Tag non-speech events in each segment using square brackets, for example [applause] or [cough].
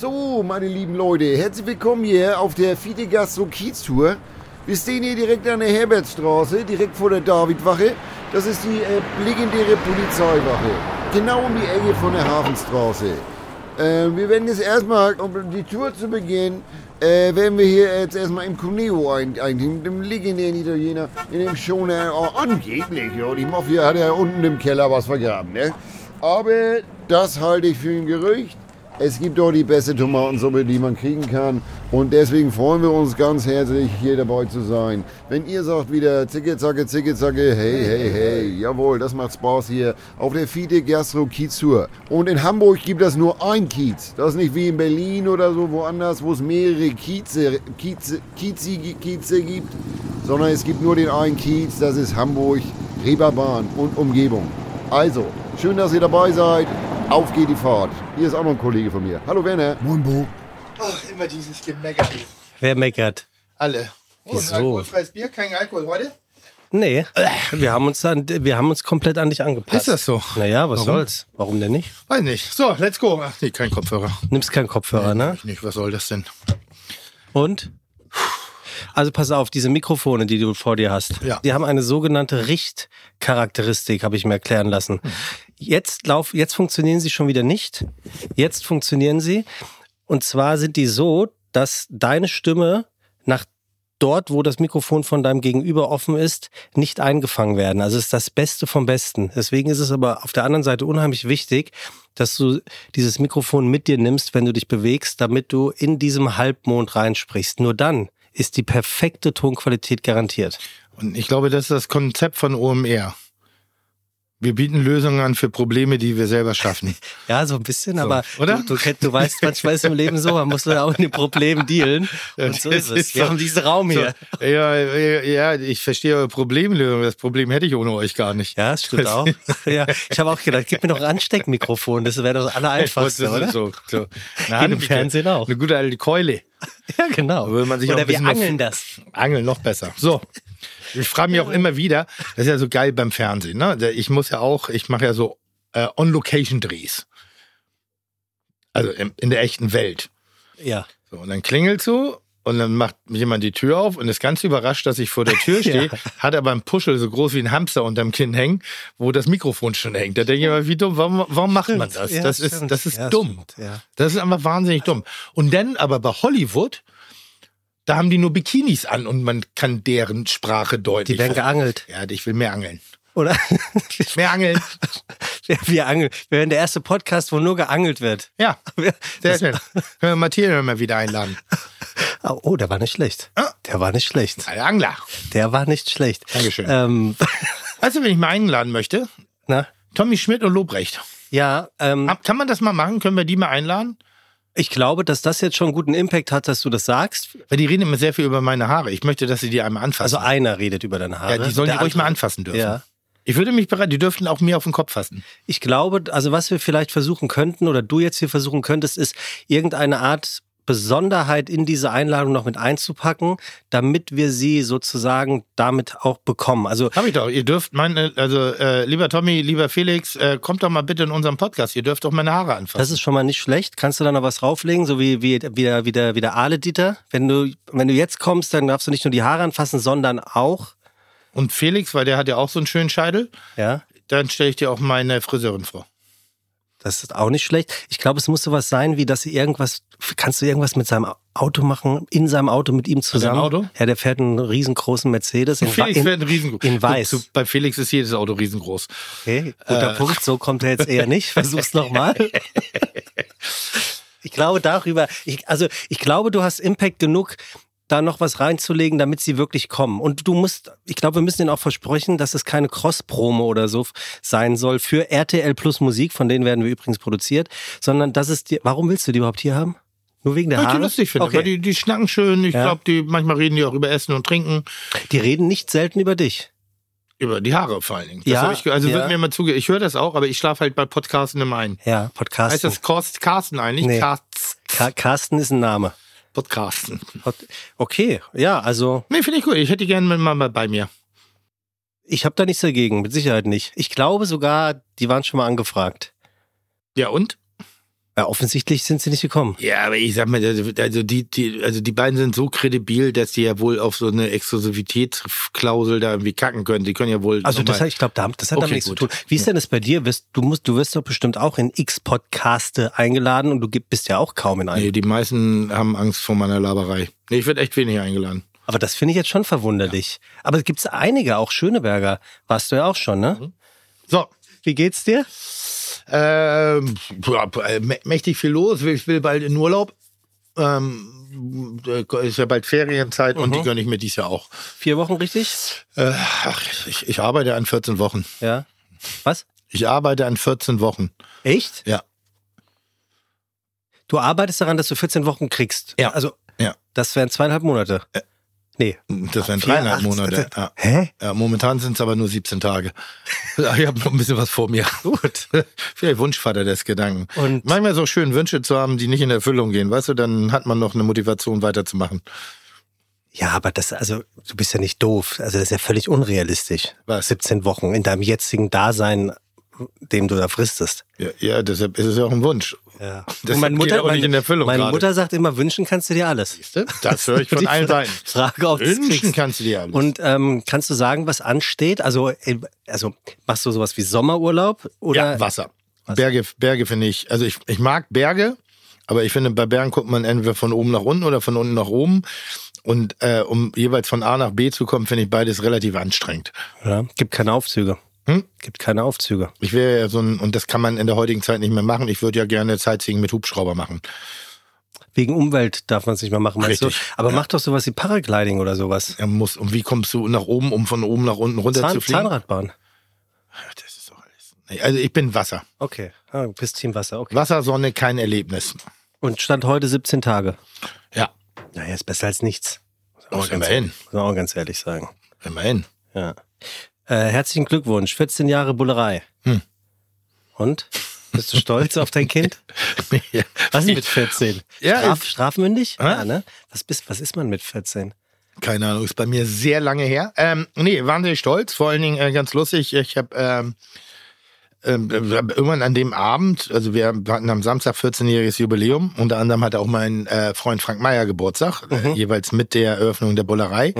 So, meine lieben Leute, herzlich willkommen hier auf der Fiete Gastro Kiez Tour. Wir stehen hier direkt an der Herbertstraße, direkt vor der Davidwache. Das ist die äh, legendäre Polizeiwache. Genau um die Ecke von der Hafenstraße. Äh, wir werden jetzt erstmal, um die Tour zu beginnen, äh, werden wir hier jetzt erstmal im Cuneo ein, ein dem legendären Italiener, in dem Schoner, oh, angeblich, ja, die Mafia hat ja unten im Keller was vergraben, ne? Aber das halte ich für ein Gerücht. Es gibt doch die beste Tomatensuppe, die man kriegen kann. Und deswegen freuen wir uns ganz herzlich, hier dabei zu sein. Wenn ihr sagt wieder Zicke, Zacke, Zicke, Zacke, hey, hey, hey, jawohl, das macht Spaß hier auf der Fiete Gastro Kiez Tour. Und in Hamburg gibt es nur ein Kiez. Das ist nicht wie in Berlin oder so woanders, wo es mehrere Kieze, Kieze, Kieze, Kieze gibt, sondern es gibt nur den einen Kiez, das ist Hamburg, Reeperbahn und Umgebung. Also, schön, dass ihr dabei seid. Auf geht die Fahrt. Hier ist auch noch ein Kollege von mir. Hallo Werner. Moin Bo. Ach, immer dieses Gemecker. Wer meckert? Alle. Oh, Wieso? ein alkoholfreies Bier, kein Alkohol heute? Nee, wir haben uns dann, wir haben uns komplett an dich angepasst. Ist das so? Naja, was Warum? soll's? Warum denn nicht? Weiß nicht. So, let's go. Ach nee, kein Kopfhörer. Nimmst keinen Kopfhörer, ne? Ich nicht, was soll das denn? Und? Also pass auf, diese Mikrofone, die du vor dir hast, Ja. die haben eine sogenannte Richtcharakteristik, habe ich mir erklären lassen. Jetzt lauf, jetzt funktionieren sie schon wieder nicht. Jetzt funktionieren sie. Und zwar sind die so, dass deine Stimme nach dort, wo das Mikrofon von deinem Gegenüber offen ist, nicht eingefangen werden. Also es ist das Beste vom Besten. Deswegen ist es aber auf der anderen Seite unheimlich wichtig, dass du dieses Mikrofon mit dir nimmst, wenn du dich bewegst, damit du in diesem Halbmond reinsprichst. Nur dann ist die perfekte Tonqualität garantiert. Und ich glaube, das ist das Konzept von OMR. Wir bieten Lösungen an für Probleme, die wir selber schaffen. [laughs] Ja, so ein bisschen, So, aber oder? Du, du, du weißt, manchmal ist im Leben so, man muss dann auch mit den Problemen dealen. [laughs] Und so ist es. Wir haben diesen Raum hier. So, ja, ja, ja, ich verstehe eure Problemlösung. Das Problem hätte ich ohne euch gar nicht. Ja, das stimmt auch. [laughs] Ja, ich habe auch gedacht, gib mir doch ein Ansteckmikrofon, das wäre doch das Allereinfachste, oder? So, so. Geht im Fernsehen auch. Eine gute alte Keule. [laughs] Ja, genau. Oder wir angeln das. Angeln noch besser. So. Ich frage mich auch immer wieder, das ist ja so geil beim Fernsehen, ne? Ich muss ja auch, ich mache ja so äh, On-Location-Drehs. Also in, in der echten Welt. Ja. So, und dann klingelt so und dann macht jemand die Tür auf und ist ganz überrascht, dass ich vor der Tür [laughs] stehe, hat aber einen Puschel so groß wie ein Hamster unterm Kinn hängen, wo das Mikrofon schon hängt. Da denke ich immer, wie dumm, warum, warum macht man das? Ja, das ist, das ist Ja, dumm. stimmt, ja. Das ist einfach wahnsinnig dumm. Und dann aber bei Hollywood, da haben die nur Bikinis an und man kann deren Sprache deutlich. Die werden geangelt, ja, ich will mehr angeln. Oder? [laughs] Mehr angeln. [laughs] wir, wir angeln. Wir werden der erste Podcast, wo nur geangelt wird. Ja, [laughs] Wir- sehr schön. Können wir Matthias mal wieder einladen. Oh, der war nicht schlecht. Ah. Der war nicht schlecht. Alter Angler. Der war nicht schlecht. Dankeschön. Ähm, Weißt du, wenn ich mal einladen möchte? na, Tommy Schmidt und Lobrecht. ja, ähm, Kann man das mal machen? Können wir die mal einladen? ich glaube, dass das jetzt schon einen guten Impact hat, dass du das sagst. Weil die reden immer sehr viel über meine Haare. Ich möchte, dass sie die einmal anfassen. Also einer redet über deine Haare. ja, die sollen die der ruhig mal anfassen dürfen. Ja. Ich würde mich bereit, die dürften auch mir auf den Kopf fassen. Ich glaube, also was wir vielleicht versuchen könnten oder du jetzt hier versuchen könntest, ist irgendeine Art Besonderheit in diese Einladung noch mit einzupacken, damit wir sie sozusagen damit auch bekommen. Also Hab ich doch. Ihr dürft meine, also äh, lieber Tommy, lieber Felix, äh, kommt doch mal bitte in unseren Podcast. Ihr dürft doch meine Haare anfassen. das ist schon mal nicht schlecht. Kannst du da noch was drauflegen, so wie, wie, wie, der, wie, der, wie der Aale Dieter? Wenn du, wenn du jetzt kommst, dann darfst du nicht nur die Haare anfassen, sondern auch, Und Felix, weil der hat ja auch so einen schönen Scheitel, ja, dann stelle ich dir auch meine Friseurin vor. das ist auch nicht schlecht. Ich glaube, es muss sowas sein, wie dass sie irgendwas, kannst du irgendwas mit seinem Auto machen, in seinem Auto mit ihm zusammen? Auto? Ja, der fährt einen riesengroßen Mercedes. in Felix in, wird ein riesengroß. in weiß. Gut, bei Felix ist jedes Auto riesengroß. Okay, guter Äh. Punkt. So kommt er jetzt eher nicht. [laughs] Versuch's nochmal. [laughs] Ich glaube darüber, ich, also ich glaube, du hast Impact genug, da noch was reinzulegen, damit sie wirklich kommen. Und du musst, ich glaube, wir müssen ihnen auch versprechen, dass es keine Cross-Promo oder so sein soll für RTL Plus Musik, von denen werden wir übrigens produziert, sondern dass es dir, warum willst du die überhaupt hier haben? Nur wegen der Weil ich die Haare? lustig finde. Okay. Weil die, die schnacken schön. Ich Ja. glaube, die manchmal reden die auch über Essen und Trinken. Die reden nicht selten über dich. Über die Haare vor allen Dingen. Das Ja, ich, also ja. wird mir mal zuge. Ich höre das auch, aber ich schlafe halt bei Podcasten immer ein. Ja, Podcasten. Heißt das Kost, Carsten eigentlich? Nee. Carsten ist ein Name. Podcasten. Okay, ja, also Nee, finde ich gut. Ich hätte die gerne mal mal bei mir. ich habe da nichts dagegen, mit Sicherheit nicht. Ich glaube sogar, die waren schon mal angefragt. Ja, und? Ja, offensichtlich sind sie nicht gekommen. Ja, aber ich sag mal, also also die, die, also die beiden sind so kredibil, dass die ja wohl auf so eine Exklusivitätsklausel da irgendwie kacken können. Die können ja wohl. Also das, hat- ich glaube, das hat Okay, damit nichts gut. zu tun. Wie ist denn das bei dir? Du, musst, du wirst doch bestimmt auch in X-Podcaste eingeladen und du bist ja auch kaum in einem. Nee, die meisten haben Angst vor meiner Laberei. Nee, ich werde echt wenig eingeladen. Aber das finde ich jetzt schon verwunderlich. Aber es gibt einige, auch Schöneberger. Warst du ja auch schon, ne? So. Wie geht's dir? Ähm, ja, äh, mä- mächtig viel los. Ich will bald in Urlaub. Ähm, äh, ist ja bald Ferienzeit und die gönne ich mir dies Jahr auch. Vier Wochen richtig? Äh, ach, ich, ich arbeite an 14 Wochen. Ja. Was? Ich arbeite an 14 Wochen. Echt? Ja. Du arbeitest daran, dass du 14 Wochen kriegst. Ja. Also, Ja. das wären zweieinhalb Monate. Nee. Das wären dreieinhalb Monate. Ja. Hä? Ja, momentan sind es aber nur 17 Tage. [laughs] Ich habe noch ein bisschen was vor mir. [laughs] Gut. Vielleicht Wunschvater des Gedanken. Und- Manchmal so schön, Wünsche zu haben, die nicht in Erfüllung gehen. Weißt du, dann hat man noch eine Motivation weiterzumachen. Ja, aber das, also, du bist ja nicht doof. Also, das ist ja völlig unrealistisch. Was? 17 Wochen in deinem jetzigen Dasein, dem du da fristest. Ja, ja deshalb ist es ja auch ein Wunsch. Ja. Das Und meine Mutter, auch nicht in Erfüllung meine gerade. Mutter sagt immer, wünschen kannst du dir alles. Das höre ich von [laughs] allen Seiten. Frage, ob Wünschen kannst du dir alles. Und ähm, kannst du sagen, was ansteht? Also, äh, also machst du sowas wie Sommerurlaub oder ja, Wasser. Berge, Berge finde ich, also ich, ich mag Berge, aber ich finde, bei Bergen guckt man entweder von oben nach unten oder von unten nach oben. Und äh, um jeweils von A nach B zu kommen, finde ich beides relativ anstrengend. Ja, gibt keine Aufzüge. Hm? Gibt keine Aufzüge. Ich wäre ja so ein, und das kann man in der heutigen Zeit nicht mehr machen. Ich würde ja gerne Sightseeing mit Hubschrauber machen. Wegen Umwelt darf man es nicht mehr machen, meinst Richtig, du? Aber mach doch sowas wie Paragliding oder sowas. Er muss, und wie kommst du nach oben, um von oben nach unten runter Zahn, zu fliegen? Zahnradbahn. Das ist doch alles. Also ich bin Wasser. Okay, ah, du bist Team Wasser, okay. Wasser, Sonne, kein Erlebnis. Und stand heute 17 Tage. Ja, Naja, ist besser als nichts. Muss ganz- immerhin. Muss man auch ganz ehrlich sagen. immerhin. Ja. Äh, herzlichen Glückwunsch, 14 Jahre Bullerei. Hm. Und? Bist du stolz auf dein Kind? [laughs] Ja. Was ist mit 14? Ja, Straf, strafmündig? Hä? Ja, ne? Was, bist, was ist man mit 14? Keine Ahnung, ist bei mir sehr lange her. Ähm, nee, wahnsinnig stolz, vor allen Dingen äh, ganz lustig. Ich habe ähm, ähm, irgendwann an dem Abend, also wir hatten am Samstag 14-jähriges Jubiläum, unter anderem hatte auch mein äh, Freund Frank Meyer Geburtstag, äh, jeweils mit der Eröffnung der Bullerei.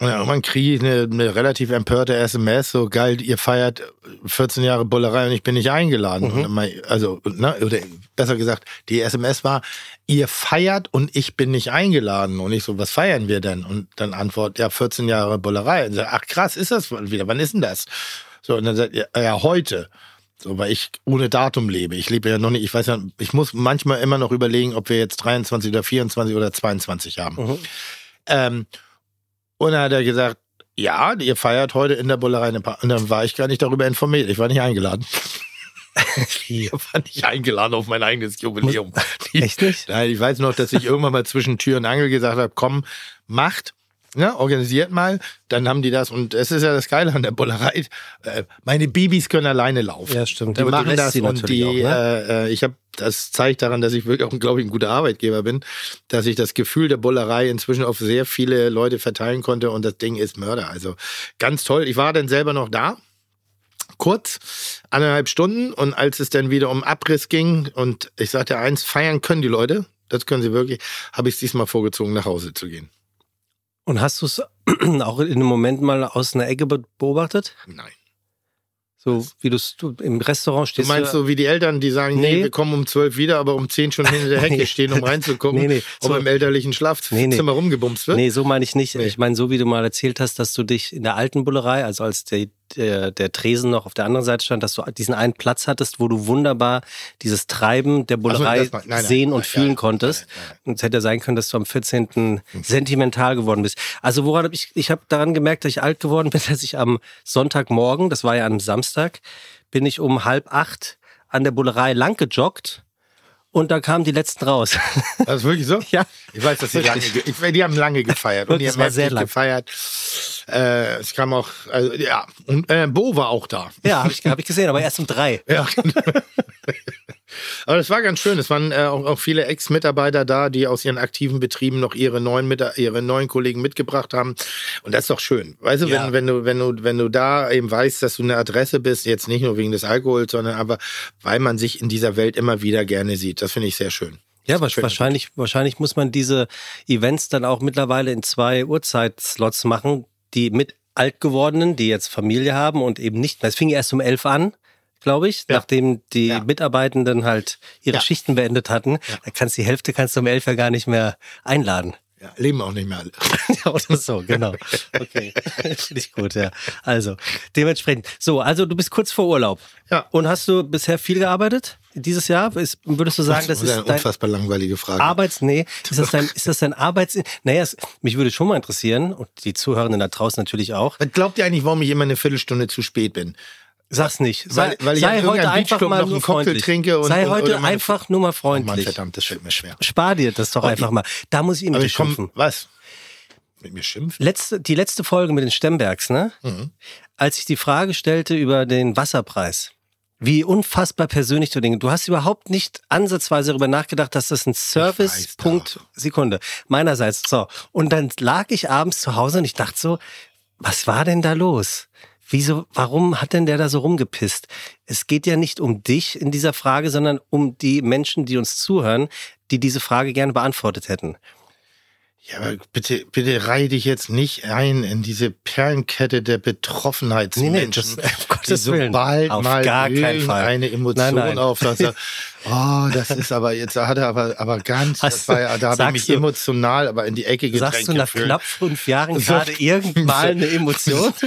Und irgendwann kriege ich eine, eine relativ empörte SMS, so geil, ihr feiert 14 Jahre Bullerei und ich bin nicht eingeladen. Und dann mein, also, ne, oder besser gesagt, die SMS war, ihr feiert und ich bin nicht eingeladen. Und ich so, was feiern wir denn? Und dann antwortet, ja, 14 Jahre Bullerei. Und sagt, ach krass, ist das wieder, wann ist denn das? So, und dann sagt er, ja, heute. So, weil ich ohne Datum lebe. Ich lebe ja noch nicht, ich weiß ja, ich muss manchmal immer noch überlegen, ob wir jetzt 23 oder 24 oder 22 haben. Ähm, und dann hat er gesagt, ja, ihr feiert heute in der Bullerei eine Pa- Und dann war ich gar nicht darüber informiert. Ich war nicht eingeladen. [laughs] ich war nicht eingeladen auf mein eigenes Jubiläum. Echt nicht? Nein, ich weiß noch, dass ich irgendwann mal zwischen Tür und Angel gesagt habe, komm, macht, ne, organisiert mal. Dann haben die das. Und es ist ja das Geile an der Bullerei. Äh, meine Babys können alleine laufen. Ja, stimmt. Die Aber machen das und die, auch, ne? äh, äh, ich habe, das zeigt daran, dass ich wirklich auch, glaube ich, ein guter Arbeitgeber bin, dass ich das Gefühl der Bullerei inzwischen auf sehr viele Leute verteilen konnte und das Ding ist Mörder. Also ganz toll. Ich war dann selber noch da. Kurz, anderthalb Stunden und als es dann wieder um Abriss ging und ich sagte eins, feiern können die Leute, das können sie wirklich, habe ich es diesmal vorgezogen, nach Hause zu gehen. Und hast du es [clears throat] auch in einem Moment mal aus einer Ecke be- beobachtet? Nein. So wie du im Restaurant Du stehst. meinst so wie die Eltern, die sagen, nee, Nee. wir kommen um zwölf wieder, aber um zehn schon hinter der Hecke [laughs] Nee. stehen, um reinzugucken, [laughs] Nee, nee. ob So- im elterlichen Schlafzimmer Nee, nee. rumgebumst wird. Nee, so meine ich nicht. Ich meine, so wie du mal erzählt hast, dass du dich in der alten Bullerei, also als der, der, der Tresen noch auf der anderen Seite stand, dass du diesen einen Platz hattest, wo du wunderbar dieses Treiben der Bullerei war- nein, nein, sehen und nein, fühlen nein, konntest. Und es hätte ja sein können, dass du am 14. sentimental geworden bist. Also woran hab ich, ich habe daran gemerkt, dass ich alt geworden [laughs] bin, dass ich am Sonntagmorgen, das war ja am Samstag, bin ich um halb acht an der Bullerei lang gejoggt und da kamen die letzten raus. [laughs] Das ist wirklich so? Ja. Ich weiß, dass die lange, ich, die haben lange gefeiert. Und die haben war sehr heftig lang. gefeiert. Äh, es kam auch, also, ja, und äh, Bo war auch da. ja, habe ich, hab ich gesehen, aber erst um drei. Ja. [laughs] Aber das war ganz schön. Es waren äh, auch, auch, viele Ex-Mitarbeiter da, die aus ihren aktiven Betrieben noch ihre neuen, mit, ihre neuen Kollegen mitgebracht haben. Und das ist doch schön. Weißt du, ja. wenn, wenn, du, wenn, du, wenn du da eben weißt, dass du eine Adresse bist, jetzt nicht nur wegen des Alkohols, sondern aber weil man sich in dieser Welt immer wieder gerne sieht. Das finde ich sehr schön. Ja, wahrscheinlich, wahrscheinlich muss man diese Events dann auch mittlerweile in zwei Uhrzeitslots machen, die mit Altgewordenen, die jetzt Familie haben und eben nicht mehr. Es fing erst um elf an glaube ich, ja. nachdem die ja. Mitarbeitenden halt ihre ja. Schichten beendet hatten. Da kannst die Hälfte kannst du um elf ja gar nicht mehr einladen. Ja, leben auch nicht mehr alle. [laughs] ja, oder so, genau. Okay. [laughs] Finde ich gut, ja. Also, dementsprechend. So, also du bist kurz vor Urlaub. Ja. Und hast du bisher viel gearbeitet? Dieses Jahr? Ist, würdest du sagen, das, das ist, eine dein unfassbar langweilige Frage. Arbeits, nee. Ist das dein, ist das dein Arbeits, naja, es, mich würde schon mal interessieren und die Zuhörenden da draußen natürlich auch. Was glaubt ihr eigentlich, warum ich immer eine Viertelstunde zu spät bin? Sag's nicht. Sei, weil, weil ich sei heute einfach mal einen Cocktail trinke und sei heute und einfach nur mal freundlich. Oh Mann, verdammt, das fällt mir schwer. Spar dir das doch oh, einfach mal. Da muss ich ihm nicht schimpfen. Was? Mit mir schimpfen? Letzte, die letzte Folge mit den Stembergs, ne? Mhm. Als ich die Frage stellte über den Wasserpreis. Wie unfassbar persönlich du Dinge. Du hast überhaupt nicht ansatzweise darüber nachgedacht, dass das ein Service-Punkt, Sekunde, meinerseits. So. Und dann lag ich abends zu Hause und ich dachte so, was war denn da los? Wieso, warum hat denn der da so rumgepisst? Es geht ja nicht um dich in dieser Frage, sondern um die Menschen, die uns zuhören, die diese Frage gerne beantwortet hätten. Ja, aber bitte, bitte reihe dich jetzt nicht ein in diese Perlenkette der Betroffenheitsmenschen. Nee, nee, das, Gottes Willen. sobald auf mal gar eine Emotion nein, nein. auf, dass er, [laughs] oh, das ist aber, jetzt hat er aber, aber ganz, das war ja, da habe ich mich du, emotional aber in die Ecke gedrängt Sagst du nach gefühlt. knapp fünf Jahren gerade [laughs] irgendwann eine Emotion? [laughs]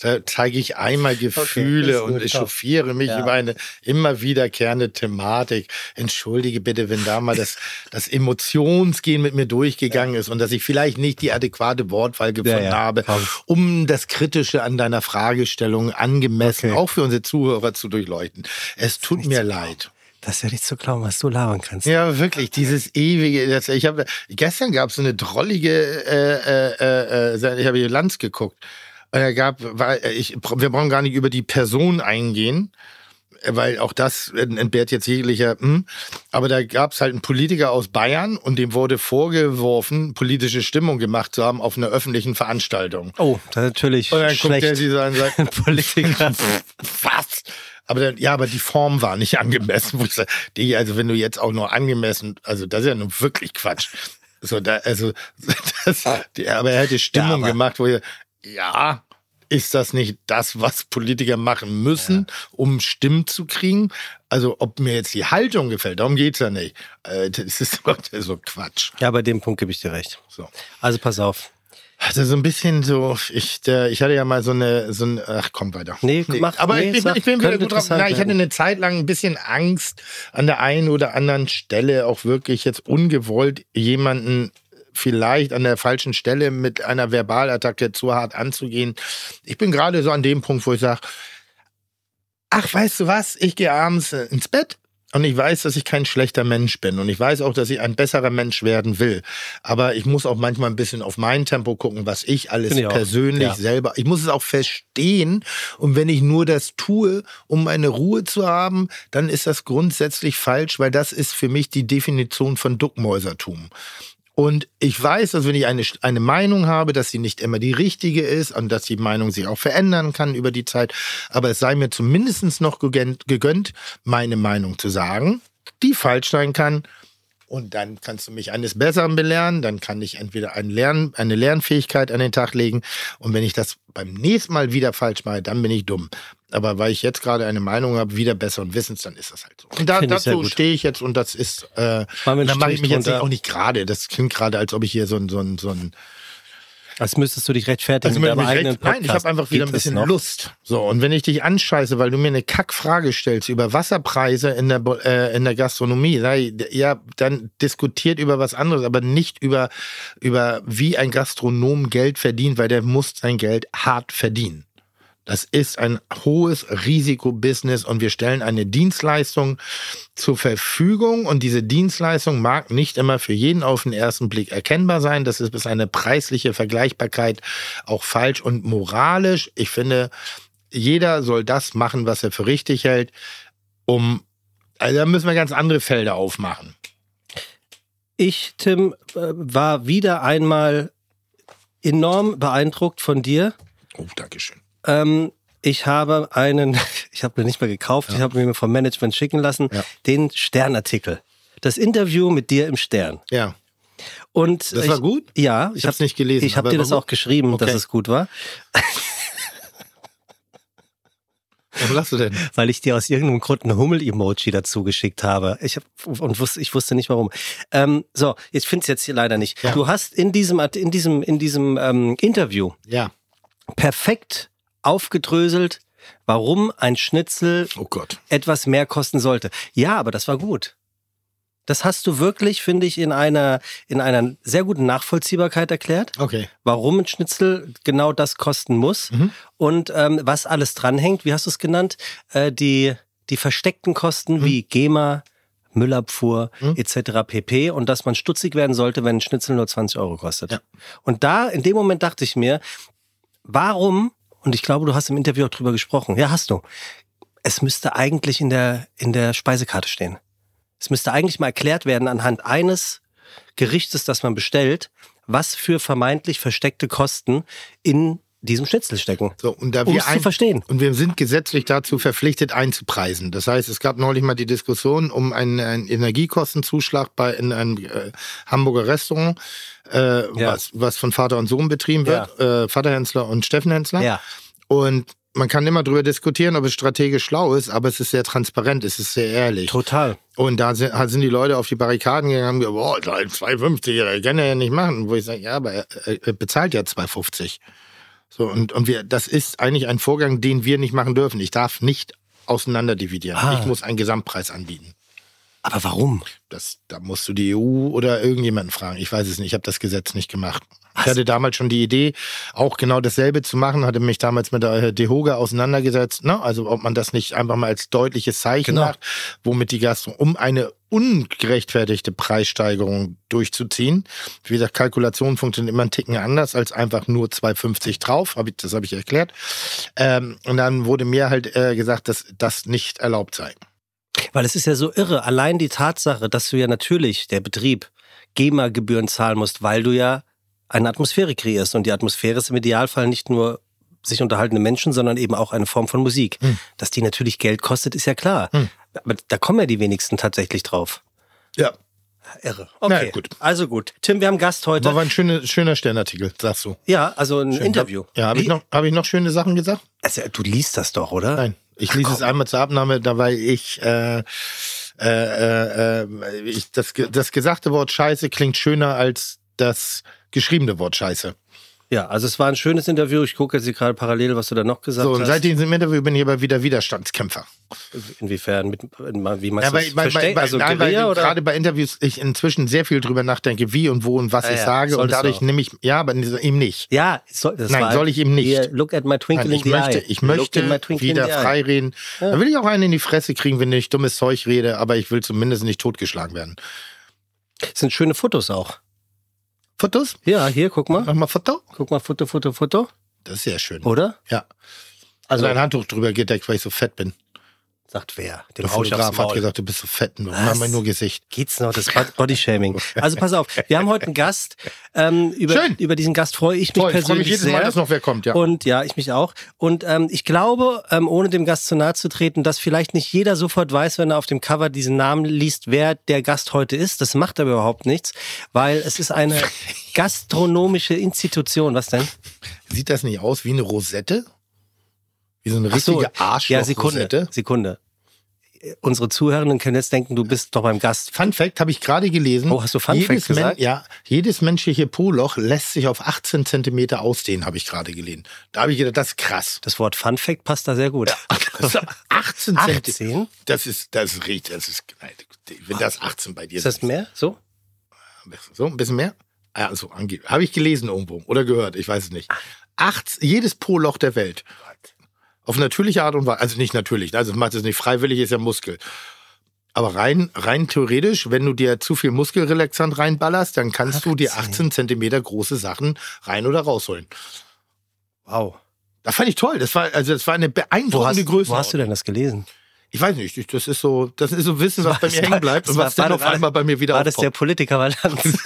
Da zeige ich einmal Gefühle okay, und echauffiere mich ja. über eine immer wiederkehrende Thematik. Entschuldige bitte, wenn da mal das, das Emotionsgehen mit mir durchgegangen gegangen ist und dass ich vielleicht nicht die adäquate Wortwahl gefunden ja, ja. habe, um das Kritische an deiner Fragestellung angemessen okay. auch für unsere Zuhörer zu durchleuchten. Es tut mir leid. Das ist ja nicht zu glauben, was du labern kannst. Ja, wirklich, dieses ewige. Das, ich habe gestern gab es so eine drollige. Äh, äh, äh, ich habe Lanz geguckt. Und er gab, weil ich, wir brauchen gar nicht über die Person eingehen weil auch das entbehrt jetzt jeglicher, hm. aber da gab es halt einen Politiker aus Bayern und dem wurde vorgeworfen, politische Stimmung gemacht zu haben auf einer öffentlichen Veranstaltung. Oh, das ist natürlich Und dann schlecht. guckt er sie so an und sagt, [laughs] Politiker, [laughs] was? Aber dann, ja, aber die Form war nicht angemessen. Wo ich sage, also wenn du jetzt auch nur angemessen, also das ist ja nun wirklich Quatsch. So, da, also, [laughs] das, aber er hätte Stimmung ja, gemacht, wo ihr, ja, ist das nicht das, was Politiker machen müssen, ja. um Stimmen zu kriegen? Also, ob mir jetzt die Haltung gefällt, darum geht es ja nicht. Äh, das ist [laughs] so Quatsch. Ja, bei dem Punkt gebe ich dir recht. So. Also, pass auf. Also so ein bisschen so, ich, der, ich hatte ja mal so eine, so ein, ach komm weiter. Nee, nee. Mach, aber nee, ich, sag, ich bin wieder gut drauf. Na, ich hatte eine Zeit lang ein bisschen Angst, an der einen oder anderen Stelle auch wirklich jetzt ungewollt jemanden vielleicht an der falschen Stelle mit einer Verbalattacke zu hart anzugehen. Ich bin gerade so an dem Punkt, wo ich sage, ach, weißt du was, ich gehe abends äh, ins Bett und ich weiß, dass ich kein schlechter Mensch bin und ich weiß auch, dass ich ein besserer Mensch werden will. Aber ich muss auch manchmal ein bisschen auf mein Tempo gucken, was ich alles ich persönlich ja. selber, ich muss es auch verstehen. Und wenn ich nur das tue, um meine Ruhe zu haben, dann ist das grundsätzlich falsch, weil das ist für mich die Definition von Duckmäusertum. Und ich weiß, dass wenn ich eine, eine Meinung habe, dass sie nicht immer die richtige ist und dass die Meinung sich auch verändern kann über die Zeit. Aber es sei mir zumindest noch gegönnt, meine Meinung zu sagen, die falsch sein kann. Und dann kannst du mich eines Besseren belehren. Dann kann ich entweder ein Lern, eine Lernfähigkeit an den Tag legen. Und wenn ich das beim nächsten Mal wieder falsch mache, dann bin ich dumm. Aber weil ich jetzt gerade eine Meinung habe, wieder besseren Wissens, dann ist das halt so. Und da, dazu stehe ich jetzt und das ist, äh, dann mache ich mich jetzt auch nicht gerade. Das klingt gerade, als ob ich hier so ein, so ein, so ein als müsstest du dich rechtfertigen also mit deinem eigenen Podcast. Nein, ich habe einfach wieder ein bisschen Lust. So, und wenn ich dich anscheiße, weil du mir eine Kackfrage stellst über Wasserpreise in der, äh, in der Gastronomie, ja, dann diskutiert über was anderes, aber nicht über, über wie ein Gastronom Geld verdient, weil der muss sein Geld hart verdienen. Das ist ein hohes Risikobusiness und wir stellen eine Dienstleistung zur Verfügung und diese Dienstleistung mag nicht immer für jeden auf den ersten Blick erkennbar sein. Das ist bis eine preisliche Vergleichbarkeit auch falsch und moralisch. Ich finde, jeder soll das machen, was er für richtig hält, um Also da müssen wir ganz andere Felder aufmachen. Ich, Tim, äh, war wieder einmal enorm beeindruckt von dir. Oh, Dankeschön. Ähm, ich habe einen, [laughs] ich habe mir nicht mehr gekauft, ich habe mir vom Management schicken lassen, Ja. den Sternartikel. Das Interview mit dir im Stern. Ja. Und Das ich, war gut? Ja, Ich hab's nicht gelesen, Ich habe dir das gut? auch geschrieben, dass Okay. es gut war, [laughs] Was lachst du denn? weil ich dir aus irgendeinem Grund ein Hummel-Emoji dazu geschickt habe. Ich hab, und wusste, ich wusste nicht warum. Ähm, so, ich finde es jetzt hier leider nicht. Ja. Du hast in diesem in diesem in diesem ähm, Interview Ja. perfekt aufgedröselt, warum ein Schnitzel Oh etwas mehr kosten sollte. Ja, aber das war gut. Das hast du wirklich, finde ich, in einer, in einer sehr guten Nachvollziehbarkeit erklärt, Okay. warum ein Schnitzel genau das kosten muss Mhm. und ähm, was alles dranhängt. Wie hast du es genannt? Äh, die, die versteckten Kosten Mhm. wie GEMA, Müllabfuhr Mhm. etc. pp. Und dass man stutzig werden sollte, wenn ein Schnitzel nur 20 Euro kostet. Ja. Und da, in dem Moment dachte ich mir, warum, und ich glaube, du hast im Interview auch drüber gesprochen, ja, hast du, es müsste eigentlich in der, in der Speisekarte stehen. Es müsste eigentlich mal erklärt werden anhand eines Gerichtes, das man bestellt, was für vermeintlich versteckte Kosten in diesem Schnitzel stecken. So, und da Um wir es zu ein, verstehen. und wir sind gesetzlich dazu verpflichtet einzupreisen. Das heißt, es gab neulich mal die Diskussion um einen, einen Energiekostenzuschlag bei in einem äh, Hamburger Restaurant, äh, Ja. was, was von Vater und Sohn betrieben wird, äh, Vater Hensler und Steffen Hensler. Ja. Und man kann immer drüber diskutieren, ob es strategisch schlau ist, aber es ist sehr transparent, es ist sehr ehrlich. Total. Und da sind, sind die Leute auf die Barrikaden gegangen und haben gesagt, boah, 2,50, das kann er ja nicht machen. Wo ich sage, ja, aber er, er bezahlt ja 2,50. So, und, und wir, das ist eigentlich ein Vorgang, den wir nicht machen dürfen. Ich darf nicht auseinanderdividieren. Ah. Ich muss einen Gesamtpreis anbieten. Aber warum? Das, da musst du die EU oder irgendjemanden fragen. Ich weiß es nicht. Ich habe das Gesetz nicht gemacht. Ich hatte damals schon die Idee, auch genau dasselbe zu machen, hatte mich damals mit der DeHoga auseinandergesetzt. Ne? Also ob man das nicht einfach mal als deutliches Zeichen Genau. macht, womit die Gastro, um eine ungerechtfertigte Preissteigerung durchzuziehen. Wie gesagt, Kalkulationen funktionieren immer einen Ticken anders als einfach nur 2,50 drauf. Hab ich, das habe ich erklärt. Ähm, und dann wurde mir halt äh, gesagt, dass das nicht erlaubt sei. Weil es ist ja so irre. Allein die Tatsache, dass du ja natürlich, der Betrieb, GEMA-Gebühren zahlen musst, weil du ja eine Atmosphäre kreierst. Und die Atmosphäre ist im Idealfall nicht nur sich unterhaltende Menschen, sondern eben auch eine Form von Musik. Hm. Dass die natürlich Geld kostet, ist ja klar. Hm. Aber da kommen ja die wenigsten tatsächlich drauf. Ja. Irre. Okay, gut. Also gut. Tim, wir haben Gast heute. War ein schöner, schöner Sternartikel, sagst du. ja, also ein Schön. Interview. Ja, habe ich, noch- hab ich noch schöne Sachen gesagt? Also, du liest das doch, oder? Nein. Ich lese es einmal zur Abnahme, da weil ich, äh, äh, äh, ich das, das gesagte Wort Scheiße klingt schöner als das geschriebene Wort Scheiße. Ja, also es war ein schönes Interview. Ich gucke jetzt hier gerade parallel, was du da noch gesagt So, und hast. seit diesem Interview bin ich aber wieder Widerstandskämpfer. Inwiefern? Mit, wie meinst Ja, du weil, das? weil, Versteh- weil, also nein, weil Guerilla oder? gerade bei Interviews ich inzwischen sehr viel drüber nachdenke, wie und wo und was Ah, ich ja, sage. Und dadurch nehme ich, ja, aber eben nicht. Ja, soll, das Nein, soll ich eben nicht. Hier, look at my twinkle Nein, in ich the möchte, eye. ich möchte in wieder in frei reden. Da will ich auch einen in die Fresse kriegen, wenn ich dummes Zeug rede, aber ich will zumindest nicht totgeschlagen werden. Das sind schöne Fotos auch. Fotos? Ja, hier, guck mal. Mach mal Foto. Guck mal, Foto, Foto, Foto. Das ist sehr schön. Oder? Ja. Also, Also ein Handtuch drüber gedeckt, weil ich so fett bin. Sagt wer? Dem Der Fotograf hat gesagt, du bist so fett. Nur, mal nur Gesicht. Geht's noch, das [laughs] Bod- Bodyshaming. Also pass auf, wir haben heute einen Gast. Ähm, über, Schön. über diesen Gast freue ich mich Toll, ich freue persönlich mich jedes sehr. Mal, dass noch wer kommt, ja. Und ja, ich mich auch. Und ähm, ich glaube, ähm, ohne dem Gast zu nahe zu treten, dass vielleicht nicht jeder sofort weiß, wenn er auf dem Cover diesen Namen liest, wer der Gast heute ist. Das macht aber überhaupt nichts, weil es ist eine [laughs] gastronomische Institution. Was denn? Sieht das nicht aus wie eine Rosette? Wie so eine Ach so, richtige Arschloch-Rosette? Ja, Sekunde. Sekunde. Unsere Zuhörenden können jetzt denken, du bist doch beim Gast. Fun Fact habe ich gerade gelesen. Oh, hast du Fun jedes Fact gesagt? ja, jedes menschliche Po-Loch lässt sich auf 18 Zentimeter ausdehnen, habe ich gerade gelesen. Da habe ich gedacht, das ist krass. Das Wort Fun Fact passt da sehr gut. Ist 18 Zentimeter. 18? Das ist, das ist richtig, das ist, wenn das 18 bei dir Ist das mehr? So? So, ein bisschen mehr? Ja, so, ange- habe ich gelesen irgendwo oder gehört, ich weiß es nicht. Acht, jedes Po-Loch der Welt. Auf natürliche Art und Weise, also nicht natürlich, also das macht es nicht freiwillig, ist ja Muskel. Aber rein, rein theoretisch, wenn du dir zu viel Muskelrelaxant reinballerst, dann kannst du dir 18. 18 Zentimeter große Sachen rein oder rausholen. Wow. Das fand ich toll. Das war, also das war eine Wo beeindruckende hast, Größe. wo hast du denn das gelesen? Ich weiß nicht, ich- das ist so, das ist so Wissen, was [laughs] bei mir war- hängen bleibt und war- was dann war- auf war- einmal bei mir wieder War das der. Politiker Valanz? [laughs]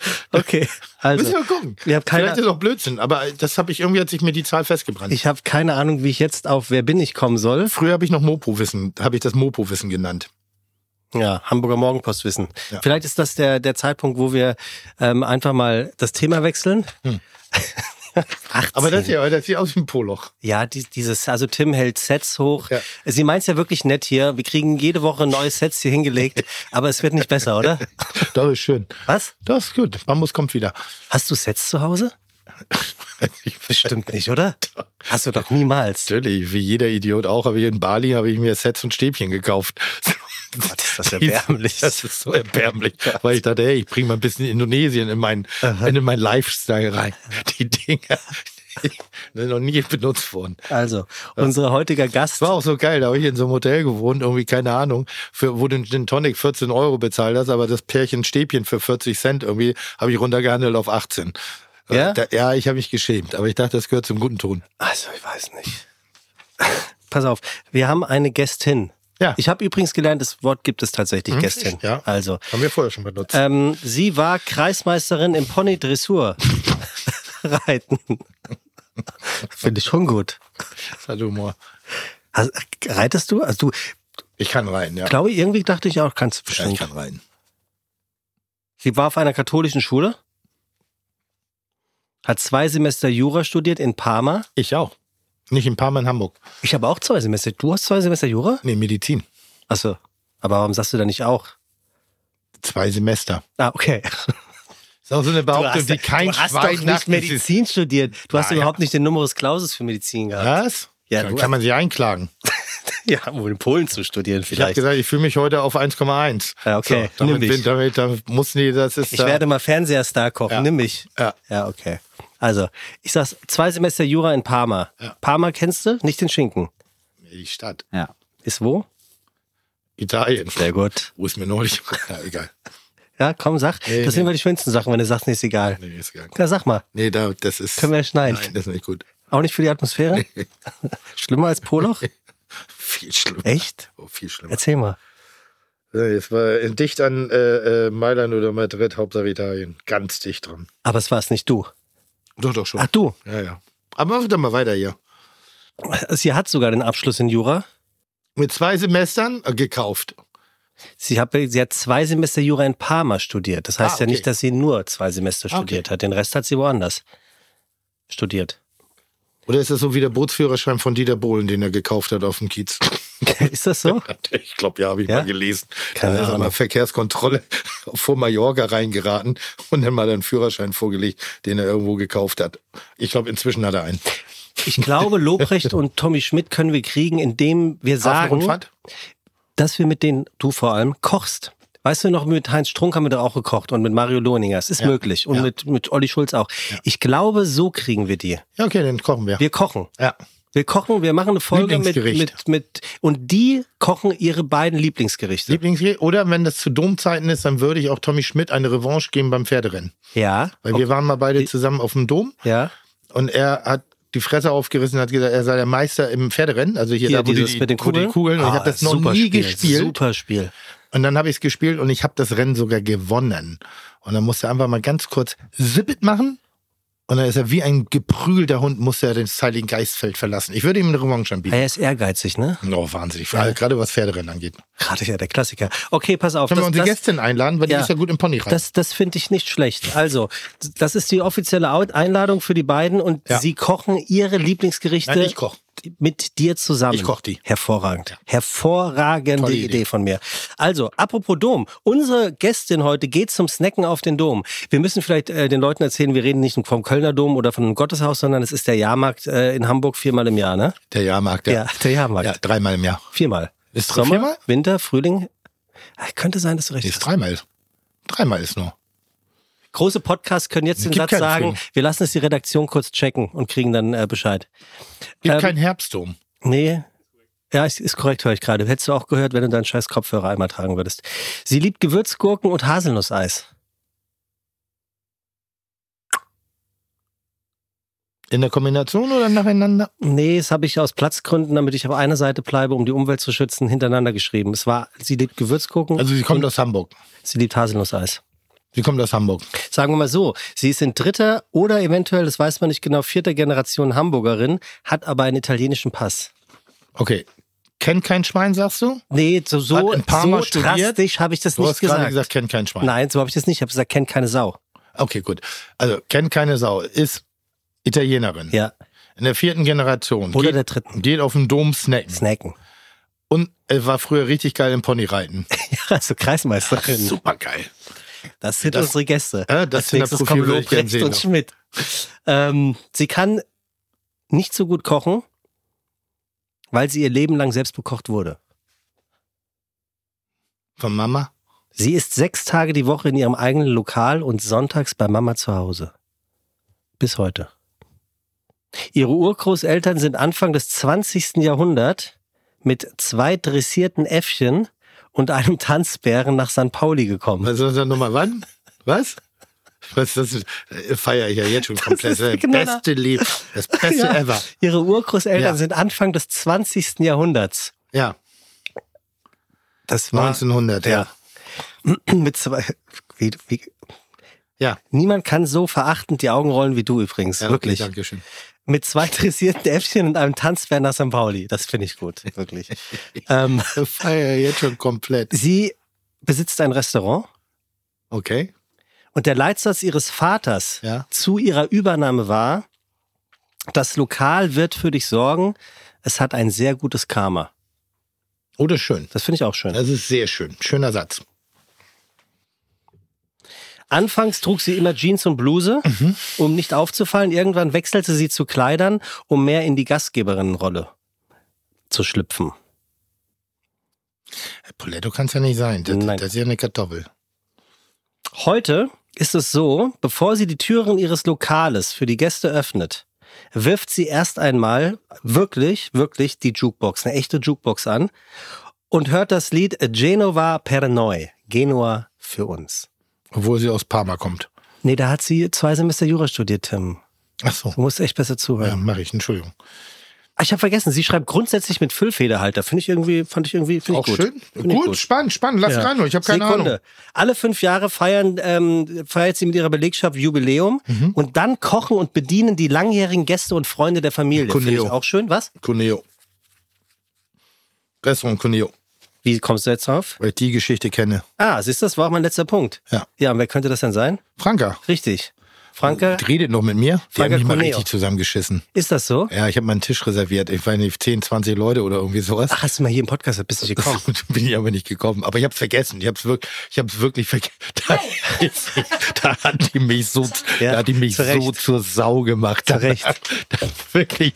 [laughs] okay, also. Müssen wir gucken. Ich habe keine, Vielleicht ist auch Blödsinn, aber das habe ich irgendwie hat sich mir die Zahl festgebrannt. ich hab keine Ahnung, wie ich jetzt auf Wer bin ich kommen soll. Früher habe ich noch Mopo-Wissen, habe ich das Mopo-Wissen genannt. Ja, Hamburger Morgenpost wissen. Ja. Vielleicht ist das der, der Zeitpunkt, wo wir ähm, einfach mal das Thema wechseln. Hm. [laughs] 18. Aber das hier, das sieht aus wie ein Poloch. Ja, die, dieses, also Tim hält Sets hoch. Ja. Sie meint's ja wirklich nett hier. Wir kriegen jede Woche neue Sets hier hingelegt, aber es wird nicht besser, oder? [laughs] Das ist schön. Was? Das ist gut. Bambus kommt wieder. Hast du Sets zu Hause? [laughs] Bestimmt nicht, oder? Hast du doch niemals. Natürlich, wie jeder Idiot auch, habe ich in Bali habe ich mir Sets und Stäbchen gekauft. [laughs] Gott, ist [laughs] das erbärmlich. Das ist so erbärmlich, weil ich dachte, hey, ich bringe mal ein bisschen Indonesien in meinen in meinen Lifestyle rein. Die Dinger die sind noch nie benutzt worden. Also, unser heutiger Gast. war auch so geil, da habe ich in so einem Hotel gewohnt, irgendwie, keine Ahnung, für, wo du den Tonic 14 Euro bezahlt hast, aber das Pärchen Stäbchen für 40 Cent irgendwie, habe ich runtergehandelt auf 18. Ja? Äh, Da, ja, ich habe mich geschämt, aber ich dachte, das gehört zum guten Ton. Also, ich weiß nicht. [laughs] Pass auf, wir haben eine Gästin. Ja. Ich habe übrigens gelernt, das Wort gibt es tatsächlich, Hm, Gästin. ja. Also, Haben wir vorher schon benutzt. ähm, sie war Kreismeisterin im Pony-Dressur. Reiten. [laughs] Finde ich schon gut. Das hat Humor. Hast, reitest du? Also du, Ich kann rein, ja. glaube ich, irgendwie dachte ich auch, kannst du ja ich bestimmt. kann rein. Sie war auf einer katholischen Schule, hat zwei Semester Jura studiert in Parma. Ich auch. Nicht in Parma in Hamburg. Ich habe auch zwei Semester. Du hast zwei Semester Jura? Nee, Medizin. Achso. Aber warum sagst du da nicht auch? Zwei Semester. Ah, okay. ist auch so eine Behauptung, die kein du hast Schwein doch nach nicht Medizin studiert. Du hast ja. überhaupt nicht den Numerus Clausus für Medizin gehabt. Was? Ja, Dann du- kann man sich einklagen. [laughs] Ja, um in Polen zu studieren Ich habe vielleicht. gesagt, ich fühle mich heute auf 1,1. Ja, okay. So, Nimm damit, mich. damit, damit mussten die, das ist Ich da- werde mal Fernseherstar kochen. Ja. Nimm mich. Ja. Ja, okay. Also, ich sag's, zwei Semester Jura in Parma. Ja. Parma kennst du? Nicht den Schinken. Die Stadt. Ja. Ist wo? Italien. Sehr gut. Wo ist mir neulich? [laughs] Ja, egal. Ja, komm, sag. Nee, das nee. sind immer die schönsten Sachen, wenn du sagst, nee, ist egal. Nee, ist egal. Ja, sag mal. Nee, da, das ist. Können wir schneiden. Nein, das ist nicht gut. Auch nicht für die Atmosphäre? [laughs] Schlimmer als Poloch? [laughs] Viel schlimmer. Echt? Oh, viel schlimmer. Erzähl mal. Ja, Jetzt war in- dicht an äh, äh, Mailand oder Madrid, Hauptsache Italien. Ganz dicht dran. Aber es war es nicht du. Doch, doch schon. Ach du. Ja, ja. Aber machen wir doch mal weiter hier. Sie hat sogar den Abschluss in Jura. Mit zwei Semestern äh, gekauft. Sie hat, sie hat zwei Semester Jura in Parma studiert. Das heißt Ah, ja okay. nicht, dass sie nur zwei Semester Ah, okay. studiert hat. Den Rest hat sie woanders studiert. Oder ist das so wie der Bootsführerschein von Dieter Bohlen, den er gekauft hat auf dem Kiez? [laughs] Ist das so? Ich glaube, ja, habe ich Ja? mal gelesen. Keine da ist er Ahnung. mal Verkehrskontrolle [laughs] vor Mallorca reingeraten und dann mal einen Führerschein vorgelegt, den er irgendwo gekauft hat. Ich glaube, inzwischen hat er einen. Ich glaube, [laughs] Lobrecht und Tommy Schmidt können wir kriegen, indem wir sagen, dass wir mit denen, du vor allem, kochst. Weißt du noch, mit Heinz Strunk haben wir da auch gekocht und mit Mario Lohninger. Es ist Ja. möglich. Und Ja. mit, mit Olli Schulz auch. Ich glaube, so kriegen wir die. Ja, okay, dann kochen wir. Wir kochen. ja. Wir kochen, wir machen eine Folge mit, mit, mit, und die kochen ihre beiden Lieblingsgerichte. Lieblingsgericht. Oder wenn das zu Domzeiten ist, dann würde ich auch Tommy Schmidt eine Revanche geben beim Pferderennen. ja. Weil wir waren mal beide zusammen auf dem Dom Ja. und er hat die Fresse aufgerissen und hat gesagt, er sei der Meister im Pferderennen. Also hier, Hier, da, wo dieses die, mit den wo die Kugeln. Kugeln. Und ich Ah, habe das noch nie Spiel, gespielt. Super Spiel. Und dann habe ich es gespielt und ich habe das Rennen sogar gewonnen. Und dann musste er einfach mal ganz kurz Zippet machen. Und dann ist er wie ein geprügelter Hund, musste er das Heiligen Geistfeld verlassen. Ich würde ihm eine Revanche anbieten. Er ist ehrgeizig, ne? Oh, wahnsinnig. Gerade was Pferderennen angeht. Gerade ja der Klassiker. Okay, pass auf. Können wir das- unsere das- Gästin einladen, weil Ja. die ist ja gut im Pony rein. Das, das finde ich nicht schlecht. Also, das ist die offizielle Einladung für die beiden und Ja. sie kochen ihre Lieblingsgerichte Nein, ich koch. Mit dir zusammen. Ich koch die. Hervorragend. Hervorragende Tolle Idee. Von mir. Also, apropos Dom. Unsere Gästin heute geht zum Snacken auf den Dom. Wir müssen vielleicht äh, den Leuten erzählen, wir reden nicht vom Kölner Dom oder von einem Gotteshaus, sondern es ist der Jahrmarkt äh, in Hamburg viermal im Jahr, ne? Der Jahrmarkt, ja. Ja, der Jahrmarkt. Ja, dreimal im Jahr. Viermal. Ist Sommer, viermal? Winter, Frühling. Ah, Könnte sein, dass du recht Nee, hast. ist dreimal. Dreimal ist nur. Große Podcasts können jetzt den Satz sagen, Frühling. wir lassen es die Redaktion kurz checken und kriegen dann äh, Bescheid. Gibt Ähm, keinen Herbstdom. Nee. Ja, ist, ist korrekt, höre ich gerade. Hättest du auch gehört, wenn du deinen scheiß Kopfhörer einmal tragen würdest. Sie liebt Gewürzgurken und Haselnusseis. In der Kombination oder nacheinander? Nee, das habe ich aus Platzgründen, damit ich auf einer Seite bleibe, um die Umwelt zu schützen, hintereinander geschrieben. Es war, sie liebt Gewürzgurken, Also sie kommt aus Hamburg. sie liebt Haselnusseis. Sie kommt aus Hamburg. Sagen wir mal so, sie ist in dritter oder eventuell, das weiß man nicht genau, vierter Generation Hamburgerin, hat aber einen italienischen Pass. Okay. Kennt kein Schwein, sagst du? Nee, so, so, Hat in Parma so studiert? drastisch habe ich das Du nicht hast gerade gesagt. gesagt, kennt kein Schwein. Nein, so habe ich das nicht. Ich habe gesagt, kennt keine Sau. Okay, gut. Also, kennt keine Sau. Ist Italienerin. Ja, In der vierten Generation. oder geht, der dritten. geht auf den Dom snacken. Snacken. Und er war früher richtig geil im Ponyreiten. [laughs] Ja, also Kreismeisterin. Super geil. Das sind Das- unsere Gäste. Ja, das Als sind nächstes kommen Lobrecht und. Schmidt. Ähm, sie kann nicht so gut kochen, weil sie ihr Leben lang selbst bekocht wurde. Von Mama? Sie ist sechs Tage die Woche in ihrem eigenen Lokal und sonntags bei Mama zu Hause. Bis heute. Ihre Urgroßeltern sind Anfang des 20. Jahrhunderts mit zwei dressierten Äffchen und einem Tanzbären nach St. Pauli gekommen. Was ist das nochmal wann? Was? Was das äh, feiere ich ja jetzt schon komplett. ist Das, genau beste Leben. Das beste Ja. ever. Ihre Urgroßeltern Ja. sind Anfang des 20. Jahrhunderts. Ja, Das war 1900, ja. [clears throat] mit zwei. Wie, wie, Ja. niemand kann so verachtend die Augen rollen wie du übrigens. ja wirklich. Okay, Dankeschön. Mit zwei [laughs] dressierten Äffchen und einem Tanzbär nach St. Pauli. Das finde ich gut, wirklich. [laughs] ähm, Ich feiere jetzt schon komplett. sie besitzt ein Restaurant Okay. und der Leitsatz ihres Vaters Ja. zu ihrer Übernahme war, das Lokal wird für dich sorgen, es hat ein sehr gutes Karma. Oder schön. Das finde ich auch schön. Das ist sehr schön. Schöner Satz. Anfangs trug sie immer Jeans und Bluse, Mhm. um nicht aufzufallen. Irgendwann wechselte sie zu Kleidern, um mehr in die Gastgeberinnenrolle zu schlüpfen. Poletto kann es ja nicht sein. Das, Nein. das ist ja eine Kartoffel. Heute ist es so, bevor sie die Türen ihres Lokales für die Gäste öffnet, wirft sie erst einmal wirklich, wirklich die Jukebox, eine echte Jukebox an und hört das Lied Genova per noi, Genua für uns. Obwohl sie aus Parma kommt. Nee, da hat sie zwei Semester Jura studiert, Tim. Ach so. Du musst echt besser Ja, zuhören. mache ich. Entschuldigung. Ah, Ich habe vergessen, sie schreibt grundsätzlich mit Füllfederhalter. Finde ich irgendwie, fand ich irgendwie, finde ich Auch gut. schön. Finde ich Gut, spannend, spannend. Lass Ja. rein. Ich habe keine Sekunde. Ahnung. Alle fünf Jahre feiern, ähm, feiert sie mit ihrer Belegschaft Jubiläum Mhm. und dann kochen und bedienen die langjährigen Gäste und Freunde der Familie. Finde ich auch schön. Was? Cuneo. Restaurant Cuneo. Wie kommst du jetzt drauf? Weil ich die Geschichte kenne. Ah, siehst du, das war auch mein letzter Punkt. Ja. Ja, und wer könnte das denn sein? Franka. Richtig. Franke, Redet noch mit mir. Die Franka haben mich mal richtig zusammengeschissen. ist das so? Ja, ich habe meinen Tisch reserviert. Ich weiß nicht, 10, 20 Leute oder irgendwie sowas. Ach, hast du mal hier im Podcast, bist du nicht gekommen? [laughs] Bin ich aber nicht gekommen. Aber ich habe es vergessen. Ich habe es wirklich, ich habe es wirklich vergessen. [laughs] Da, [laughs] da hat die mich so, Ja, da hat die mich zu Recht. so zur Sau gemacht. Zu Recht. Da, wirklich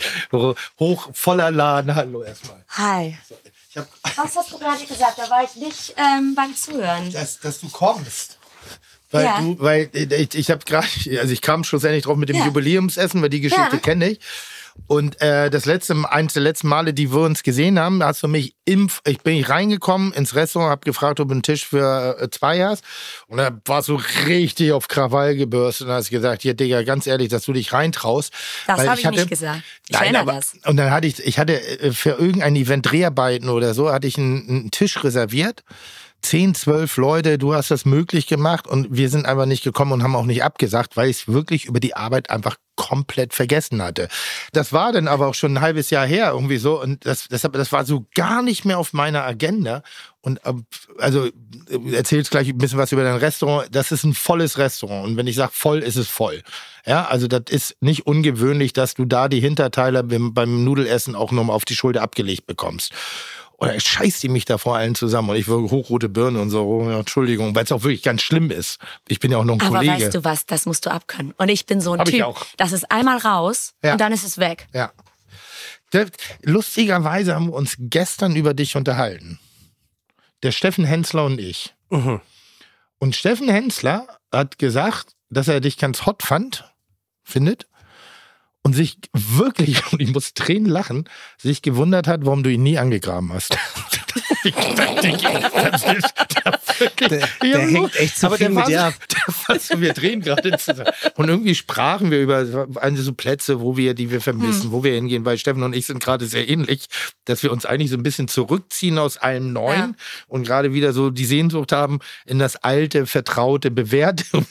hoch voller Laden. Hallo erstmal. Hi. Ich hab, Was hast du gerade gesagt? Da war ich nicht ähm, beim Zuhören. dass, dass du kommst. Weil Ja. du, weil ich, ich habe gerade, also ich kam schlussendlich drauf mit dem Ja. Jubiläumsessen, weil die Geschichte Ja. kenne ich. Und äh, das letzte, eins der letzten Male, die wir uns gesehen haben, da hast du mich im, ich bin ich reingekommen ins Restaurant, habe gefragt, ob du einen Tisch für äh, zwei hast. Und da war so richtig auf Krawall gebürstet und hast gesagt, hier Digga, ganz ehrlich, dass du dich reintraust. Das habe ich hatte- nicht gesagt. Ich Nein, erinnere aber, das. Und dann hatte ich, ich hatte äh, für irgendein Event Dreharbeiten oder so, hatte ich einen, einen Tisch reserviert. Zehn, zwölf Leute, du hast das möglich gemacht und wir sind einfach nicht gekommen und haben auch nicht abgesagt, weil ich es wirklich über die Arbeit einfach komplett vergessen hatte. Das war dann aber auch schon ein halbes Jahr her irgendwie so und das, deshalb, das war so gar nicht mehr auf meiner Agenda. Und ähm, also äh, erzählst gleich ein bisschen was über dein Restaurant. Das ist ein volles Restaurant und wenn ich sage voll, ist es voll. Ja, also das ist nicht ungewöhnlich, dass du da die Hinterteile beim, beim Nudelessen auch nochmal auf die Schulter abgelegt bekommst. Oder scheißt die mich da vor allen zusammen und ich will hochrote Birne und so, oh, ja, Entschuldigung, weil es auch wirklich ganz schlimm ist. Ich bin ja auch noch ein Aber Kollege. weißt du was, das musst du abkönnen. Und ich bin so ein Hab ich Typ. auch. Das ist einmal raus Ja. und dann ist es weg. Ja. Lustigerweise haben wir uns gestern über dich unterhalten. Der Steffen Hensler und ich. Mhm. Und Steffen Hensler hat gesagt, dass er dich ganz hot fand, findet. Und sich wirklich, [laughs] und ich muss Tränen lachen, sich gewundert hat, warum du ihn nie angegraben hast. [laughs] [laughs] Ich Der, der so. hängt [laughs] echt so Aber viel der mit dir so- ab. was, wir drehen gerade zusammen. Und irgendwie sprachen wir über eine so Plätze, wo wir, die wir vermissen, Hm. wo wir hingehen, weil Steffen und ich sind gerade sehr ähnlich, dass wir uns eigentlich so ein bisschen zurückziehen aus allem Neuen Ja. und gerade wieder so die Sehnsucht haben in das alte, vertraute, bewährte. [laughs]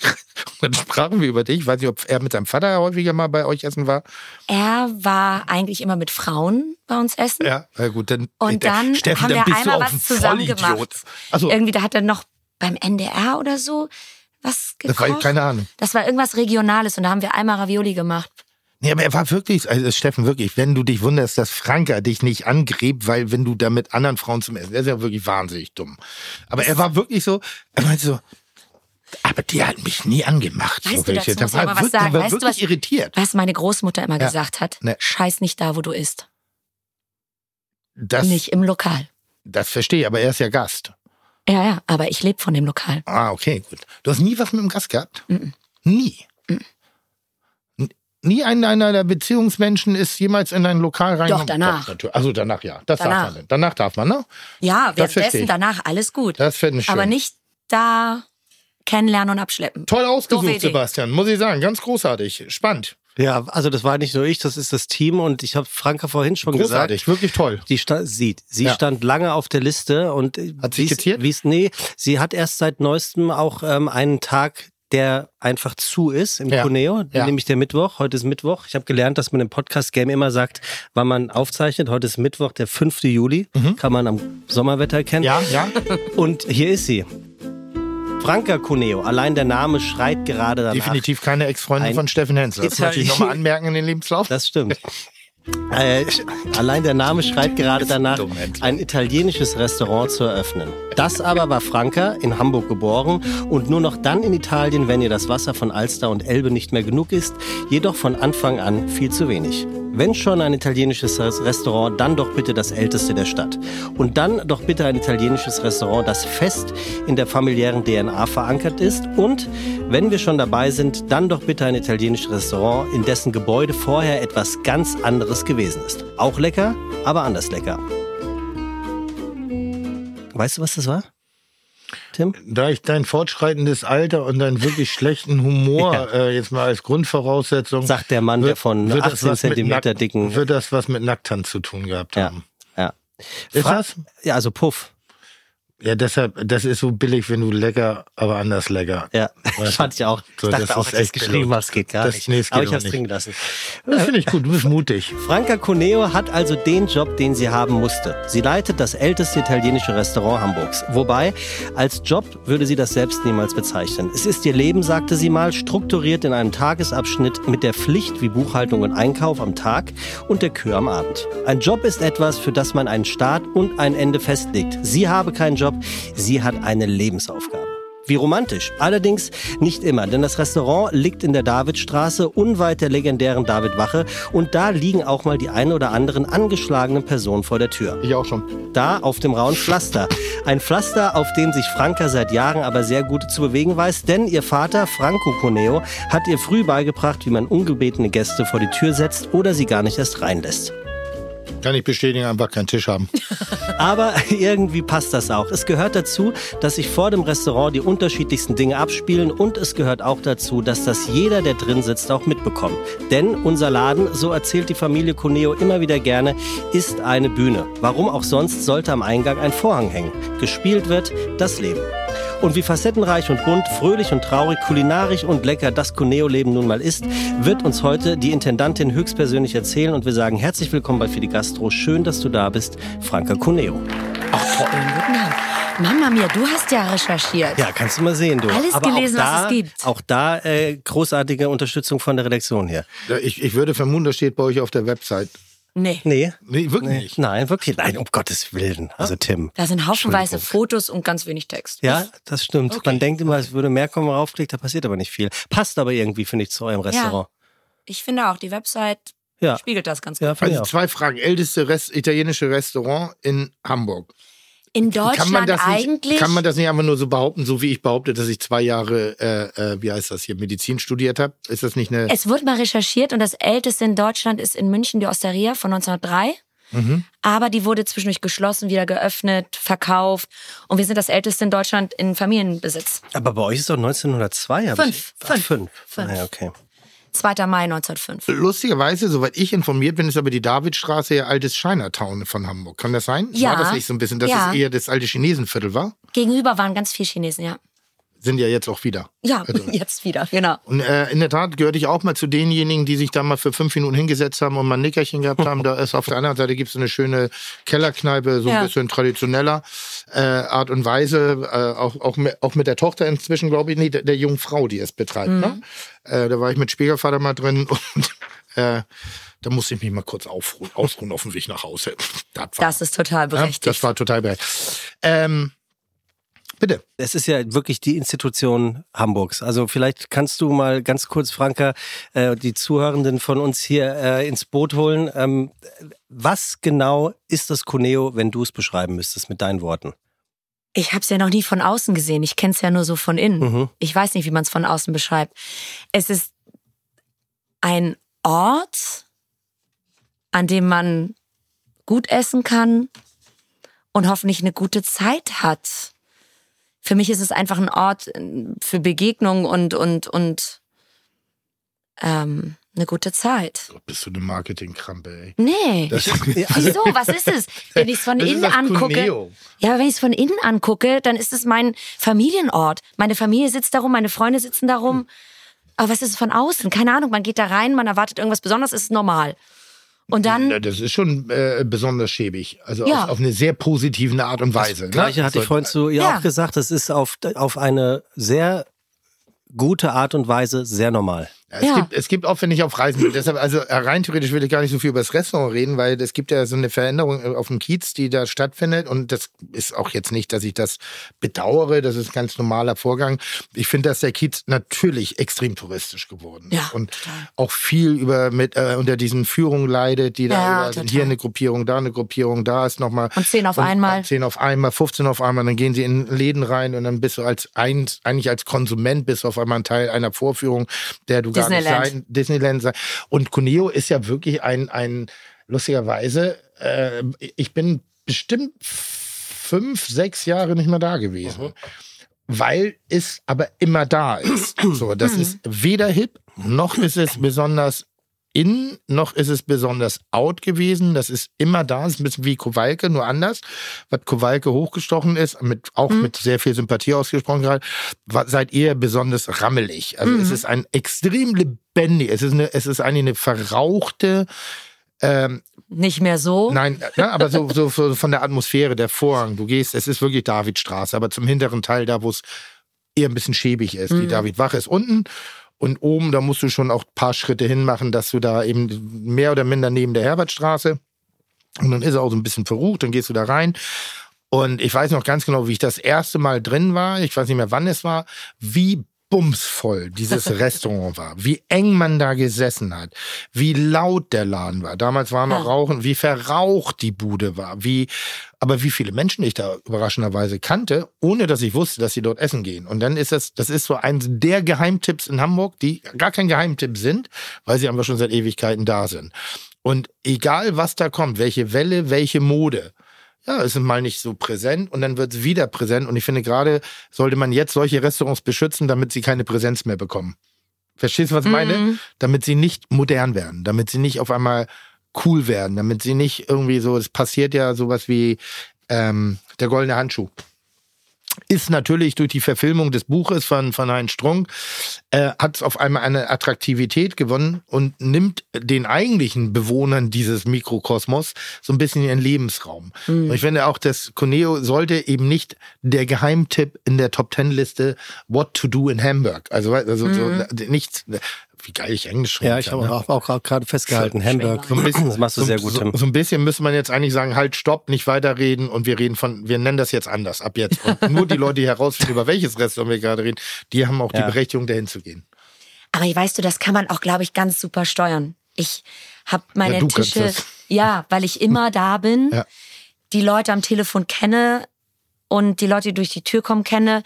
Und dann sprachen wir über dich. Ich weiß nicht, ob er mit seinem Vater häufiger mal bei euch essen war. Er war eigentlich immer mit Frauen bei uns essen. Ja, na gut, dann. Und dann Steffen, haben dann wir einmal was zusammen Vollidiot. gemacht. Also, Irgendwie, da hat er noch beim NDR oder so was das gekocht. war keine Ahnung. Das war irgendwas Regionales und da haben wir einmal Ravioli gemacht. Nee, aber er war wirklich, also Steffen, wirklich, wenn du dich wunderst, dass Franka dich nicht angrebt, weil wenn du da mit anderen Frauen zum Essen, der ist ja wirklich wahnsinnig dumm. Aber er war wirklich so, er meinte so, aber die hat mich nie angemacht. Weißt so du, welche. dazu muss war aber was wirklich, sagen. war Weißt du, wirklich was- irritiert. Was meine Großmutter immer Ja. gesagt hat, Ne. scheiß nicht da, wo du isst. Das, Nicht im Lokal. Das verstehe ich, aber er ist ja Gast. Ja, ja, aber ich lebe von dem Lokal. Ah, okay, gut. Du hast nie was mit dem Gast gehabt? Nie. N- Nie einer einer der Beziehungsmenschen ist jemals in dein Lokal rein. Doch, danach. natürlich. Also danach ja. Das darf Danach. man. denn. Danach darf man, ne? Ja, währenddessen danach alles gut. Das fände ich schön. aber nicht da kennenlernen und abschleppen. Toll ausgesucht. Sebastian, muss ich sagen. Ganz großartig. Spannend. Ja, also das war nicht nur ich, das ist das Team und ich habe Franka vorhin schon Großartig. gesagt. Wirklich toll. Die sta sieht, sie Ja. stand lange auf der Liste und äh, Hat sie skizziert? wie's- nee, sie hat erst seit neuestem auch ähm, einen Tag, der einfach zu ist im Ja. Cuneo, Ja. nämlich der Mittwoch. Heute ist Mittwoch. Ich habe gelernt, dass man im Podcast-Game immer sagt, wann man aufzeichnet. Heute ist Mittwoch, der 5. Juli. Kann man am Sommerwetter erkennen. Mhm. Ja, ja. Und hier ist sie. Franka Cuneo. Allein der Name schreit gerade danach. Definitiv keine Ex-Freundin von Steffen Hensler. Das Italien- möchte ich nochmal anmerken in den Lebenslauf. Das stimmt. [laughs] Äh, allein der Name schreit gerade danach, ein italienisches Restaurant zu eröffnen. Das aber war Franka, in Hamburg geboren und nur noch dann in Italien, wenn ihr das Wasser von Alster und Elbe nicht mehr genug ist, jedoch von Anfang an viel zu wenig. Wenn schon ein italienisches Restaurant, dann doch bitte das älteste der Stadt. Und dann doch bitte ein italienisches Restaurant, das fest in der familiären DNA verankert ist. Und wenn wir schon dabei sind, dann doch bitte ein italienisches Restaurant, in dessen Gebäude vorher etwas ganz anderes gewesen ist. Auch lecker, aber anders lecker. Weißt du, was das war? Tim? Da ich dein fortschreitendes Alter und deinen wirklich schlechten Humor [laughs] Ja. äh, jetzt mal als Grundvoraussetzung. Sagt der Mann, der von das 18 was mit Zentimeter dicken- Wird das was mit Nacktanz zu tun gehabt Ja. haben? Ja. Ist Fra- das? Ja, also Puff. Ja, deshalb, das ist so billig, wenn du lecker, aber anders lecker. Ja, Weißt [laughs] fand ich auch. So, ich das dachte auch, als ich geschrieben habe, geht gar Das- nicht. nee, geht Aber ich habe es drin gelassen. Das finde ich gut, du bist mutig. Franca Cuneo hat also den Job, den sie haben musste. Sie leitet das älteste italienische Restaurant Hamburgs. Wobei, als Job würde sie das selbst niemals bezeichnen. Es ist ihr Leben, sagte sie mal, strukturiert in einem Tagesabschnitt mit der Pflicht wie Buchhaltung und Einkauf am Tag und der Kür am Abend. Ein Job ist etwas, für das man einen Start und ein Ende festlegt. Sie habe keinen Job, sie hat eine Lebensaufgabe. Wie romantisch. Allerdings nicht immer, denn das Restaurant liegt in der Davidstraße, unweit der legendären Davidwache und da liegen auch mal die ein oder anderen angeschlagenen Personen vor der Tür. Ich auch schon. Da auf dem rauen Pflaster. Ein Pflaster, auf dem sich Franka seit Jahren aber sehr gut zu bewegen weiß, denn ihr Vater, Franco Cuneo, hat ihr früh beigebracht, wie man ungebetene Gäste vor die Tür setzt oder sie gar nicht erst reinlässt. Kann ich bestätigen, einfach keinen Tisch haben. [laughs] Aber [laughs] irgendwie passt das auch. Es gehört dazu, dass sich vor dem Restaurant die unterschiedlichsten Dinge abspielen und es gehört auch dazu, dass das jeder, der drin sitzt, auch mitbekommt. Denn unser Laden, so erzählt die Familie Cuneo immer wieder gerne, ist eine Bühne. Warum auch sonst sollte am Eingang ein Vorhang hängen. Gespielt wird das Leben. Und wie facettenreich und bunt, fröhlich und traurig, kulinarisch und lecker das Cuneo-Leben nun mal ist, wird uns heute die Intendantin höchstpersönlich erzählen und wir sagen herzlich willkommen bei Fidi Gastro. Schön, dass du da bist, Franka Cuneo. Schönen guten Abend. Mama mir, du hast ja recherchiert. Ja, kannst du mal sehen, du. Alles Aber gelesen, auch was da, es gibt. Auch da äh, großartige Unterstützung von der Redaktion hier. Ich, ich würde vermuten, das steht bei euch auf der Website. Nee. Nee, Nee, wirklich nicht. nein, wirklich, nein, um Gottes Willen. Also Tim. Da sind haufenweise. Fotos und ganz wenig Text. Ja, das stimmt. Okay. Man denkt immer, es würde mehr kommen, wenn man raufklickt, da passiert aber nicht viel. Passt aber irgendwie, finde ich, zu eurem Restaurant. Ich finde auch, die Website Ja, spiegelt das ganz gut. ja, Also zwei Fragen. Älteste Rest, italienische Restaurant in Hamburg. In Deutschland kann man das nicht, eigentlich. Kann man das nicht einfach nur so behaupten, so wie ich behaupte, dass ich zwei Jahre, äh, äh, wie heißt das hier, Medizin studiert habe? Ist das nicht eine... es wurde mal recherchiert und das älteste in Deutschland ist in München die Osteria von 1903. aber die wurde zwischendurch geschlossen, wieder geöffnet, verkauft. Und wir sind das älteste in Deutschland in Familienbesitz. Aber bei euch ist doch 1902. hab Fünf. Ich, Fünf. Ach, fünf. Fünf. Ah, ja, okay. 2. Mai 1905. Lustigerweise, soweit ich informiert bin, ist aber die Davidstraße ja altes Chinatown von Hamburg. Kann das sein? Ja. War das nicht so ein bisschen, dass Ja. es eher das alte Chinesenviertel war? Gegenüber waren ganz viele Chinesen, ja. Sind ja jetzt auch wieder. Ja, Also- [laughs] jetzt wieder, genau. Und äh, in der Tat gehörte ich auch mal zu denjenigen, die sich da mal für fünf Minuten hingesetzt haben und mal ein Nickerchen gehabt haben. [laughs] Da ist auf der anderen Seite gibt es eine schöne Kellerkneipe, so ein Ja. bisschen traditioneller äh, Art und Weise. Äh, auch, auch, mit, auch mit der Tochter inzwischen, glaube ich, nee, der, der jungen Frau, die es betreibt. Ne? Äh, da war ich mit Schwiegervater mal drin [laughs] und äh, da musste ich mich mal kurz aufruhen, ausruhen auf dem Weg nach Hause. Das, war, Das ist total ja, berechtigt. das war total berechtigt. Ähm, bitte. Es ist ja wirklich die Institution Hamburgs. Also vielleicht kannst du mal ganz kurz, Franka, äh, die Zuhörenden von uns hier äh, ins Boot holen. Ähm, was genau ist das Cuneo, wenn du es beschreiben müsstest mit deinen Worten? Ich habe es ja noch nie von außen gesehen. Ich kenne es ja nur so von innen. Mhm. Ich weiß nicht, wie man es von außen beschreibt. Es ist ein Ort, an dem man gut essen kann und hoffentlich eine gute Zeit hat. Für mich ist es einfach ein Ort äh, für Begegnung und und und ähm, eine gute Zeit. Bist du eine Marketingkrampe, ey. Nee. Das, Wieso? Was ist es? Wenn ich es von Das innen angucke. Cuneo. Ja, wenn ich es von innen angucke, dann ist es mein Familienort. Meine Familie sitzt darum, meine Freunde sitzen darum. Aber was ist es von außen? Keine Ahnung. Man geht da rein, man erwartet irgendwas Besonderes, ist normal. Und Na, dann, das ist schon äh, besonders schäbig. Also Ja. auf, auf eine sehr positive Art und Weise. Gleiche ne? hatte ich So, vorhin zu ihr Ja. auch gesagt. Das ist auf, auf eine sehr gute Art und Weise sehr normal. Es, Ja. gibt, es gibt oft, wenn ich auf Reisen bin, deshalb, also äh, rein theoretisch will ich gar nicht so viel über das Restaurant reden, weil es gibt ja so eine Veränderung äh, auf dem Kiez, die da stattfindet und das ist auch jetzt nicht, dass ich das bedauere, das ist ein ganz normaler Vorgang. Ich finde, dass der Kiez natürlich extrem touristisch geworden ist Ja, und total. auch viel über mit äh, unter diesen Führungen leidet, die da Ja, über, sind. total. hier eine Gruppierung, da eine Gruppierung, da ist nochmal Und zehn auf einmal. 10 auf einmal, 15 auf einmal, dann gehen sie in Läden rein und dann bist du als ein, eigentlich als Konsument bist du auf einmal ein Teil einer Vorführung, der du gar Disneyland. sein, Disneyland sein. Und Cuneo ist ja wirklich ein, ein lustigerweise, äh, ich bin bestimmt fünf, sechs Jahre nicht mehr da gewesen. Weil es aber immer da ist. So, das ist weder hip, noch ist es besonders in, noch ist es besonders out gewesen. Das ist immer da. Das ist ein bisschen wie Kowalke, nur anders. Was Kowalke hochgestochen ist, mit, auch mit sehr viel Sympathie ausgesprochen gerade, seid ihr besonders rammelig. Also es ist ein extrem lebendig, es ist, eine, es ist eigentlich eine verrauchte, ähm, nicht mehr so. Nein, ne, aber so, so, so von der Atmosphäre, der Vorhang. Du gehst, es ist wirklich Davidstraße, aber zum hinteren Teil, da wo es eher ein bisschen schäbig ist. Die Davidwache ist unten und oben, da musst du schon auch ein paar Schritte hinmachen, dass du da eben mehr oder minder neben der Herbertstraße. Und dann ist er auch so ein bisschen verrucht, dann gehst du da rein. Und ich weiß noch ganz genau, wie ich das erste Mal drin war. Ich weiß nicht mehr, wann es war. Wie bumsvoll dieses [laughs] Restaurant war. Wie eng man da gesessen hat. Wie laut der Laden war. Damals war noch. Rauchen. Wie verraucht die Bude war. Wie, aber wie viele Menschen ich da überraschenderweise kannte, ohne dass ich wusste, dass sie dort essen gehen. Und dann ist das, das ist so eins der Geheimtipps in Hamburg, die gar kein Geheimtipp sind, weil sie einfach schon seit Ewigkeiten da sind. Und egal was da kommt, welche Welle, welche Mode, ja, es ist mal nicht so präsent und dann wird es wieder präsent. Und ich finde gerade, sollte man jetzt solche Restaurants beschützen, damit sie keine Präsenz mehr bekommen. Verstehst du, was ich meine? Damit sie nicht modern werden, damit sie nicht auf einmal cool werden, damit sie nicht irgendwie so, es passiert ja sowas wie ähm, der goldene Handschuh. Ist natürlich durch die Verfilmung des Buches von, von Heinz Strunk, äh, hat es auf einmal eine Attraktivität gewonnen und nimmt den eigentlichen Bewohnern dieses Mikrokosmos so ein bisschen ihren Lebensraum. Und ich finde auch, dass Cuneo sollte eben nicht der Geheimtipp in der Top Ten Liste What to do in Hamburg. Also, also so, nichts, wie geil ich Englisch Ja, reden ich habe ne? auch, auch gerade festgehalten. Hamburg. So ein bisschen, Das machst du sehr gut, so, so ein bisschen müsste man jetzt eigentlich sagen, halt, stopp, nicht weiterreden und wir reden von, wir nennen das jetzt anders, ab jetzt. Und [laughs] nur die Leute, die herausfinden, über welches Restaurant wir gerade reden, die haben auch Ja. die Berechtigung, dahin zu gehen. Aber weißt du, das kann man auch, glaube ich, ganz super steuern. Ich habe meine Ja, Tische, ja, weil ich immer da bin, Ja. die Leute am Telefon kenne und die Leute, die durch die Tür kommen, kenne.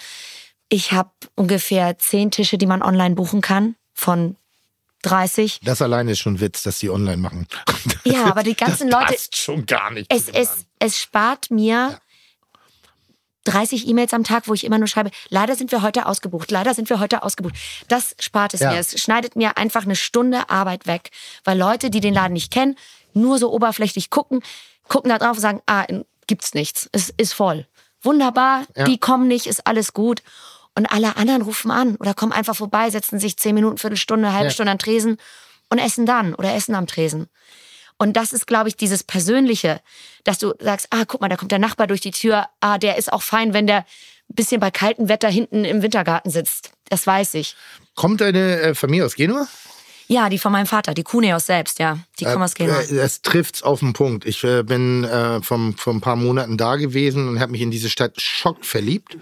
Ich habe ungefähr zehn Tische, die man online buchen kann, von 30. Das alleine ist schon Witz, dass die online machen. Ja, aber die [laughs] ganzen das Leute, passt schon gar nicht. es, es, es spart mir 30 E-Mails am Tag, wo ich immer nur schreibe, leider sind wir heute ausgebucht, leider sind wir heute ausgebucht. Das spart es Ja. mir. Es schneidet mir einfach eine Stunde Arbeit weg. Weil Leute, die den Laden nicht kennen, nur so oberflächlich gucken, gucken da drauf und sagen, ah, gibt's nichts, es ist voll. Wunderbar, Ja. die kommen nicht, ist alles gut. Und alle anderen rufen an oder kommen einfach vorbei, setzen sich 10 Minuten, Viertelstunde, halbe Ja. Stunde an Tresen und essen dann oder essen am Tresen. Und das ist, glaube ich, dieses Persönliche, dass du sagst, ah, guck mal, da kommt der Nachbar durch die Tür, ah, der ist auch fein, wenn der ein bisschen bei kaltem Wetter hinten im Wintergarten sitzt. Das weiß ich. Kommt deine äh, Familie aus Genua? Ja, die von meinem Vater, die Kuneos selbst, ja. Die kommen aus Genua. Äh, Das trifft's auf den Punkt. Ich äh, bin äh, vom, vor ein paar Monaten da gewesen und habe mich in diese Stadt schockverliebt,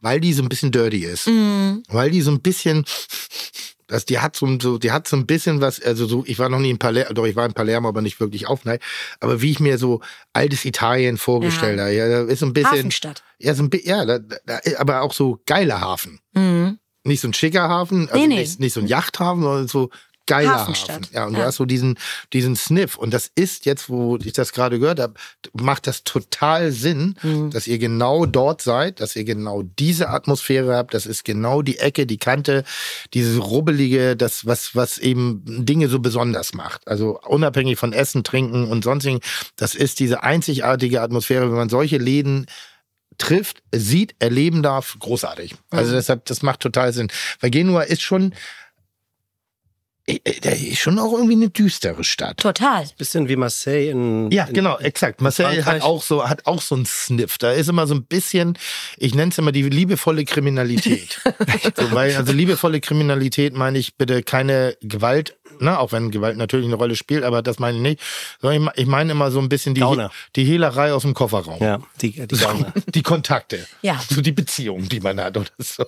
weil die so ein bisschen dirty ist. Mhm. Weil die so ein bisschen, das, die hat so, so, die hat so ein bisschen was, also so, ich war noch nie in Palermo, doch ich war in Palermo, aber nicht wirklich aufneid, aber wie ich mir so altes Italien vorgestellt Ja. habe, ja, da ist so ein bisschen, Hafenstadt. ja, so ein bisschen, ja, da, da, aber auch so geiler Hafen. Mhm. Nicht so ein schicker Hafen, also Nee, nee. Nicht, nicht so ein Yachthafen, sondern so geiler Hafenstadt. Hafen. Ja, und du Ja. hast so diesen, diesen Sniff. Und das ist jetzt, wo ich das gerade gehört habe, macht das total Sinn, Mhm. dass ihr genau dort seid, dass ihr genau diese Atmosphäre habt. Das ist genau die Ecke, die Kante, dieses rubbelige, das, was, was eben Dinge so besonders macht. Also unabhängig von Essen, Trinken und sonstigen. Das ist diese einzigartige Atmosphäre, wenn man solche Läden trifft, sieht, erleben darf, großartig. Also deshalb, das macht total Sinn. Weil Genua ist schon, äh, äh, ist schon auch irgendwie eine düstere Stadt. Total. Bisschen wie Marseille in. Ja, in, genau, exakt. Marcel hat auch so, hat auch so einen Sniff. Da ist immer so ein bisschen, ich nenne es immer die liebevolle Kriminalität. [laughs] so, weil, also liebevolle Kriminalität meine ich bitte keine Gewalt, ne, auch wenn Gewalt natürlich eine Rolle spielt, aber das meine ich nicht. Sondern ich me- ich meine immer so ein bisschen die, die Hehlerei aus dem Kofferraum. Ja, die, die So, die Kontakte. Ja. So die Beziehungen, die man hat oder so.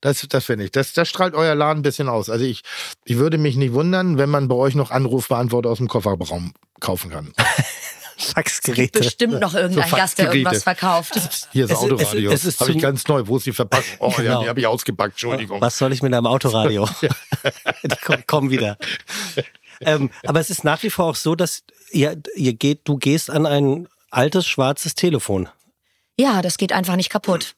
Das, das finde ich. Das, das strahlt euer Laden ein bisschen aus. Also ich, ich würde mich nicht wundern, wenn man bei euch noch Anrufbeantworter aus dem Kofferraum kaufen kann. [laughs] Faxgeräte. Bestimmt noch irgendein So Gast, der irgendwas verkauft. Hier ist Es ist- Autoradio. es ist- es ist Habe ich ganz neu. Wo ist die Verpackung? Oh ja, Genau. die habe ich ausgepackt. Entschuldigung. Was soll ich mit einem Autoradio? die kommen, kommen wieder. ähm, aber es ist nach wie vor auch so, dass ihr, ihr geht, du gehst an ein altes schwarzes Telefon. Ja, das geht einfach nicht kaputt.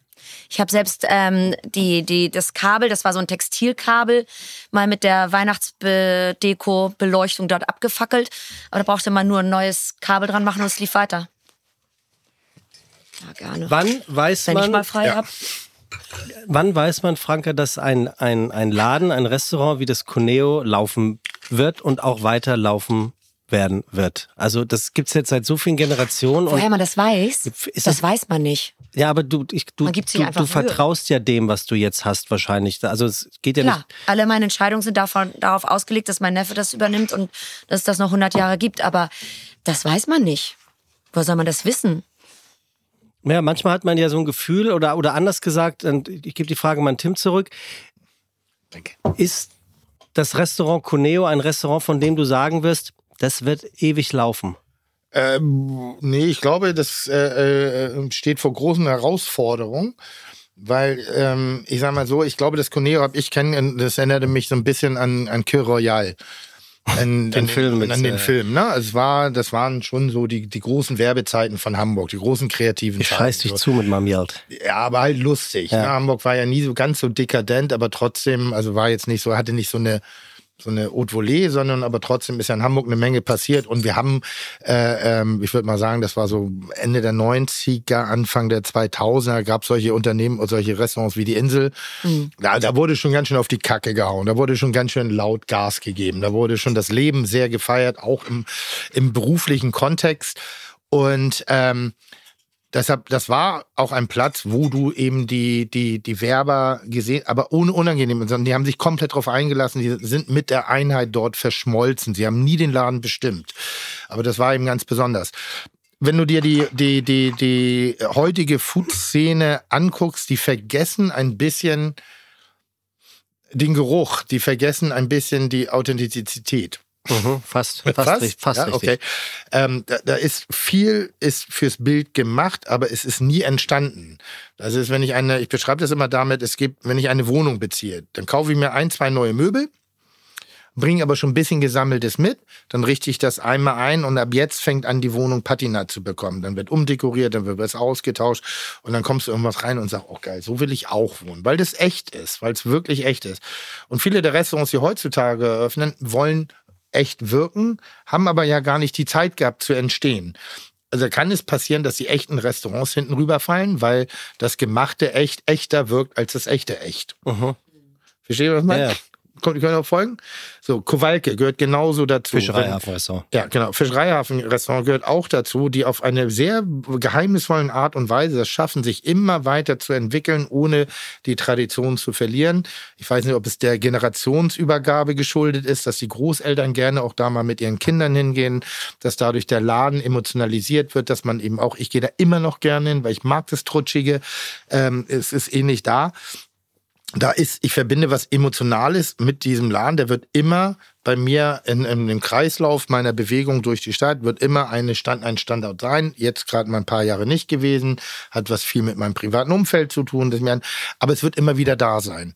Ich habe selbst ähm, die, die, das Kabel, das war so ein Textilkabel, mal mit der Weihnachtsdeko Beleuchtung dort abgefackelt. Aber da brauchte man nur ein neues Kabel dran machen und es lief weiter. Ja, gerne. Wann weiß Wenn ich mal man, frei Ja. hab. wann weiß man, Franke, dass ein, ein, ein Laden, ein Restaurant wie das Cuneo laufen wird und auch weiter laufen werden wird? Also das gibt's jetzt seit so vielen Generationen. Woher man das weiß, das es- weiß man nicht. Ja, aber du, ich, du, du, du Mühe. vertraust ja dem, was du jetzt hast wahrscheinlich. Also es geht ja Klar, nicht. alle meine Entscheidungen sind davon, darauf ausgelegt, dass mein Neffe das übernimmt und dass es das noch 100 Jahre gibt. Aber das weiß man nicht. Woher soll man das wissen? Ja, manchmal hat man ja so ein Gefühl oder, oder anders gesagt, und ich gebe die Frage mal an Tim zurück. Danke. Ist das Restaurant Cuneo ein Restaurant, von dem du sagen wirst, das wird ewig laufen? Ähm, nee, ich glaube, das äh, äh, steht vor großen Herausforderungen. Weil, ähm, ich sag mal so, ich glaube, das Coneo habe ich kennen, das erinnerte mich so ein bisschen an, an Kir Royal. [laughs] An, Den an, Film mit, an den äh, Film, ne? Es war, das waren schon so die, die großen Werbezeiten von Hamburg, die großen kreativen Ich Zeiten. scheiß dich so. zu mit meinem Geld. Ja, aber halt lustig. Ja. Ne? Hamburg war ja nie so ganz so dekadent, aber trotzdem, also war jetzt nicht so, hatte nicht so eine so eine Haute Volée, sondern aber trotzdem ist ja in Hamburg eine Menge passiert. Und wir haben, äh, ähm, ich würde mal sagen, das war so Ende der 90er, Anfang der 2000er, gab solche Unternehmen und solche Restaurants wie die Insel. Da, da wurde schon ganz schön auf die Kacke gehauen, da wurde schon ganz schön laut Gas gegeben, da wurde schon das Leben sehr gefeiert, auch im, im beruflichen Kontext. Und ähm, Deshalb, das war auch ein Platz, wo du eben die, die, die Werber gesehen, aber ohne unangenehm, sondern die haben sich komplett darauf eingelassen, die sind mit der Einheit dort verschmolzen. Sie haben nie den Laden bestimmt. Aber das war eben ganz besonders. Wenn du dir die, die, die, die heutige Food-Szene anguckst, die vergessen ein bisschen den Geruch, die vergessen ein bisschen die Authentizität. Mhm, fast, [laughs] fast, richtig. Fast ja, richtig. okay. Ähm, da, da ist viel ist fürs Bild gemacht, aber es ist nie entstanden. Also ist, wenn ich eine, ich beschreibe das immer damit, es gibt, wenn ich eine Wohnung beziehe, dann kaufe ich mir ein, zwei neue Möbel, bringe aber schon ein bisschen Gesammeltes mit. Dann richte ich das einmal ein und ab jetzt fängt an, die Wohnung Patina zu bekommen. Dann wird umdekoriert, dann wird was ausgetauscht und dann kommst du irgendwas rein und sagst, oh geil, so will ich auch wohnen, weil das echt ist, weil es wirklich echt ist. Und viele der Restaurants, die heutzutage eröffnen, wollen echt wirken, haben aber ja gar nicht die Zeit gehabt zu entstehen. Also kann es passieren, dass die echten Restaurants hinten rüberfallen, weil das gemachte echt echter wirkt als das echte echt. Mhm. Versteht ihr, was ich meine? Ja, ja. Kommt, könnt ihr auch folgen? So, Kowalke gehört genauso dazu. Fischereihafenrestaurant. Ja, genau. Fischereihafenrestaurant gehört auch dazu, die auf eine sehr geheimnisvollen Art und Weise das schaffen, sich immer weiter zu entwickeln, ohne die Tradition zu verlieren. Ich weiß nicht, ob es der Generationsübergabe geschuldet ist, dass die Großeltern gerne auch da mal mit ihren Kindern hingehen, dass dadurch der Laden emotionalisiert wird, dass man eben auch, ich gehe da immer noch gerne hin, weil ich mag das Trutschige. Ähm, es ist ähnlich da da ist, ich verbinde was Emotionales mit diesem Laden. Der wird immer bei mir in, in dem Kreislauf meiner Bewegung durch die Stadt, wird immer eine Stand, ein Standort sein. Jetzt gerade mal ein paar Jahre nicht gewesen, hat was viel mit meinem privaten Umfeld zu tun. Aber es wird immer wieder da sein.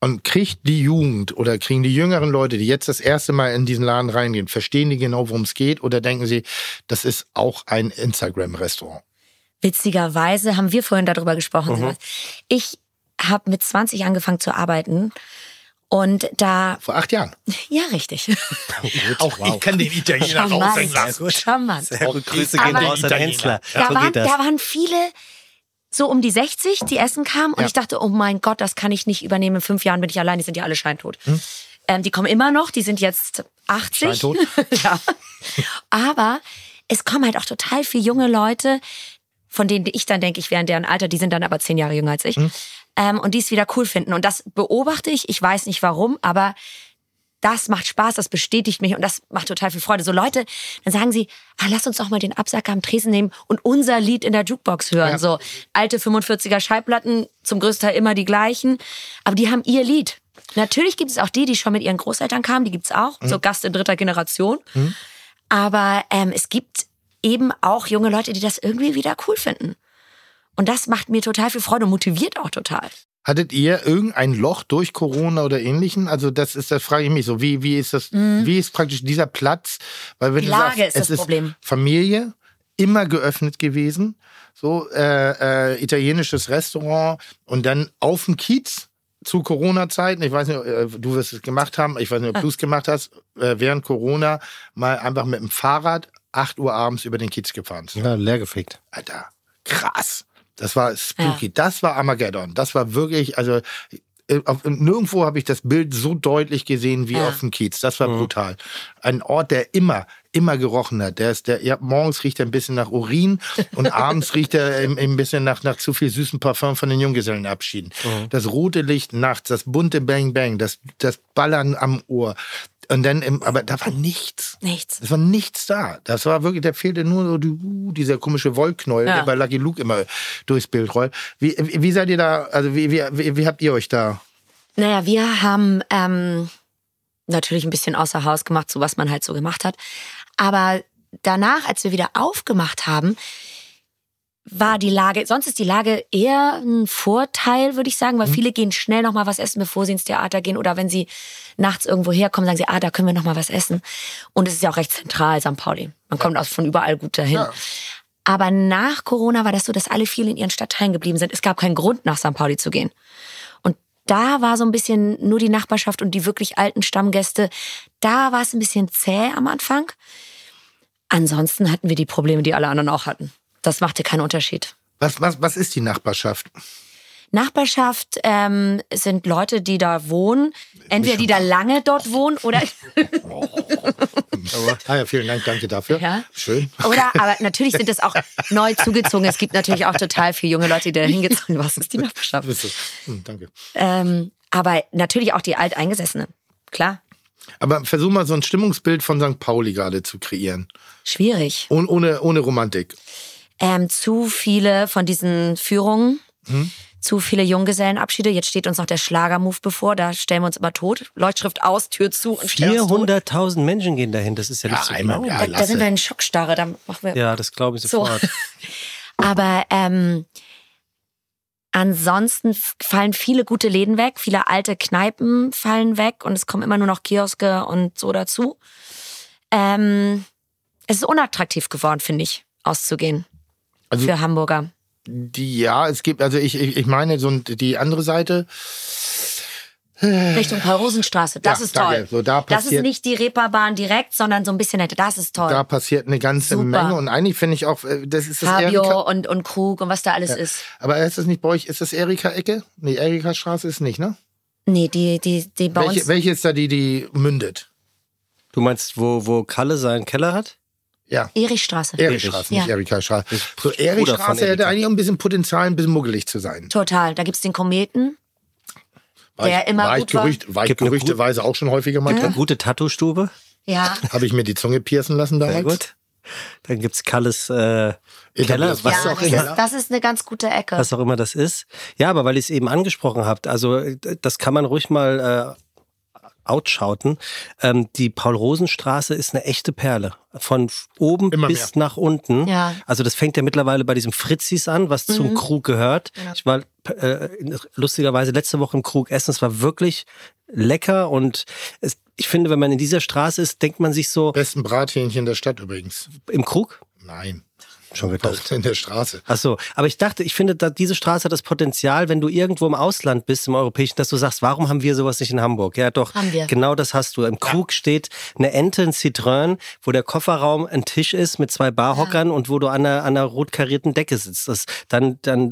Und kriegt die Jugend oder kriegen die jüngeren Leute, die jetzt das erste Mal in diesen Laden reingehen, verstehen die genau, worum es geht? Oder denken sie, das ist auch ein Instagram-Restaurant? Witzigerweise haben wir vorhin darüber gesprochen. Sebastian. Ich habe mit 20 angefangen zu arbeiten. Und da, Vor acht Jahren. ja, richtig. [laughs] Auch ich kann den Italiener raushängen lassen. Charmant. Sehr gut. Grüße gehen raus an. Hensler. Da, so waren, da waren viele so um die 60, die essen kamen. Und Ja. ich dachte, oh mein Gott, das kann ich nicht übernehmen. In fünf Jahren bin ich allein, die sind ja alle scheintot. Hm? Ähm, die kommen immer noch, die sind jetzt 80. Scheintot? [laughs] ja. Aber es kommen halt auch total viele junge Leute, von denen ich dann denke, ich wäre in deren Alter, die sind dann aber zehn Jahre jünger als ich. Ähm, und die es wieder cool finden. Und das beobachte ich, ich weiß nicht warum, aber das macht Spaß, das bestätigt mich und das macht total viel Freude. So Leute, dann sagen sie, ah, lass uns doch mal den Absacker am Tresen nehmen und unser Lied in der Jukebox hören. Ja. So alte 45er Schallplatten, zum größten Teil immer die gleichen, aber die haben ihr Lied. Natürlich gibt es auch die, die schon mit ihren Großeltern kamen, die gibt's auch, so Gast in dritter Generation. Aber ähm, es gibt eben auch junge Leute, die das irgendwie wieder cool finden. Und das macht mir total viel Freude und motiviert auch total. Hattet ihr irgendein Loch durch Corona oder ähnlichen? Also das ist, das frage ich mich so. Wie, wie ist das, wie ist praktisch dieser Platz? Weil wenn Die du Lage sagst, ist es das Problem. Familie, immer geöffnet gewesen, so äh, äh, italienisches Restaurant und dann auf dem Kiez zu Corona-Zeiten, ich weiß nicht, äh, du wirst es gemacht haben, ich weiß nicht, ob du es gemacht hast, äh, während Corona mal einfach mit dem Fahrrad 8 Uhr abends über den Kiez gefahren. Ja, leergefegt. Alter, krass. Das war spooky. Das war Armageddon. Das war wirklich, also äh, auf, nirgendwo habe ich das Bild so deutlich gesehen wie Ja. auf dem Kiez. Das war brutal. Ein Ort, der immer, immer gerochen hat. Der ist, der, ja, morgens riecht er ein bisschen nach Urin [laughs] und abends riecht er ein, ein bisschen nach, nach zu viel süßen Parfum von den Junggesellenabschieden. Das rote Licht nachts, das bunte Bang Bang, das, das Ballern am Ohr. Und dann, im, aber da war nichts. Nichts. Es war nichts da. Das war wirklich, da fehlte nur so die, uh, dieser komische Wollknäuel, Ja. der bei Lucky Luke immer durchs Bild rollt. Wie, wie seid ihr da, also wie, wie, wie, wie habt ihr euch da? Naja, wir haben ähm, natürlich ein bisschen außer Haus gemacht, so was man halt so gemacht hat. Aber danach, als wir wieder aufgemacht haben, war die Lage, sonst ist die Lage eher ein Vorteil, würde ich sagen, weil viele gehen schnell noch mal was essen, bevor sie ins Theater gehen oder wenn sie nachts irgendwo herkommen, sagen sie, ah, da können wir noch mal was essen. Und es ist ja auch recht zentral, St. Pauli. Man kommt auch von überall gut dahin. Ja. Aber nach Corona war das so, dass alle viel in ihren Stadtteilen geblieben sind. Es gab keinen Grund, nach St. Pauli zu gehen. Und da war so ein bisschen nur die Nachbarschaft und die wirklich alten Stammgäste. Da war es ein bisschen zäh am Anfang. Ansonsten hatten wir die Probleme, die alle anderen auch hatten. Das machte keinen Unterschied. Was, was, was ist die Nachbarschaft? Nachbarschaft ähm, sind Leute, die da wohnen. Entweder die da lange dort wohnen oder [laughs] [laughs] Ah ja, vielen Dank, danke dafür. Ja. Schön. Oder, aber [laughs] natürlich sind es auch neu zugezogen. Es gibt natürlich auch total viele junge Leute, die da hingezogen sind. Was ist die Nachbarschaft? Hm, danke. Ähm, aber natürlich auch die Alteingesessenen. Klar. Aber versuch mal so ein Stimmungsbild von St. Pauli gerade zu kreieren. Schwierig. Ohne, ohne, ohne Romantik. Ähm, zu viele von diesen Führungen, Hm? zu viele Junggesellenabschiede. Jetzt steht uns noch der Schlagermove bevor. Da stellen wir uns immer tot. Leuchtschrift aus, Tür zu und stellen uns tot. 400.000 Menschen gehen dahin. Das ist ja, Ja, nicht so einmal, genau. ja. Da, da sind wir in Schockstarre. Da machen wir Ja, das glaube ich so. sofort. [laughs] Aber ähm, Ansonsten fallen viele gute Läden weg, viele alte Kneipen fallen weg und es kommen immer nur noch Kioske und so dazu. Ähm, es ist unattraktiv geworden, finde ich, auszugehen Also- für Hamburger. Die, ja, es gibt, also ich, ich, ich meine, so die andere Seite, Richtung Paul-Rosenstraße. Das Ja, ist danke. toll. So, da das ist passiert- nicht die Reeperbahn direkt, sondern so ein bisschen netter. Das ist toll. da passiert eine ganze Super. Menge. Und eigentlich finde ich auch, äh, das ist das Fabio Erika. und, und Krug und was da alles ist. Aber ist das nicht bei euch, ist das Erika-Ecke? Nee, Erika-Straße ist nicht, ne? Nee, die, die, die bei Welche, uns. welche ist da die, die mündet? Du meinst, wo, wo Kalle seinen Keller hat? Ja. Erichstraße. Erika-Straße, nicht Ja. Erika-Straße. So, Erika-Straße hätte eigentlich auch ein bisschen Potenzial, ein bisschen muggelig zu sein. Total. Da gibt's den Kometen. War Der ich, immer war gut ich. Gerücht, war ich Gibt gerüchteweise auch schon häufiger mal Eine drin. gute Tattoo-Stube. Ja. Habe ich mir die Zunge piercen lassen Sehr damals. gut. Dann gibt's Kalles äh, Keller, das- was ja, auch das immer. ist, das ist eine ganz gute Ecke. was auch immer das ist. Ja, aber weil ihr es eben angesprochen habt, also äh, das kann man ruhig mal äh, outschauten. Ähm, die Paul-Rosen-Straße ist eine echte Perle. Von oben Immer bis nach unten. Ja. Also das fängt ja mittlerweile bei diesem Fritzis an, was zum Mhm. Krug gehört. Genau. Ich war äh, lustigerweise letzte Woche im Krug essen. Es war wirklich lecker und es, ich finde, wenn man in dieser Straße ist, denkt man sich so, Besten Brathähnchen der Stadt übrigens. im Krug? Nein. Schon gedacht. In der Straße. Ach so, aber ich dachte, ich finde, da diese Straße hat das Potenzial, wenn du irgendwo im Ausland bist, im Europäischen, dass du sagst, warum haben wir sowas nicht in Hamburg? Ja, doch, Haben wir. genau das hast du. Im Krug steht eine Ente, ein Citroën, wo der Kofferraum ein Tisch ist mit zwei Barhockern und wo du an einer, an einer rot karierten Decke sitzt. Das, dann, dann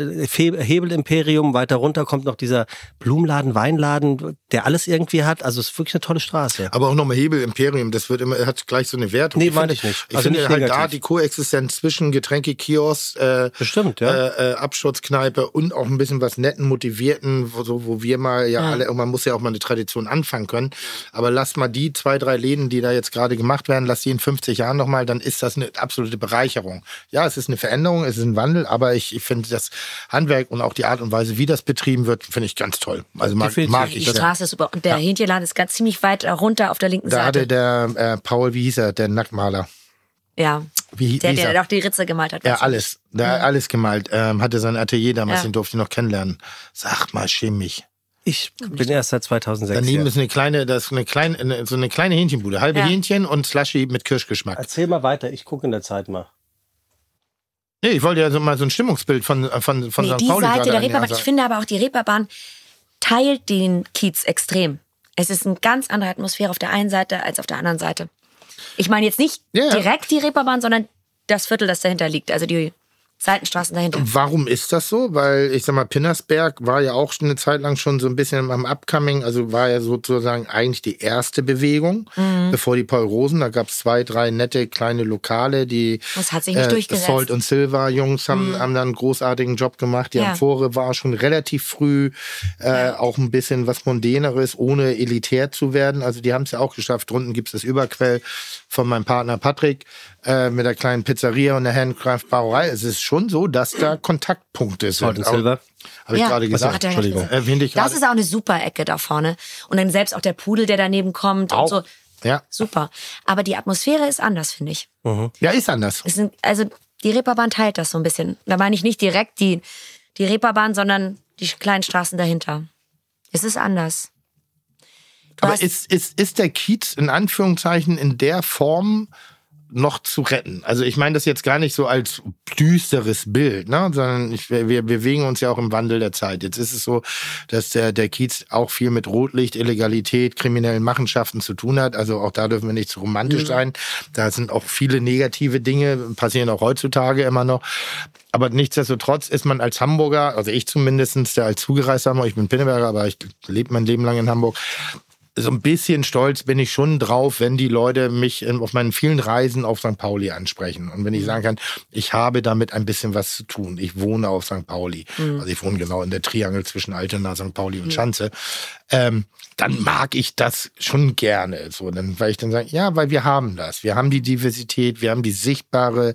Hebelimperium, weiter runter kommt noch dieser Blumenladen, Weinladen, der alles irgendwie hat. Also es ist wirklich eine tolle Straße. Aber auch nochmal Hebel Imperium, das wird immer, hat gleich so eine Wertung. Nee, Ich meine finde- ich nicht. Ich Also finde nicht halt da negativ. die Koexistenz zwischen Getränkekiosk, äh, Bestimmt, ja. äh, äh, Absturzkneipe und auch ein bisschen was netten, motivierten, wo, so, wo wir mal ja, Ja. alle, man muss ja auch mal eine Tradition anfangen können. Aber lass mal die zwei, drei Läden, die da jetzt gerade gemacht werden, lass die in 50 Jahren nochmal, dann ist das eine absolute Bereicherung. Ja, es ist eine Veränderung, es ist ein Wandel, aber ich, ich finde das Handwerk und auch die Art und Weise, wie das betrieben wird, finde ich ganz toll. Also mag, mag die ich das. Straße ist super. Und der Hähnchenladen ist ganz ziemlich weit runter auf der linken Da Seite. hatte der äh, Paul, wie hieß er, der Nacktmaler. Ja. Wie, Der, wie der er? auch die Ritze gemalt hat. Ja, alles. Der hat alles gemalt. Ähm, hatte sein Atelier damals, Ja. den durfte ich noch kennenlernen. Sag mal, schäm mich. Ich bin erst seit 2006 Daneben hier. ist eine kleine, das ist eine kleine, eine, so eine kleine Hähnchenbude. Halbe Ja. Hähnchen und Slushy mit Kirschgeschmack. Erzähl mal weiter, ich gucke in der Zeit mal. Nee, ich wollte ja so mal so ein Stimmungsbild von, von, von Nee, St. die Pauli Seite der Reeperbahn. Ich finde aber auch, die Reeperbahn teilt den Kiez extrem. Es ist eine ganz andere Atmosphäre auf der einen Seite als auf der anderen Seite. Ich meine jetzt nicht ja. direkt die Reeperbahn, sondern das Viertel, das dahinter liegt. Also die Seitenstraßen dahinter. Warum ist das so? Weil ich sag mal, Pinnersberg war ja auch schon eine Zeit lang schon so ein bisschen am Upcoming, also war ja sozusagen eigentlich die erste Bewegung, Mhm. bevor die Paul Rosen, da gab es zwei, drei nette kleine Lokale, die Das hat sich nicht durchgesetzt. Salt und Silver Jungs haben, haben da einen großartigen Job gemacht. Die Ja. Amphore war schon relativ früh äh, auch ein bisschen was Mondäneres, ohne elitär zu werden. Also die haben es ja auch geschafft. Drunten gibt es das Überquell von meinem Partner Patrick äh, mit der kleinen Pizzeria und der Handcraft Brauerei. Es ist schon so, dass da Kontaktpunkte Silver. Habe ich gerade gesagt. Entschuldigung. gesagt. Äh, finde ich Das ist auch eine super Ecke da vorne. Und dann selbst auch der Pudel, der daneben kommt Auch. und so. Ja. Super. Aber die Atmosphäre ist anders, finde ich. ja, ist anders. Es sind, also die Reeperbahn teilt das so ein bisschen. Da meine ich nicht direkt die, die Reeperbahn, sondern die kleinen Straßen dahinter. Es ist anders. Du Aber ist, ist, ist der Kiez in Anführungszeichen in der Form noch zu retten? Also ich meine das jetzt gar nicht so als düsteres Bild, ne? sondern ich, wir, wir bewegen uns ja auch im Wandel der Zeit. Jetzt ist es so, dass der, der Kiez auch viel mit Rotlicht, Illegalität, kriminellen Machenschaften zu tun hat. Also auch da dürfen wir nicht zu romantisch sein. Da sind auch viele negative Dinge, passieren auch heutzutage immer noch. Aber nichtsdestotrotz ist man als Hamburger, also ich zumindestens, der als zugereist Hamburger, ich bin Pinneberger, aber ich lebe mein Leben lang in Hamburg, so ein bisschen stolz bin ich schon drauf, wenn die Leute mich auf meinen vielen Reisen auf St. Pauli ansprechen. Und wenn ich sagen kann, ich habe damit ein bisschen was zu tun. Ich wohne auf St. Pauli. Also ich wohne genau in der Triangel zwischen Altena, St. Pauli und Schanze. Ähm, dann mag ich das schon gerne. So, dann, weil ich dann sage, ja, weil wir haben das. Wir haben die Diversität, wir haben die sichtbare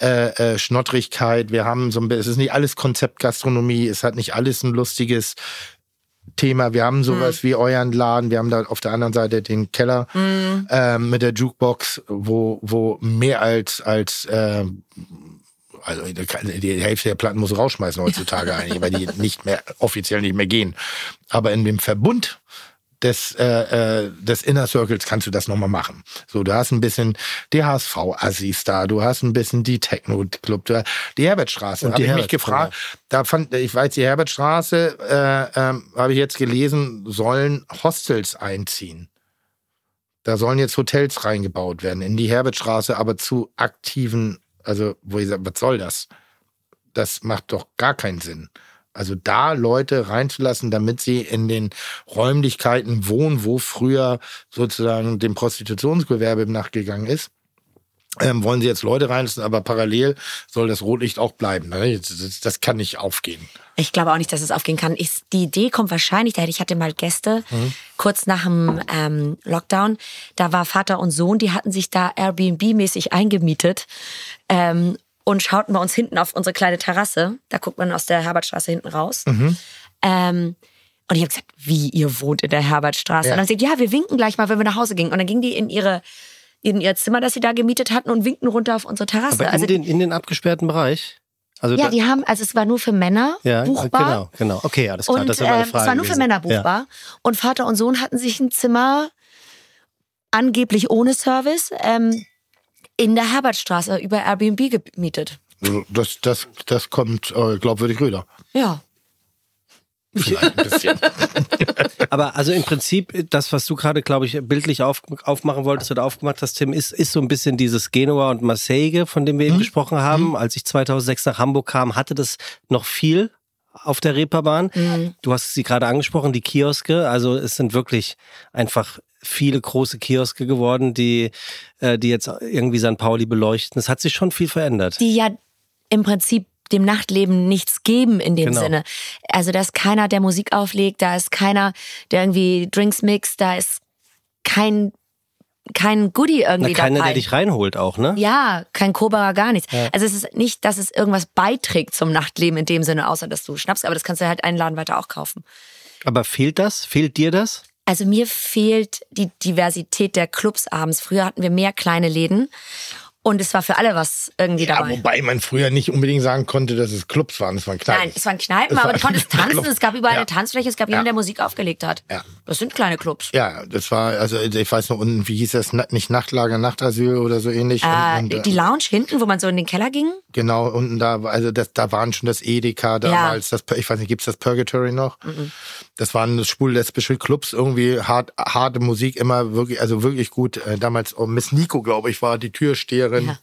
äh, äh, Schnottrigkeit, wir haben so ein bisschen, es ist nicht alles Konzeptgastronomie, es hat nicht alles ein lustiges Thema. Wir haben sowas wie euren Laden, wir haben da auf der anderen Seite den Keller ähm, mit der Jukebox, wo, wo mehr als, als ähm, Also die Hälfte der Platten muss rausschmeißen heutzutage eigentlich, weil die nicht mehr offiziell nicht mehr gehen. Aber in dem Verbund des, äh, äh, des Inner Circles kannst du das nochmal machen. So, du hast ein bisschen die HSV-Assis da, du hast ein bisschen die Techno-Club, die Herbertstraße. Da habe ich mich gefragt, genau. da fand, ich weiß, die Herbertstraße, äh, äh, habe ich jetzt gelesen, sollen Hostels einziehen. Da sollen jetzt Hotels reingebaut werden in die Herbertstraße, aber zu aktiven, also wo ich sage, was soll das? Das macht doch gar keinen Sinn. Also da Leute reinzulassen, damit sie in den Räumlichkeiten wohnen, wo früher sozusagen dem Prostitutionsgewerbe nachgegangen ist. Ähm, wollen sie jetzt Leute reinlassen, aber parallel soll das Rotlicht auch bleiben. Ne? Das, das, kann nicht aufgehen. Ich glaube auch nicht, dass es aufgehen kann. Ich, die Idee kommt wahrscheinlich daher, ich hatte mal Gäste mhm. kurz nach dem ähm, Lockdown. Da war Vater und Sohn, die hatten sich da Airbnb-mäßig eingemietet. Ähm, und schauten bei uns hinten auf unsere kleine Terrasse. Da guckt man aus der Herbertstraße hinten raus. Mhm. Ähm, und ich habe gesagt, wie ihr wohnt in der Herbertstraße? Ja. Und dann sagt, ja, wir winken gleich mal, wenn wir nach Hause gingen. Und dann gingen die in ihre in ihr Zimmer, das sie da gemietet hatten und winkten runter auf unsere Terrasse. Aber in, also, den, in den abgesperrten Bereich? Also ja, die haben, also es war nur für Männer ja, buchbar. Genau, genau. Okay, alles klar. Und, das war meine Frage. Äh, es war nur gewesen. für Männer buchbar. Ja. Und Vater und Sohn hatten sich ein Zimmer angeblich ohne Service ähm, in der Herbertstraße über Airbnb gemietet. Das, das, das kommt äh, glaubwürdig rüber. Ja. Vielleicht ein bisschen. [laughs] Aber also im Prinzip, das, was du gerade, glaube ich, bildlich auf, aufmachen wolltest oder aufgemacht hast, Tim, ist, ist so ein bisschen dieses Genua und Marseille, von dem wir eben mhm. gesprochen haben. Mhm. Als ich 2006 nach Hamburg kam, hatte das noch viel auf der Reeperbahn. Mhm. Du hast sie gerade angesprochen, die Kioske. Also es sind wirklich einfach viele große Kioske geworden, die, äh, die jetzt irgendwie St. Pauli beleuchten. Es hat sich schon viel verändert. Die ja im Prinzip dem Nachtleben nichts geben in dem genau. Sinne. Also da ist keiner, der Musik auflegt, da ist keiner, der irgendwie Drinks mixt, da ist kein kein Goodie irgendwie Na, keiner, dabei. der dich reinholt auch, ne? Ja, kein Koberer, gar nichts. Ja. Also es ist nicht, dass es irgendwas beiträgt zum Nachtleben in dem Sinne, außer dass du schnappst, aber das kannst du halt einen Laden weiter auch kaufen. Aber fehlt das? Fehlt dir das? Also mir fehlt die Diversität der Clubs abends. Früher hatten wir mehr kleine Läden und es war für alle was irgendwie ja, dabei. Wobei man früher nicht unbedingt sagen konnte, dass es Clubs waren. Es waren Kneipen. Nein, es waren Kneipen, es aber du konntest [laughs] tanzen. Es gab überall ja. eine Tanzfläche. Es gab jemanden, der Musik aufgelegt hat. Ja. Das sind kleine Clubs. Ja, das war, also ich weiß noch, unten, wie hieß das, nicht Nachtlager, Nachtasyl oder so ähnlich. Äh, und, und, die Lounge hinten, wo man so in den Keller ging? Genau, unten da, also das, da waren schon das Edeka damals. Das, ich weiß nicht, gibt's das Purgatory noch? Mhm. Das waren schwul-lesbische Clubs, irgendwie hart, harte Musik, immer wirklich, also wirklich gut. Äh, damals, oh, Miss Nico, glaube ich, war die Türsteherin. Ja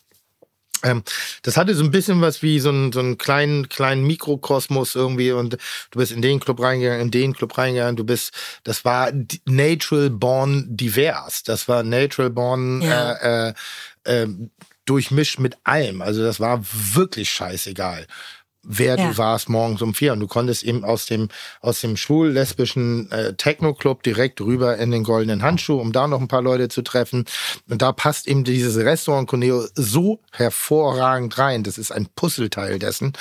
ähm, das hatte so ein bisschen was wie so einen, so einen kleinen, kleinen Mikrokosmos irgendwie und du bist in den Club reingegangen, in den Club reingegangen, du bist, das war natural born divers. Das war natural born ja. äh, äh, äh, durchmischt mit allem. Also das war wirklich scheißegal wer ja. du warst morgens um vier. Und du konntest eben aus dem, aus dem schwul-lesbischen äh, Techno-Club direkt rüber in den goldenen Handschuh, um da noch ein paar Leute zu treffen. Und da passt eben dieses Restaurant Coneo so hervorragend rein. Das ist ein Puzzleteil dessen.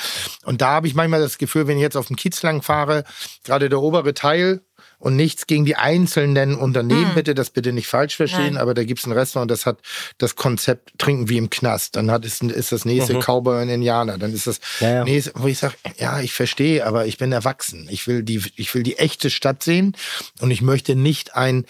Und da habe ich manchmal das Gefühl, wenn ich jetzt auf dem Kiez lang fahre, gerade der obere Teil, und nichts gegen die einzelnen Unternehmen, hm. bitte, das bitte nicht falsch verstehen, Nein. aber da gibt's ein Restaurant, das hat das Konzept Trinken wie im Knast. Dann hat es, ist das nächste mhm. Cowboy und Indianer. Dann ist das ja, ja. nächste, wo ich sage, ja, ich verstehe, aber ich bin erwachsen. Ich will die, ich will die echte Stadt sehen und ich möchte nicht ein,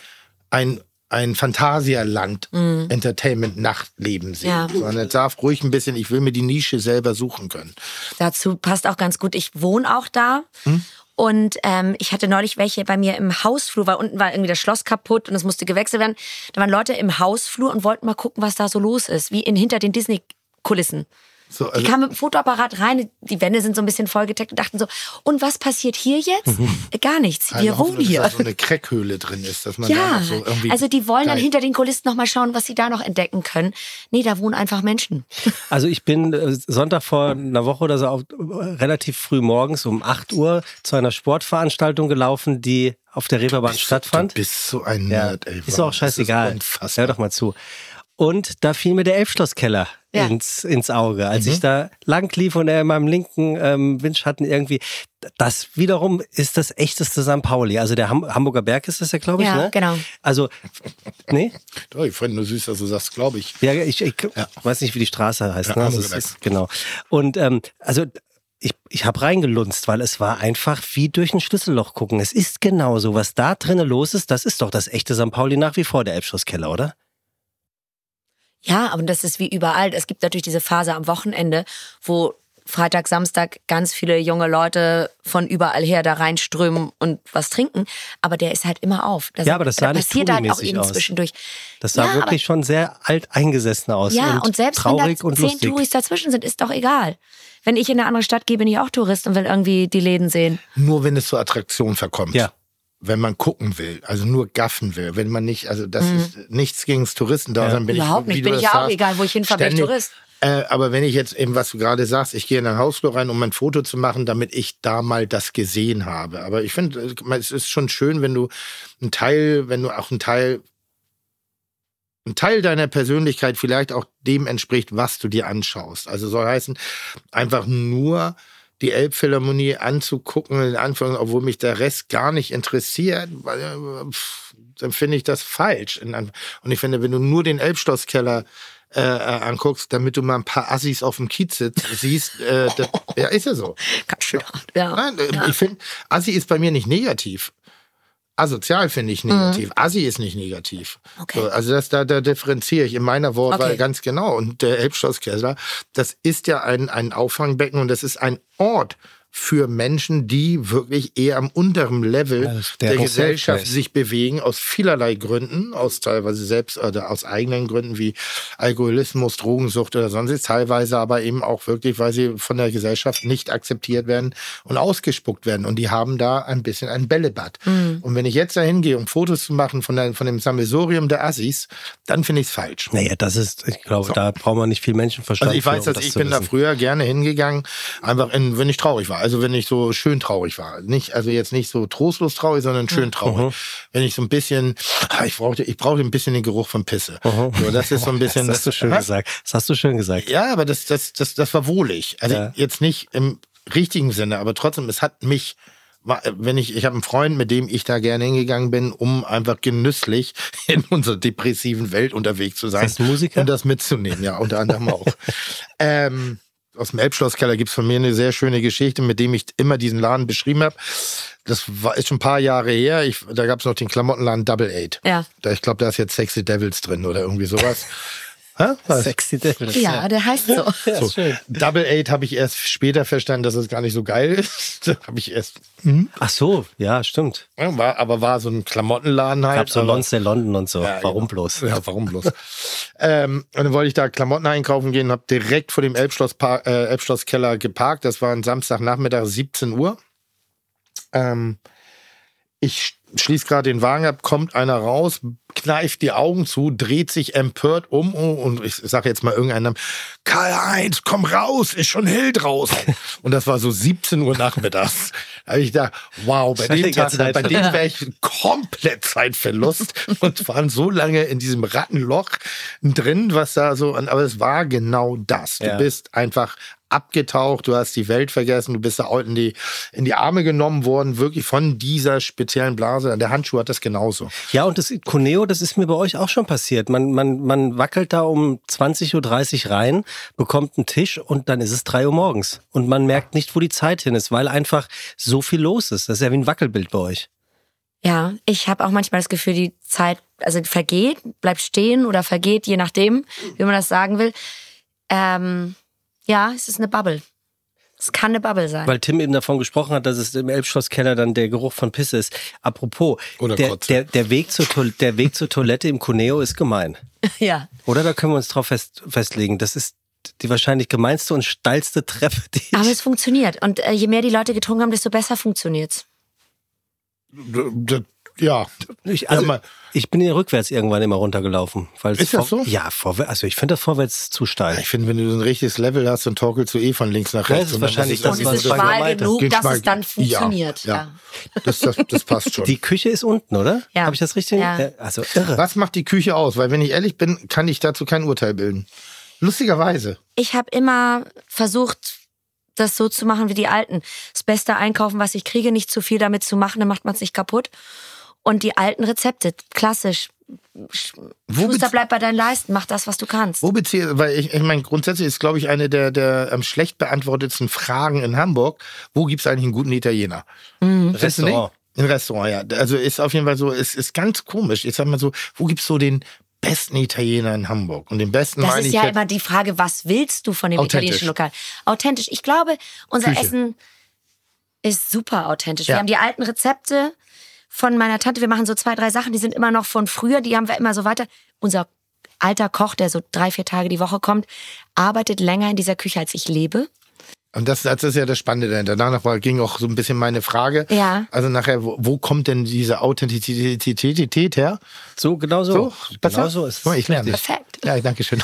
ein ein Phantasialand mm. Entertainment Nachtleben sehen. Ja. Sondern darf ruhig ein bisschen, ich will mir die Nische selber suchen können. Dazu passt auch ganz gut, ich wohne auch da. Hm? Und ähm, ich hatte neulich welche bei mir im Hausflur, weil unten war irgendwie das Schloss kaputt und es musste gewechselt werden. Da waren Leute im Hausflur und wollten mal gucken, was da so los ist, wie in hinter den Disney-Kulissen. So, also die kamen mit dem Fotoapparat rein, die Wände sind so ein bisschen vollgedeckt und dachten so, und was passiert hier jetzt? [laughs] Gar nichts, wir also wohnen hier. Dass da so eine Crackhöhle drin ist, dass man ja, da so irgendwie also die wollen dann hinter den Kulissen nochmal schauen, was sie da noch entdecken können. Nee, da wohnen einfach Menschen. [laughs] Also ich bin äh, Sonntag vor einer Woche oder so auf, relativ früh morgens um 8 Uhr zu einer Sportveranstaltung gelaufen, die auf der Reeperbahn stattfand. Du bist so ein Nerd, ja, ey. Ist auch scheißegal. Hör doch mal zu. Und da fiel mir der Elbschlosskeller Ja. ins, ins Auge, als Mhm. ich da lang lief und er in meinem linken ähm, Windschatten irgendwie. Das wiederum ist das echteste St. Pauli. Also der Ham Hamburger Berg ist das ja, glaube ich. Ja, ne? genau. Also, nee? Doch, ich finde nur süß, dass du sagst, glaube ich. Ja, ich, ich weiß nicht, wie die Straße heißt. Ja, ne? Also ist, genau. Und ähm, also ich, ich habe reingelunzt, weil es war einfach wie durch ein Schlüsselloch gucken. Es ist genauso. Was da drinnen los ist, das ist doch das echte St. Pauli nach wie vor, der Elbschlosskeller, oder? Ja, aber das ist wie überall. Es gibt natürlich diese Phase am Wochenende, wo Freitag, Samstag ganz viele junge Leute von überall her da reinströmen und was trinken. Aber der ist halt immer auf. Da Ja, aber das sah da nicht passiert halt auch eben aus. zwischendurch. Das sah Ja, wirklich schon sehr alt eingesessen aus. Ja, und, und, selbst traurig wenn und da zehn lustig. Touris dazwischen sind, ist doch egal. Wenn ich in eine andere Stadt gehe, bin ich auch Tourist und will irgendwie die Läden sehen. Nur wenn es zur Attraktion verkommt. Ja. Wenn man gucken will, also nur gaffen will, wenn man nicht, also das ist nichts gegen das Touristen da, Ja. bin Mhm. Überhaupt ich, nicht. Bin ich ja auch, egal wo ich hinfahre, bin ich. Tourist. Äh, aber wenn ich jetzt eben, was du gerade sagst, ich gehe in ein Hausflur rein, um ein Foto zu machen, damit ich da mal das gesehen habe. Aber ich finde, äh, es ist schon schön, wenn du ein Teil, wenn du auch ein Teil, ein Teil deiner Persönlichkeit vielleicht auch dem entspricht, was du dir anschaust. Also soll heißen, einfach nur die Elbphilharmonie anzugucken, in Anführungszeichen, obwohl mich der Rest gar nicht interessiert, äh, pff, dann finde ich das falsch. Und ich finde, wenn du nur den Elbschlosskeller äh, äh, anguckst, damit du mal ein paar Assis auf dem Kiez sitzt, siehst, äh, das, ja, ist ja so. [laughs] Ganz schön hart. Ja. Nein, äh, Ich finde, Assi ist bei mir nicht negativ. Asozial finde ich negativ. Assi ist nicht negativ. Mhm. Okay. So, also das, da, da differenziere ich in meiner Wortwahl Okay. ganz genau. Und der Elbschlosskeller, das ist ja ein, ein Auffangbecken und das ist ein Ort für Menschen, die wirklich eher am unteren Level Ja, der der Gesellschaft sich bewegen, aus vielerlei Gründen, aus teilweise selbst oder aus eigenen Gründen wie Alkoholismus, Drogensucht oder sonstiges, teilweise aber eben auch wirklich, weil sie von der Gesellschaft nicht akzeptiert werden und ausgespuckt werden. Und die haben da ein bisschen ein Bällebad. Mhm. Und wenn ich jetzt da hingehe, um Fotos zu machen von, der, von dem Sammelsurium der Assis, dann finde ich es falsch. Naja, das ist, ich glaube, da braucht man nicht viel Menschenverstand. Also ich weiß, für, um dass das ich bin da wissen. früher gerne hingegangen, einfach in, wenn ich traurig war. Also wenn ich so schön traurig war. Nicht, also jetzt nicht so trostlos traurig, sondern schön traurig. Wenn ich so ein bisschen, ah, ich brauchte, ich brauchte ein bisschen den Geruch von Pisse. So, das ist so ein [laughs] bisschen. Das hast du schön Was? gesagt. Das hast du schön gesagt. Ja, aber das, das, das, das war wohlig. Also Ja. jetzt nicht im richtigen Sinne, aber trotzdem, es hat mich, wenn ich, ich habe einen Freund, mit dem ich da gerne hingegangen bin, um einfach genüsslich [laughs] in unserer depressiven Welt unterwegs zu sein. Das ein Musiker? Und das mitzunehmen, ja, unter anderem auch. [laughs] ähm, aus dem Elbschlosskeller gibt's von mir eine sehr schöne Geschichte, mit dem ich immer diesen Laden beschrieben habe. Das war, ist schon ein paar Jahre her. Ich, da gab's noch den Klamottenladen Double Eight. Ja. Da, ich glaube, da ist jetzt Sexy Devils drin oder irgendwie sowas. [laughs] Was? Sexy Devil. Ja, der heißt so. [laughs] So, Double Eight habe ich erst später verstanden, dass es gar nicht so geil ist. [laughs] Habe ich erst, Ach so, ja, stimmt. ja, war, aber war so ein Klamottenladen halt. Gab so aber- Lonsdale London und so. Ja, Warum genau. bloß? Ja, warum bloß? ähm, und dann wollte ich da Klamotten einkaufen gehen, habe direkt vor dem Elbschlosspark, äh, Elbschlosskeller geparkt. Das war ein Samstagnachmittag, 17 Uhr. Ähm, ich schließe gerade den Wagen ab, kommt einer raus, kneift die Augen zu, dreht sich empört um oh, und ich sage jetzt mal irgendeinen Namen, Karl-Heinz, komm raus, ist schon hell draußen. [laughs] und das war so 17 Uhr nachmittags. Da habe ich gedacht, wow, bei dem Tag, ganze Zeit bei dem wäre ich komplett Zeitverlust [laughs] und waren so lange in diesem Rattenloch drin, was da so, aber es war genau das. Du Ja. bist einfach abgetaucht, du hast die Welt vergessen, du bist da in die, in die Arme genommen worden, wirklich von dieser speziellen Blase. Der Handschuh hat das genauso. Ja, und das Cuneo, das ist mir bei euch auch schon passiert. Man, man, man wackelt da um 20.30 Uhr rein, bekommt einen Tisch und dann ist es 3 Uhr morgens. Und man merkt nicht, wo die Zeit hin ist, weil einfach so viel los ist. Das ist ja wie ein Wackelbild bei euch. Ja, ich habe auch manchmal das Gefühl, die Zeit, also vergeht, bleibt stehen oder vergeht, je nachdem, wie man das sagen will. Ähm, ja, es ist eine Bubble. Es kann eine Bubble sein. Weil Tim eben davon gesprochen hat, dass es im Elbschlosskeller dann der Geruch von Pisse ist. Apropos, Oder der, der, der, Weg zur Toil- der Weg zur Toilette im Cuneo ist gemein. [laughs] ja. Oder da können wir uns drauf fest, festlegen. Das ist die wahrscheinlich gemeinste und steilste Treppe, die ich Aber es funktioniert. Und äh, je mehr die Leute getrunken haben, desto besser funktioniert's. Das Ja. Ich, also, Ja, mal- ich bin hier rückwärts irgendwann immer runtergelaufen. Weil Ist das so? Ja, vorwärts. Also ich finde das vorwärts zu steil. Ich finde, wenn du so ein richtiges Level hast, dann torkelst du eh von links nach rechts. das ist Und wahrscheinlich Und das, es was ist schmal genug, Den dass es dann funktioniert. Ja, ja. Das, das, das passt schon. Die Küche ist unten, oder? Ja. Habe ich das richtig? Ja. Äh, Also irre. Was macht die Küche aus? Weil wenn ich ehrlich bin, kann ich dazu kein Urteil bilden. Lustigerweise. Ich habe immer versucht, das so zu machen wie die Alten. Das Beste einkaufen, was ich kriege, nicht zu viel damit zu machen, dann macht man es nicht kaputt. Und die alten Rezepte, klassisch. Wo Schuster, bleib bei deinen Leisten, mach das, was du kannst. Wo beziehe, weil ich, ich meine, grundsätzlich ist, glaube ich, eine der, der am schlecht beantwortetsten Fragen in Hamburg. Wo gibt's eigentlich einen guten Italiener? Nicht? Restaurant. Ein Restaurant, ja. Also ist auf jeden Fall so, es ist ganz komisch. Ich sag mal so, wo gibt's so den besten Italiener in Hamburg? Und den besten Das meine ist ja jetzt- immer die Frage, was willst du von dem italienischen Lokal? Authentisch. Ich glaube, unser Küche. Essen ist super authentisch. Ja. Wir haben die alten Rezepte von meiner Tante. Wir machen so zwei, drei Sachen, die sind immer noch von früher. Die haben wir immer so weiter. Unser alter Koch, der so drei, vier Tage die Woche kommt, arbeitet länger in dieser Küche, als ich lebe. Und das, das ist ja das Spannende dahinter. Danach ging auch so ein bisschen meine Frage. Ja. Also nachher, wo, wo kommt denn diese Authentizität her? So, genau so. So, genau so ist mal, ich lerne. Perfekt. Ja, danke schön.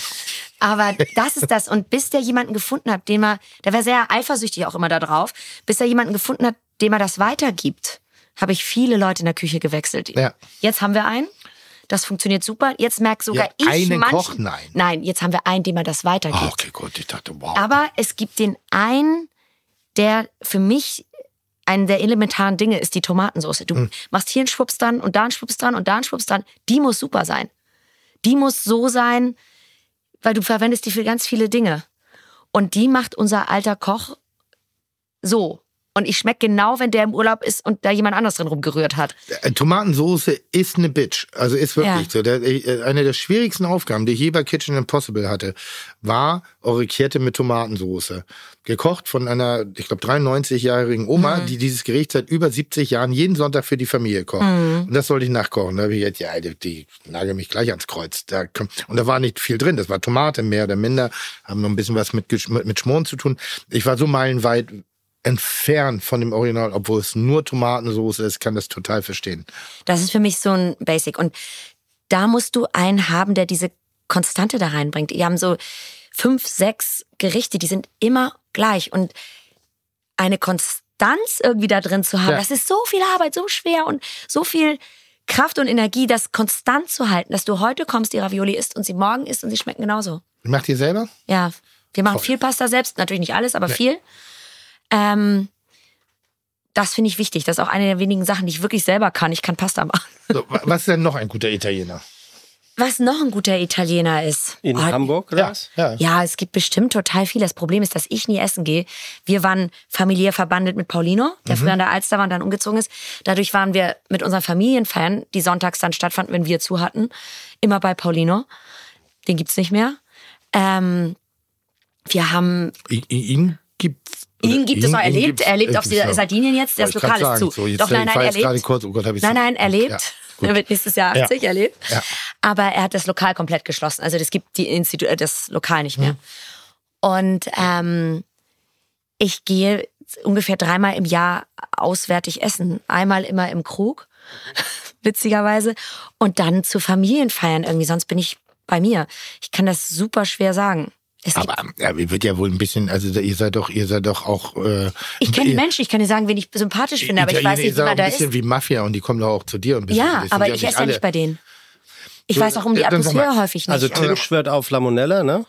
Aber das ist das. Und bis der jemanden gefunden hat, dem er, der war sehr eifersüchtig auch immer da drauf, bis er jemanden gefunden hat, dem er das weitergibt, habe ich viele Leute in der Küche gewechselt. Ja. Jetzt haben wir einen. Das funktioniert super. Jetzt merkt sogar Ja, ich einen manchen, Koch? Nein. Nein, jetzt haben wir einen, dem er das weitergibt. Ah, okay, gut. Ich dachte, wow. Aber es gibt den einen, der für mich einen der elementaren Dinge ist die Tomatensauce. Du Hm. machst hier einen Schwupps dran und da einen Schwupps dran und da einen Schwupps dran. Die muss super sein. Die muss so sein, weil du verwendest die für ganz viele Dinge. Und die macht unser alter Koch so. Und ich schmecke genau, wenn der im Urlaub ist und da jemand anders drin rumgerührt hat. Äh, Tomatensoße ist eine Bitch. Also ist wirklich Ja. so. Der, äh, eine der schwierigsten Aufgaben, die ich je bei Kitchen Impossible hatte, war Orecchiette mit Tomatensoße. Gekocht von einer, ich glaube, 93-jährigen Oma, die dieses Gericht seit über 70 Jahren jeden Sonntag für die Familie kocht. Und das sollte ich nachkochen. Da habe ich jetzt, ja, die, die nagel mich gleich ans Kreuz. Da, und da war nicht viel drin. Das war Tomate, mehr oder minder. Haben noch ein bisschen was mit, mit Schmoren zu tun. Ich war so meilenweit entfernt von dem Original, obwohl es nur Tomatensoße ist, kann das total verstehen. Das ist für mich so ein Basic. Und da musst du einen haben, der diese Konstante da reinbringt. Die haben so fünf, sechs Gerichte, die sind immer gleich. Und eine Konstanz irgendwie da drin zu haben, Ja. das ist so viel Arbeit, so schwer und so viel Kraft und Energie, das konstant zu halten, dass du heute kommst, die Ravioli isst und sie morgen isst und sie schmecken genauso. Macht ihr selber? Ja, wir machen Toll. viel Pasta selbst, natürlich nicht alles, aber viel. Ähm, das finde ich wichtig. Das ist auch eine der wenigen Sachen, die ich wirklich selber kann. Ich kann Pasta machen. So, wa- was ist denn noch ein guter Italiener? Was noch ein guter Italiener ist. In Oh, Hamburg oder Ja, was? ja. Ja, es gibt bestimmt total viel. Das Problem ist, dass ich nie essen gehe. Wir waren familiär verbandelt mit Paulino, der Mhm. früher an der Alster war und dann umgezogen ist. Dadurch waren wir mit unseren Familienfeiern, die sonntags dann stattfanden, wenn wir zu hatten, immer bei Paulino. Den gibt's nicht mehr. Ähm, wir haben I- Ihn. Ihn gibt es noch. Er lebt, er lebt auf. Sardinien jetzt. Das Lokal ist zu. So, jetzt, Doch, nein, nein, er lebt. kurz, oh Gott, Nein, nein, er lebt. Ja, gut. er wird nächstes Jahr Ja. 80, er lebt. Ja. Aber er hat das Lokal komplett geschlossen. Also das gibt die Institu äh, das Lokal nicht mehr. Und ähm, ich gehe ungefähr dreimal im Jahr auswärtig essen. Einmal immer im Krug, [laughs] witzigerweise. Und dann zu Familienfeiern irgendwie. Sonst bin ich bei mir. Ich kann das super schwer sagen. Es Aber ja, ihr wird ja wohl ein bisschen, also ihr seid doch, ihr seid doch auch. Äh, Ich kenne die Menschen, ich kann dir sagen, wen ich sympathisch finde, aber ich weiß nicht, wie seid auch man ein da bisschen ist. wie Mafia und die kommen doch auch zu dir. Ein bisschen. Ja, aber ja ich esse ja nicht bei denen. Ich Du, weiß auch um die Atmosphäre häufig nicht. Also Tim schwört auf Lamonella, ne?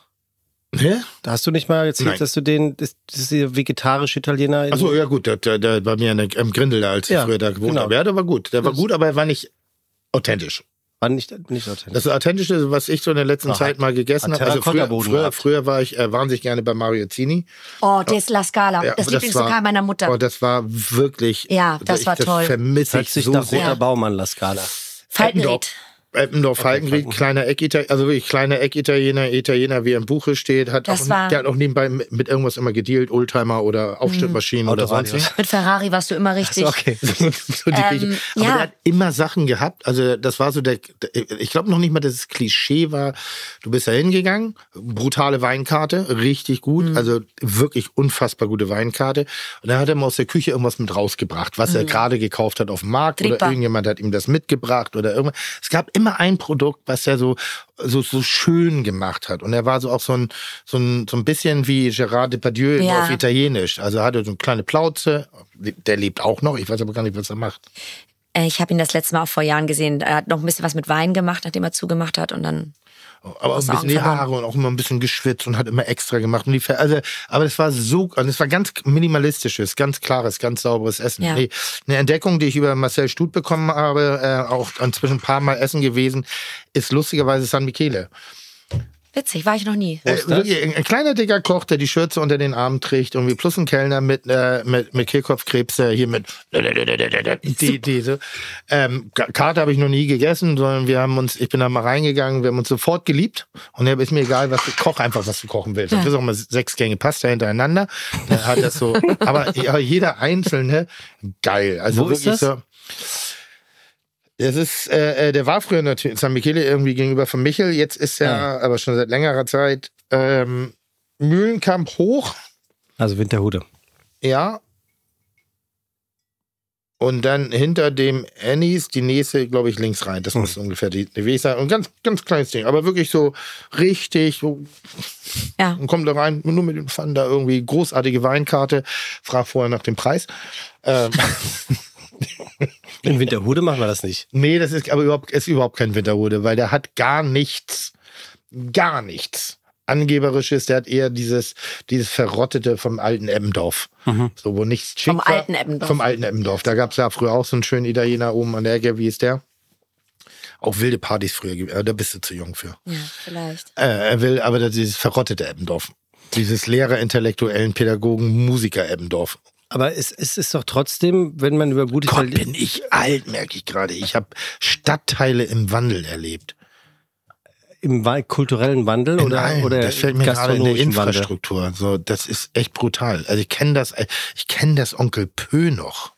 Hä? Da hast du nicht mal erzählt, Nein. dass du den, das, das ist der vegetarische Italiener Achso, ja gut, der, der, der war mir eine, am Grindel, da, als ich Ja, früher da gewohnt genau. habe. Ja, der war gut. Der war gut, aber er war nicht authentisch. War nicht, nicht authentisch. Das Authentische, was ich so in der letzten Ach, Zeit mal gegessen habe. Also früher, früher, früher war ich äh, wahnsinnig gerne bei Mario Zini. oh, der ist La Scala. Ja, das aber Lieblingslokal war- meiner Mutter. Oh, das war wirklich. Ja, das ich, war toll. Das vermisse Hört ich sich so nach sehr. Roter Baumann, La Scala. Faltenried. Eppendorf Falkenkrieg, kleiner Eckitaliener, also wirklich kleiner Eckitaliener, Italiener, wie er im Buche steht, hat Das auch, war- der hat auch nebenbei mit irgendwas immer gedealt, Oldtimer oder Aufschnittmaschinen oder Autoradios. sonst was. Mit Ferrari warst du immer richtig. Okay. [laughs] so die Ähm, Richtung. Aber ja. der hat immer Sachen gehabt. Also das war so der, ich glaube noch nicht mal, dass es Klischee war. Du bist da hingegangen, brutale Weinkarte, richtig gut, Mhm. also wirklich unfassbar gute Weinkarte. Und dann hat er mal aus der Küche irgendwas mit rausgebracht, was er gerade gekauft hat auf dem Markt oder Tripa. irgendjemand hat ihm das mitgebracht oder irgendwas. Es gab immer ein Produkt, was er so so so schön gemacht hat. Und er war so auch so ein so ein so ein bisschen wie Gérard Depardieu Ja. auf Italienisch. Also er hatte so eine kleine Plauze. Der lebt auch noch. Ich weiß aber gar nicht, was er macht. Äh, Ich habe ihn das letzte Mal auch vor Jahren gesehen. Er hat noch ein bisschen was mit Wein gemacht, nachdem er zugemacht hat. Und dann Aber auch ein bisschen die. Haare und auch immer ein bisschen geschwitzt und hat immer extra gemacht. Und die, Fer- also, aber es war so, und es war ganz minimalistisches, ganz klares, ganz sauberes Essen. Ja. Nee, eine Entdeckung, die ich über Marcel Stut bekommen habe, äh, auch inzwischen ein paar Mal essen gewesen, ist lustigerweise San Michele. Witzig, war ich noch nie. Äh, ein, ein kleiner dicker Koch, der die Schürze unter den Armen trägt, irgendwie plus ein Kellner mit äh, mit mit Kehlkopfkrebs äh, hier mit [laughs] die diese ähm, Ka- Karte habe ich noch nie gegessen, sondern wir haben uns, ich bin da mal reingegangen, wir haben uns sofort geliebt und er ist mir egal, was du koch einfach, was du kochen willst. Das ist auch mal sechs Gänge Pasta hintereinander. Dann hat das so, [laughs] aber ja, jeder einzelne geil. Also Wo ist wirklich das? so. Das ist, äh, äh, der war früher natürlich San Michele irgendwie gegenüber von Michel. Jetzt ist er aber schon seit längerer Zeit ähm, Mühlenkamp hoch, Also Winterhude. ja. Und dann hinter dem Annies die nächste, glaube ich, links rein. Das muss ungefähr die, die Weg sein. Und ganz, ganz kleines Ding. Aber wirklich so richtig, so Ja. und kommt da rein, nur mit dem Pfannen da irgendwie großartige Weinkarte. Frag vorher nach dem Preis. Ähm, [laughs] [laughs] In Winterhude machen wir das nicht. Nee, das ist aber überhaupt, ist überhaupt kein Winterhude, weil der hat gar nichts, gar nichts Angeberisches. Der hat eher dieses, dieses Verrottete vom alten Eppendorf. So, wo nichts schick Vom war. alten Eppendorf. Vom alten Eppendorf. Da gab es ja früher auch so einen schönen Italiener oben an der Ecke. Wie ist der? Auch wilde Partys früher. äh, Da bist du zu jung für. Ja, vielleicht. Äh, er will aber das- dieses verrottete Eppendorf. Dieses Lehrer, intellektuellen Pädagogen, Musiker Eppendorf. Aber es, es ist doch trotzdem, wenn man über gute Gott, bin ich alt, merke ich gerade. Ich habe Stadtteile im Wandel erlebt. Im kulturellen Wandel oder, Nein, oder das fällt mir gerade in der Wandel? Infrastruktur. So, das ist echt brutal. Also ich kenne das, ich kenne das Onkel Pö noch.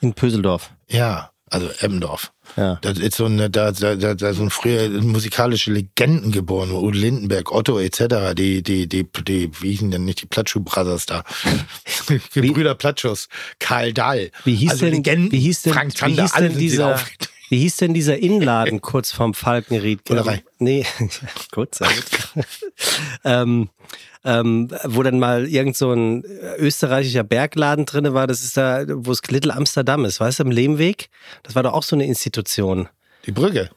In Pöseldorf. Ja, also Eppendorf. Ja. Das ist so eine, da, da, da, da sind früher musikalische Legenden geboren, Udo Lindenberg, Otto etc. Die, die, die, die, wie hießen denn nicht die Platschuh Brothers da? Die [laughs] Brüder Platschus, Karl Dahl. Wie hieß also denn, Legenden, wie hieß denn, Frank wie Zander, hieß alle denn dieser. Wie hieß denn dieser Innenladen [laughs] kurz vorm Falkenried? Bullerei. Nee, [laughs] gut. ähm, ähm, wo dann mal irgend so ein österreichischer Bergladen drinne war, das ist da, wo es Little Amsterdam ist, weißt du, im Lehmweg? Das war doch auch so eine Institution. Die Brücke.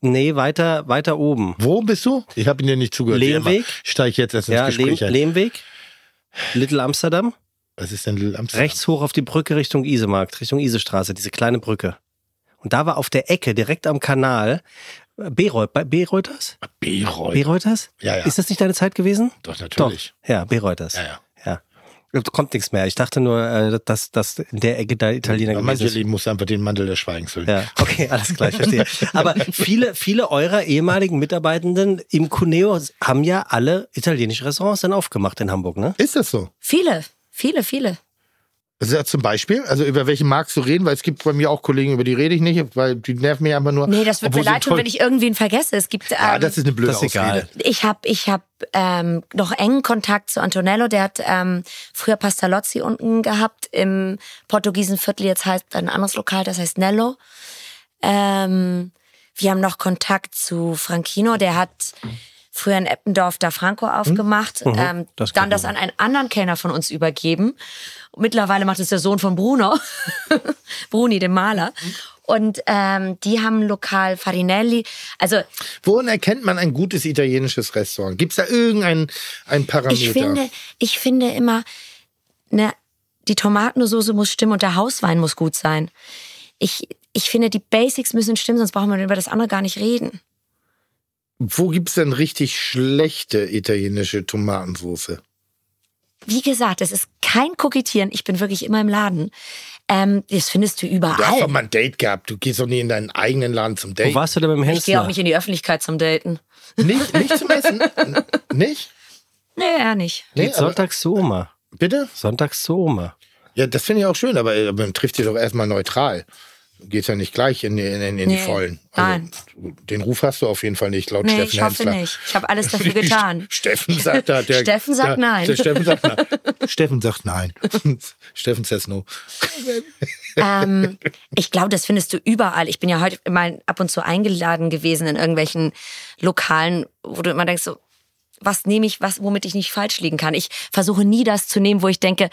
Nee, weiter, weiter oben. Wo bist du? Ich habe Ihnen nicht zugehört. Lehmweg? ich jetzt erst ins Ja, Lehm, Gespräch ein. Lehmweg, Little Amsterdam, Was ist denn Little Amsterdam? rechts hoch auf die Brücke Richtung Isemarkt, Richtung Isestraße, diese kleine Brücke. Und da war auf der Ecke, direkt am Kanal, Bereut, bei Bereuters? Bayreuth. Bereuters? Ja, ja. Ist das nicht deine Zeit gewesen? Doch, natürlich. Doch. Ja, Bereuters. Ja, ja. ja. Da kommt nichts mehr. Ich dachte nur, äh, dass, dass in der Ecke da Italiener Aber gewesen manche ist. lieben muss einfach den Mantel des Schweigens füllen. Ja, okay, [laughs] alles klar, ich verstehe. Aber viele, viele eurer ehemaligen Mitarbeitenden im Cuneo haben ja alle italienische Restaurants dann aufgemacht in Hamburg, ne? Ist das so? Viele, viele, viele. Also ja, zum Beispiel, also über welche magst du reden? Weil es gibt bei mir auch Kollegen, über die rede ich nicht, weil die nerven mich einfach nur. Nee, das wird mir leid tun, wenn ich irgendwen vergesse. Es gibt. Ähm, Ja, das ist eine blöde das ist egal. Ausrede. ich habe ich hab, ähm, noch engen Kontakt zu Antonello. Der hat ähm, früher Pastalozzi unten gehabt im Portugiesenviertel. Jetzt heißt ein anderes Lokal, das heißt Nello. Ähm, wir haben noch Kontakt zu Franchino. Der hat früher in Eppendorf da Franco aufgemacht. Ähm, das dann das an einen anderen Kellner von uns übergeben. Mittlerweile macht es der Sohn von Bruno, [laughs] Bruni, dem Maler. Und ähm, die haben Lokal Farinelli. Also Woran erkennt man ein gutes italienisches Restaurant? Gibt es da irgendein ein Parameter? Ich finde, ich finde immer, ne, die Tomatensauce muss stimmen und der Hauswein muss gut sein. Ich, ich finde, die Basics müssen stimmen, sonst brauchen wir über das andere gar nicht reden. Wo gibt es denn richtig schlechte italienische Tomatensauce? Wie gesagt, es ist kein Kokettieren. Ich bin wirklich immer im Laden. Ähm, das findest du Du hast doch überall. mal ein Date gehabt. Du gehst doch nie in deinen eigenen Laden zum Date. Wo warst du denn mit dem Ich gehe auch Hensler? nicht in die Öffentlichkeit zum Daten. Nicht, nicht zum Essen? [laughs] Nicht? Nee, eher nicht. Nee, sonntags zu Oma. bitte? Sonntags zu Oma. Ja, das finde ich auch schön, aber man trifft sich doch erstmal neutral. Gehst ja nicht gleich in, die- in, in, in die Nee, Vollen. nein. Den Ruf hast du auf jeden Fall nicht, laut Nee, Steffen ich hoffe Hensler. nicht. Ich habe alles dafür [laughs] getan. Steffen sagt da, der, Steffen sagt der, nein. Der Steffen sagt nein. [laughs] Steffen sagt nein. [laughs] Steffen says no. ähm, ich glaube, das findest du überall. Ich bin ja heute mal ab und zu eingeladen gewesen in irgendwelchen Lokalen, wo du immer denkst, so, was nehme ich, was, womit ich nicht falsch liegen kann. Ich versuche nie das zu nehmen, wo ich denke,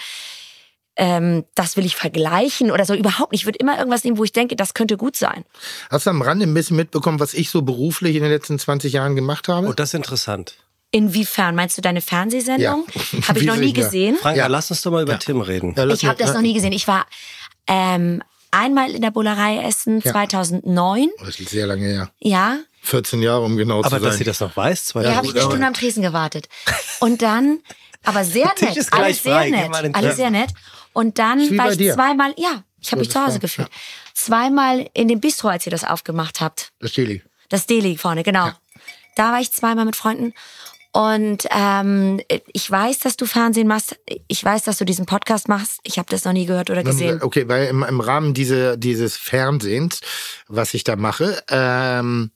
ähm, das will ich vergleichen oder so. Überhaupt nicht. Ich würde immer irgendwas nehmen, wo ich denke, das könnte gut sein. Hast du am Rande ein bisschen mitbekommen, was ich so beruflich in den letzten 20 Jahren gemacht habe? Oh, das ist interessant. Inwiefern? Meinst du deine Fernsehsendung? Ja. [laughs] Habe ich noch nie sicher? gesehen. Franka, Ja. lass uns doch mal über Tim reden. Ja, Ich habe das noch nie gesehen. Ich war ähm, einmal in der Bullerei essen, Ja. 2009. Oh, Das ist sehr lange her. Ja. 14 Jahre, um genau Aber zu sein. dass sie das noch weiß, zwei Ja, Jahre. habe ich eine Stunde am Tresen gewartet. Und dann, aber sehr [laughs] nett, alles sehr frei, nett, alles sehr nett. Und dann Wie war ich dir. zweimal, ja, ich habe mich zu Hause war- gefühlt. Zweimal in dem Bistro, als ihr das aufgemacht habt. Das Chili. Das Deli vorne, genau. Da war ich zweimal mit Freunden. Und ähm, ich weiß, dass du Fernsehen machst. Ich weiß, dass du diesen Podcast machst. Ich habe das noch nie gehört oder gesehen. Okay, weil im, im Rahmen diese, dieses Fernsehens, was ich da mache, ähm,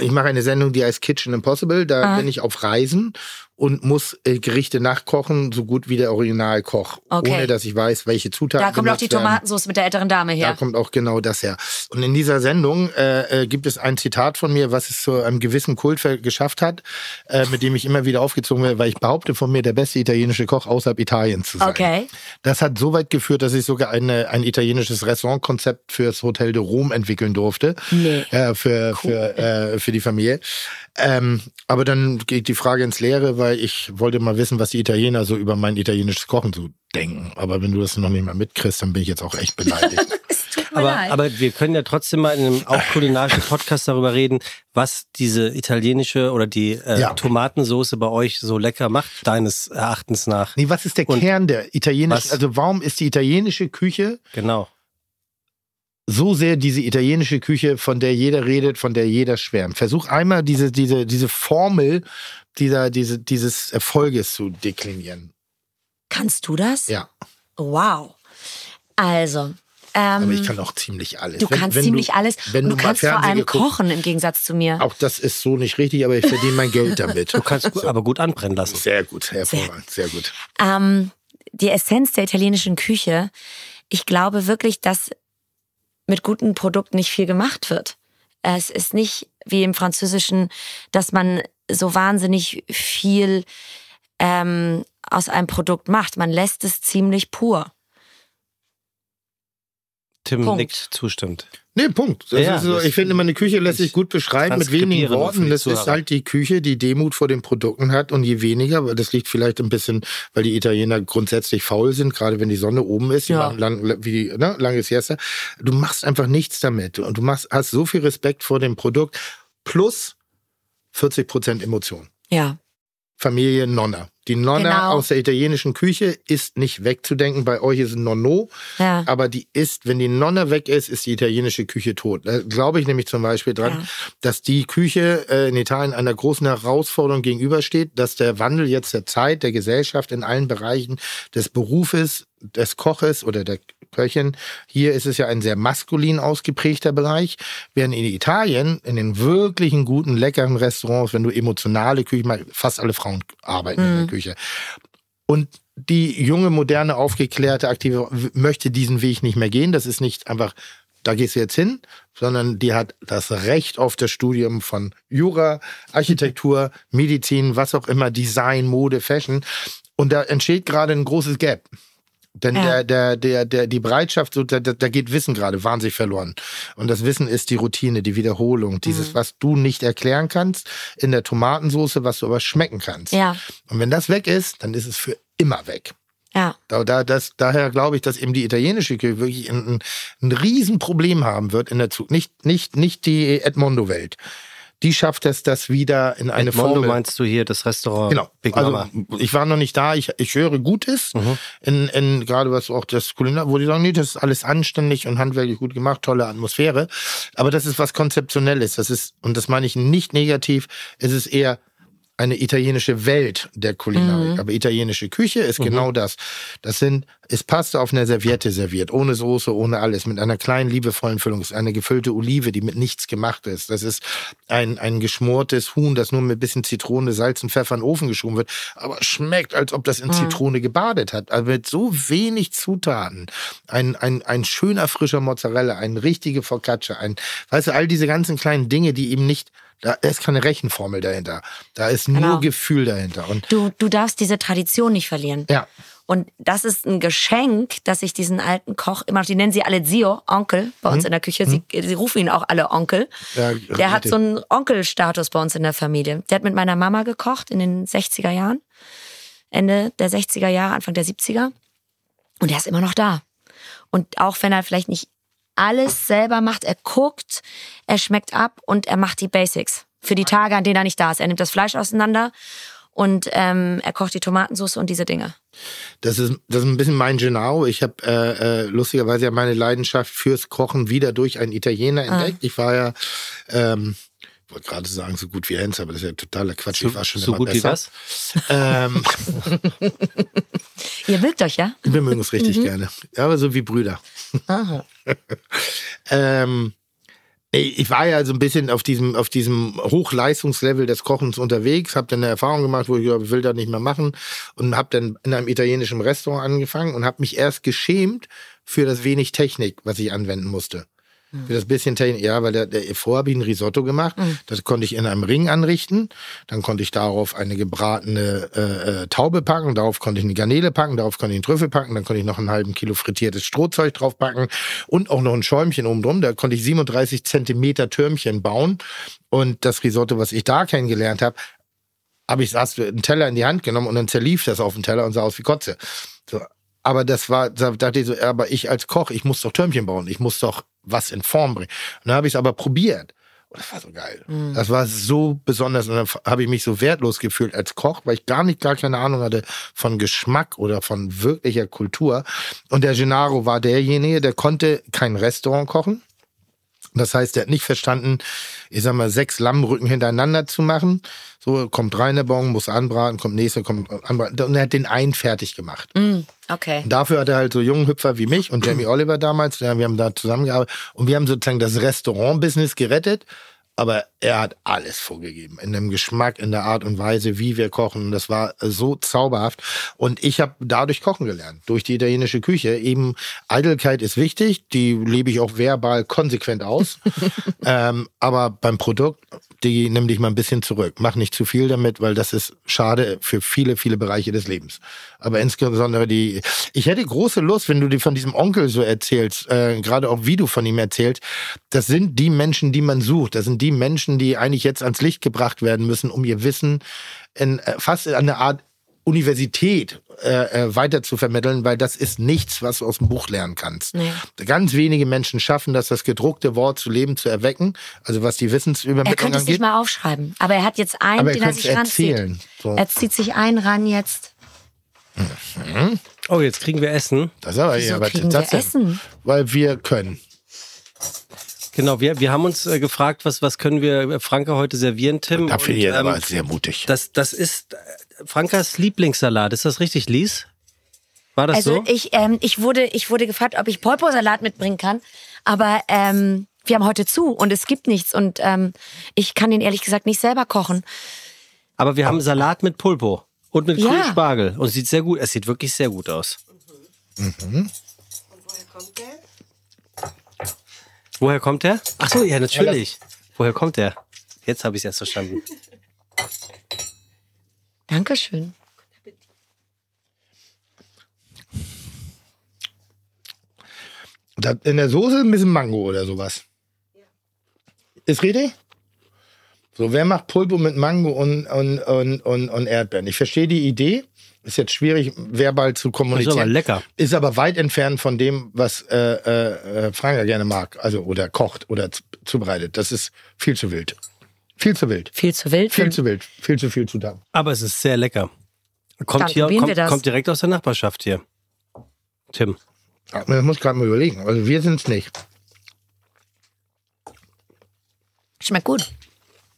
ich mache eine Sendung, die heißt Kitchen Impossible. Da Ah. bin ich auf Reisen und muss äh, Gerichte nachkochen, so gut wie der Originalkoch. Okay. Ohne dass ich weiß, welche Zutaten Da kommt auch die. Tomatensauce mit der älteren Dame Da her. kommt auch genau das her. Und in dieser Sendung äh, äh, gibt es ein Zitat von mir, was es zu einem gewissen Kult ver- geschafft hat, äh, mit dem ich immer wieder aufgezogen werde, weil ich behaupte von mir, der beste italienische Koch außerhalb Italiens zu sein. Okay. Das hat so weit geführt, dass ich sogar eine, ein italienisches Restaurantkonzept fürs Hotel de Rom entwickeln durfte. Nee. Äh, für, für, äh, für die Familie. Ähm, aber dann geht die Frage ins Leere, weil ich wollte mal wissen, was die Italiener so über mein italienisches Kochen so denken. Aber wenn du das noch nicht mal mitkriegst, dann bin ich jetzt auch echt beleidigt. [laughs] Aber, leid. aber wir können ja trotzdem mal in einem auch kulinarischen Podcast darüber reden, was diese italienische oder die äh, Ja. Tomatensoße bei euch so lecker macht, deines Erachtens nach. Nee, was ist der Und Kern der italienischen, also warum ist die italienische Küche Genau. So sehr diese italienische Küche, von der jeder redet, von der jeder schwärmt? Versuch einmal diese, diese, diese Formel dieser, diese, dieses Erfolges zu deklinieren. Kannst du das? Ja, Wow. Also, ähm, aber ich kann auch ziemlich alles. du Wenn- kannst wenn ziemlich alles. Wenn und du, du mal kannst vor Fernsehen allem geguckt- kochen im Gegensatz zu mir. Auch das ist so nicht richtig, aber ich verdiene mein Geld damit. Du kannst gu- aber gut anbrennen lassen. Sehr gut, hervorragend, sehr gut. Ähm, die Essenz der italienischen Küche, ich glaube wirklich, dass mit guten Produkten nicht viel gemacht wird. Es ist nicht wie im Französischen, dass man so wahnsinnig viel ähm, aus einem Produkt macht. Man lässt es ziemlich pur. Tim Punkt. nickt zustimmt. Nee, Punkt. Ja, ist so, ich finde, eine Küche lässt sich gut beschreiben mit wenigen Worten. Das ist halt die Küche, die Demut vor den Produkten hat und je weniger, weil das liegt vielleicht ein bisschen, weil die Italiener grundsätzlich faul sind, gerade wenn die Sonne oben ist, Ja. lang, wie ne, lange Siesta. Du machst einfach nichts damit und du machst, hast so viel Respekt vor dem Produkt plus 40 Prozent Emotion. Ja. Familie Nonna. Die Nonna Genau. aus der italienischen Küche ist nicht wegzudenken. Bei euch ist ein Nonno. Ja. Aber die ist, wenn die Nonna weg ist, ist die italienische Küche tot. Da glaube ich nämlich zum Beispiel dran, Ja. dass die Küche äh, in Italien einer großen Herausforderung gegenübersteht, dass der Wandel jetzt der Zeit, der Gesellschaft in allen Bereichen des Berufes, des Koches oder der Köchin, hier ist es ja ein sehr maskulin ausgeprägter Bereich, während in Italien, in den wirklichen guten, leckeren Restaurants, wenn du emotionale Küche machst, fast alle Frauen arbeiten in der Küche. Und die junge, moderne, aufgeklärte, aktive möchte diesen Weg nicht mehr gehen. Das ist nicht einfach, da gehst du jetzt hin, sondern die hat das Recht auf das Studium von Jura, Architektur, Medizin, was auch immer, Design, Mode, Fashion. Und da entsteht gerade ein großes Gap. Denn Ja. der, der, der, der, die Bereitschaft, so, da, da da geht Wissen gerade wahnsinnig verloren. Und das Wissen ist die Routine, die Wiederholung, dieses, Mhm. was du nicht erklären kannst in der Tomatensauce, was du aber schmecken kannst. Ja. Und wenn das weg ist, dann ist es für immer weg. Ja. Da, da, das, daher glaube ich, dass eben die italienische Küche wirklich ein, ein, ein Riesenproblem haben wird in der Zukunft. Nicht, nicht, nicht die Edmondo-Welt. Die schafft es, das wieder in eine Edmondo Formel. meinst du hier das Restaurant Genau. Big also, Mama? ich war noch nicht da. Ich, ich höre Gutes. In, in, gerade was auch das Kulinar, wo die sagen, nee, das ist alles anständig und handwerklich gut gemacht, tolle Atmosphäre. Aber das ist was Konzeptionelles. Das ist, und das meine ich nicht negativ, es ist eher eine italienische Welt der Kulinarik. Aber italienische Küche ist genau das. Das sind, ist Pasta auf einer Serviette serviert, ohne Soße, ohne alles, mit einer kleinen, liebevollen Füllung. Es ist eine gefüllte Olive, die mit nichts gemacht ist. Das ist ein, ein geschmortes Huhn, das nur mit bisschen Zitrone, Salz und Pfeffer in den Ofen geschoben wird, aber schmeckt, als ob das in Zitrone gebadet hat. Also mit so wenig Zutaten. Ein, ein, ein schöner, frischer Mozzarella, ein richtige Focaccia, ein, weißt du, all diese ganzen kleinen Dinge, die eben nicht da ist keine Rechenformel dahinter. Da ist nur Genau. Gefühl dahinter. Und Du, du darfst diese Tradition nicht verlieren. ja, Und das ist ein Geschenk, dass ich diesen alten Koch immer noch, die nennen sie alle Zio, Onkel, bei uns in der Küche. Sie, sie rufen ihn auch alle Onkel. Ja, der hat so einen Onkelstatus bei uns in der Familie. Der hat mit meiner Mama gekocht in den 60er Jahren. Ende der 60er Jahre, Anfang der 70er. Und er ist immer noch da. Und auch wenn er vielleicht nicht alles selber macht, er guckt, er schmeckt ab und er macht die Basics. Für die Tage, an denen er nicht da ist. Er nimmt das Fleisch auseinander und ähm, er kocht die Tomatensauce und diese Dinge. das ist, das ist ein bisschen mein Genau. Ich habe äh, äh, lustigerweise ja meine Leidenschaft fürs Kochen wieder durch einen Italiener Ah. entdeckt. Ich war ja, ähm, wollte gerade sagen, so gut wie Hens, aber das ist ja totaler Quatsch. ich war schon so immer gut wie besser. was? Ähm, [laughs] Ihr mögt euch, ja? wir mögen es richtig Mhm. gerne. Ja, aber so wie Brüder. [laughs] ähm, nee, ich war ja so ein bisschen auf diesem, auf diesem Hochleistungslevel des Kochens unterwegs, habe dann eine Erfahrung gemacht, wo ich gesagt, ich will das nicht mehr machen und habe dann in einem italienischen Restaurant angefangen und habe mich erst geschämt für das wenig Technik, was ich anwenden musste. Für das bisschen Technik, ja, weil der, der, vorher habe ich ein Risotto gemacht. Das konnte ich in einem Ring anrichten. Dann konnte ich darauf eine gebratene äh, äh, Taube packen. Darauf konnte ich eine Garnele packen. Darauf konnte ich einen Trüffel packen. Dann konnte ich noch einen halben Kilo frittiertes Strohzeug drauf packen. Und auch noch ein Schäumchen oben drum. Da konnte ich 37 Zentimeter Türmchen bauen. Und das Risotto, was ich da kennengelernt habe, habe ich saß einen Teller in die Hand genommen und dann zerlief das auf den Teller und sah aus wie Kotze. So. Aber das war, da dachte ich so, aber ich als Koch, ich muss doch Türmchen bauen, ich muss doch was in Form bringen. Und dann habe ich es aber probiert. Und das war so geil. Das war so besonders. Und dann habe ich mich so wertlos gefühlt als Koch, weil ich gar nicht, gar keine Ahnung hatte von Geschmack oder von wirklicher Kultur. Und der Gennaro war derjenige, der konnte kein Restaurant kochen. Das heißt, er hat nicht verstanden, ich sag mal, sechs Lammrücken hintereinander zu machen. So, kommt rein der Bon, muss anbraten, kommt nächster, kommt anbraten. Und er hat den einen fertig gemacht. Okay. Und dafür hat er halt so jungen Hüpfer wie mich und Jamie [clears throat] Oliver damals, wir haben da zusammengearbeitet und wir haben sozusagen das Restaurant-Business gerettet. Aber er hat alles vorgegeben. In dem Geschmack, in der Art und Weise, wie wir kochen. Das war so zauberhaft. Und ich habe dadurch kochen gelernt. Durch die italienische Küche. Eben Eitelkeit ist wichtig. Die lebe ich auch verbal konsequent aus. [laughs] ähm, aber beim Produkt, die nimm dich mal ein bisschen zurück. Mach nicht zu viel damit, weil das ist schade für viele, viele Bereiche des Lebens. Aber insbesondere die, ich hätte große Lust, wenn du dir von diesem Onkel so erzählst, äh, gerade auch wie du von ihm erzählst, das sind die Menschen, die man sucht. Das sind die Menschen, die eigentlich jetzt ans Licht gebracht werden müssen, um ihr Wissen in äh, fast in eine Art Universität äh, äh, weiter zu vermitteln, weil das ist nichts, was du aus dem Buch lernen kannst. Nee. Ganz wenige Menschen schaffen das, das gedruckte Wort zu leben zu erwecken, also was die Er Wissensübermittlung könnte es nicht angeht. mal aufschreiben. Aber er hat jetzt einen, Aber er den er sich es ranzieht. erzählen. So. Er zieht sich einen ran jetzt. Oh, jetzt kriegen wir Essen. Das ist aber Wieso ja, was kriegen das wir? Essen? Weil wir können. Genau, wir, wir haben uns äh, gefragt, was, was können wir äh, Franka heute servieren, Tim? Da finde Und, ich ihn aber ähm, sehr mutig. das, das ist äh, Frankas Lieblingssalat. Ist das richtig, Lies? War das Also so? ich, ähm, ich, wurde, ich wurde gefragt, ob ich Polpo-Salat mitbringen kann. Aber ähm, wir haben heute zu und es gibt nichts. Und ähm, ich kann den ehrlich gesagt nicht selber kochen. Aber wir haben Salat mit Pulpo und mit Ja. Spargel. Und es sieht sehr gut, es sieht wirklich sehr gut aus. Woher kommt der? Ach so, ja, natürlich. Woher kommt der? Jetzt habe ich es erst verstanden. Dankeschön. Da, in der Soße ein bisschen Mango oder sowas. Ist richtig? So, wer macht Pulpo mit Mango und, und, und, und, und Erdbeeren? Ich verstehe die Idee. Ist jetzt schwierig, verbal zu kommunizieren. aber lecker. Ist aber weit entfernt von dem, was äh, äh, äh, Franka gerne mag. Also, oder kocht oder zu- zubereitet. Das ist viel zu wild. Viel zu wild. Viel zu wild. Viel zu wild. Viel zu viel Zutaten. Aber es ist sehr lecker. Kommt, Dann hier, kommt, das. kommt direkt aus der Nachbarschaft hier. Tim. Ja, Man muss gerade mal überlegen. Also wir sind es nicht. Schmeckt gut.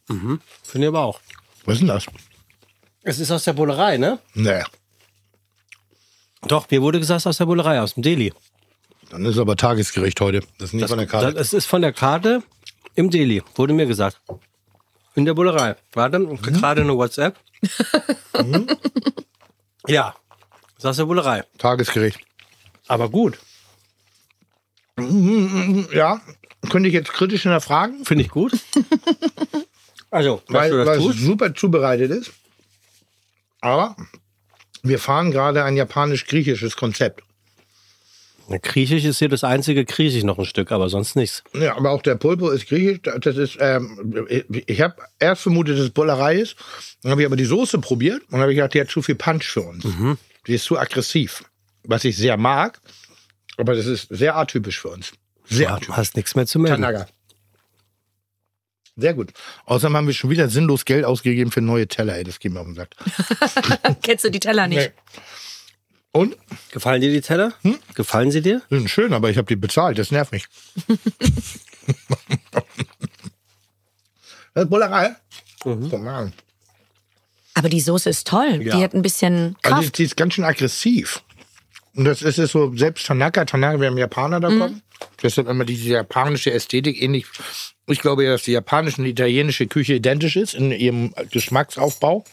Finde ich aber auch. Was ist denn das? Es ist aus der Bullerei, ne? Nee. Doch, mir wurde gesagt, aus der Bullerei, aus dem Deli. Dann ist aber Tagesgericht heute. Das ist nicht von der Karte. Das ist von der Karte im Deli, wurde mir gesagt. In der Bullerei. Warte, Mhm. gerade eine WhatsApp. [laughs] Ja, ist aus der Bullerei. Tagesgericht. Aber gut, Ja, könnte ich jetzt kritisch hinterfragen, finde ich gut. [laughs] Also, weil, weil das es super zubereitet ist. Aber wir fahren gerade ein japanisch-griechisches Konzept. Griechisch ist hier das einzige Griechisch noch ein Stück, aber sonst nichts. Ja, aber auch der Pulpo ist griechisch. Das ist, ähm, ich habe erst vermutet, dass es Bollerei ist. Dann habe ich aber die Soße probiert und habe gedacht, die hat zu viel Punch für uns. Die ist zu aggressiv. Was ich sehr mag, aber das ist sehr atypisch für uns. Sehr Du atypisch. hast nichts mehr zu melden. Tanaga. Sehr gut. Außerdem haben wir schon wieder sinnlos Geld ausgegeben für neue Teller. Ey, das geht mir auf den Sack. [laughs] Kennst du die Teller nicht? Nee. Und? Gefallen dir die Teller? Gefallen sie dir? Die sind schön, aber ich habe die bezahlt. Das nervt mich. [laughs] das ist Bullerei. Guck mal. Aber die Soße ist toll. Ja. Die hat ein bisschen Also die, Kraft. die ist ganz schön aggressiv. Und das ist es so, selbst Tanaka, Tanaka, wir haben Japaner da kommen. Deshalb immer diese japanische Ästhetik ähnlich. Ich glaube ja, dass die japanische und die italienische Küche identisch ist in ihrem Geschmacksaufbau.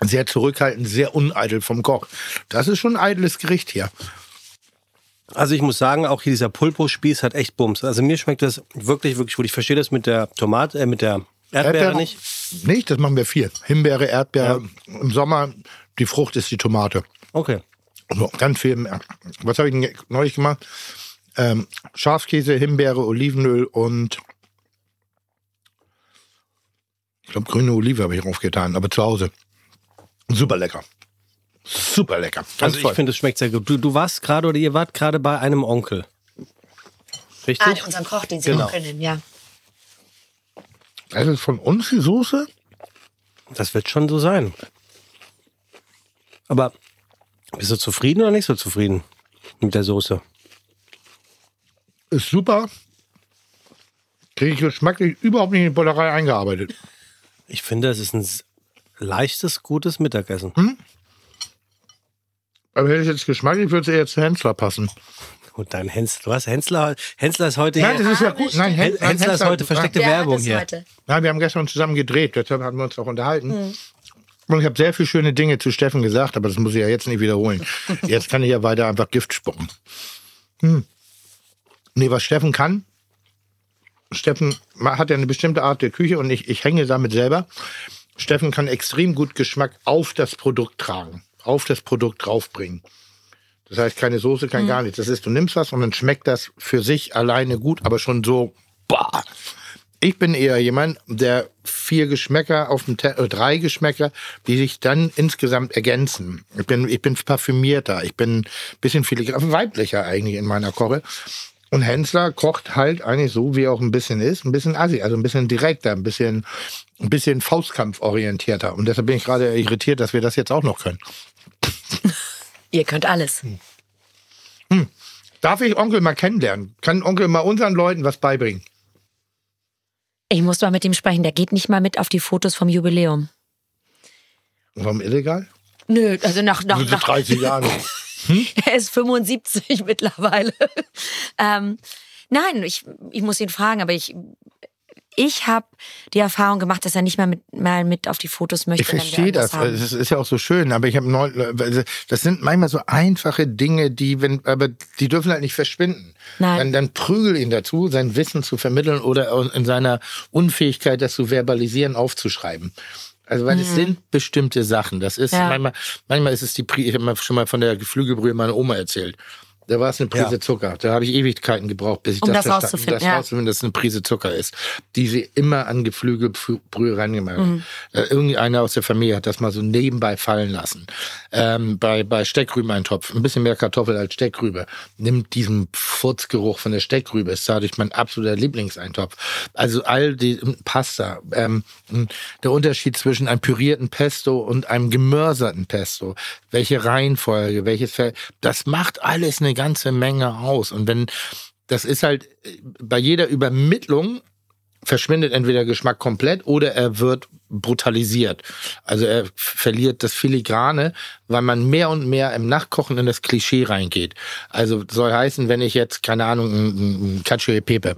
Sehr zurückhaltend, sehr uneitel vom Koch. Das ist schon ein eitles Gericht hier. Also ich muss sagen, auch hier dieser Pulpo-Spieß hat echt Bums. Also mir schmeckt das wirklich, wirklich gut. Ich verstehe das mit der Tomate, äh, mit der Erdbeere nicht. Nicht, das machen wir viel. Himbeere, Erdbeere. Im Sommer, die Frucht ist die Tomate. Okay. So, ganz viel. Was habe ich neulich gemacht? Ähm, Schafskäse, Himbeere, Olivenöl und ich glaube grüne Olive habe ich draufgetan, aber zu Hause. Super lecker. Super lecker. Ganz Also ich finde, es schmeckt sehr gut. Du, du warst gerade oder ihr wart gerade bei einem Onkel. Richtig? Ah, unseren Koch, den sie Genau. Onkel nennen, ja. Das ist von uns die Soße? Das wird schon so sein. Aber bist du zufrieden oder nicht so zufrieden mit der Soße? Ist super. Kriege ich geschmacklich überhaupt nicht in die Bullerei eingearbeitet. Ich finde, es ist ein leichtes, gutes Mittagessen. Aber hätte ich jetzt geschmacklich, würde es eher zu Hensler passen. Und dein Hensler, du hast Hensler, Hensler ist heute Nein, hier. das ist ja gut. Nein, Hen- Hen- Hensler ist heute versteckte hat Werbung hier. heute. Nein, wir haben gestern zusammen gedreht, deshalb hatten wir uns auch unterhalten. Und ich habe sehr viele schöne Dinge zu Steffen gesagt, aber das muss ich ja jetzt nicht wiederholen. [laughs] Jetzt kann ich ja weiter einfach Gift spucken. Hm. Nee, was Steffen kann, Steffen hat ja eine bestimmte Art der Küche und ich, ich hänge damit selber. Steffen kann extrem gut Geschmack auf das Produkt tragen, auf das Produkt draufbringen. Das heißt, keine Soße, kein gar nichts. Das ist, du nimmst was und dann schmeckt das für sich alleine gut, aber schon so, boah. Ich bin eher jemand, der vier Geschmäcker auf dem Te äh, drei Geschmäcker, die sich dann insgesamt ergänzen. Ich bin, ich bin parfümierter, ich bin ein bisschen filigran, weiblicher eigentlich in meiner Koche. Und Hensler kocht halt eigentlich so, wie er auch ein bisschen ist, ein bisschen assi, also ein bisschen direkter, ein bisschen, ein bisschen Faustkampforientierter. Und deshalb bin ich gerade irritiert, dass wir das jetzt auch noch können. Ihr könnt alles. Darf ich Onkel mal kennenlernen? Kann Onkel mal unseren Leuten was beibringen? Ich muss mal mit ihm sprechen. Der geht nicht mal mit auf die Fotos vom Jubiläum. Warum illegal? Nö, also nach, nach, nach 30 [laughs] Jahre. [laughs] er ist 75 [laughs] mittlerweile. ähm, nein, ich, ich muss ihn fragen, aber ich, ich habe die Erfahrung gemacht, dass er nicht mal mit, mal mit auf die Fotos möchte. Ich verstehe das. haben. Das ist ja auch so schön, aber ich habe neu, das sind manchmal so einfache Dinge, die, wenn, aber die dürfen halt nicht verschwinden. Nein. Dann, dann prügel ihn dazu, sein Wissen zu vermitteln oder in seiner Unfähigkeit, das zu verbalisieren, aufzuschreiben. Also, weil es sind bestimmte Sachen. Das ist Ja. manchmal, manchmal ist es die, Pri- ich habe schon mal von der Geflügelbrühe meiner Oma erzählt. Da war es eine Prise Ja. Zucker. Da habe ich Ewigkeiten gebraucht, bis ich Um das, das rauszufinden, das ja. rauszufinden, dass es eine Prise Zucker ist, die sie immer an Geflügelbrühe reingemacht haben. Mhm. Äh, irgendeiner aus der Familie hat das mal so nebenbei fallen lassen. Ähm, bei, bei Steckrübeneintopf, ein bisschen mehr Kartoffel als Steckrübe. Nimmt diesen Furzgeruch von der Steckrübe, ist dadurch mein absoluter Lieblingseintopf. Also all die Pasta. Ähm, der Unterschied zwischen einem pürierten Pesto und einem gemörserten Pesto. Welche Reihenfolge, welches Ver das macht alles eine ganze Menge aus. Und wenn, das ist halt bei jeder Übermittlung verschwindet entweder Geschmack komplett oder er wird brutalisiert. Also er verliert das Filigrane, weil man mehr und mehr im Nachkochen in das Klischee reingeht. Also soll heißen, wenn ich jetzt, keine Ahnung, ein, ein Cacio e Pepe,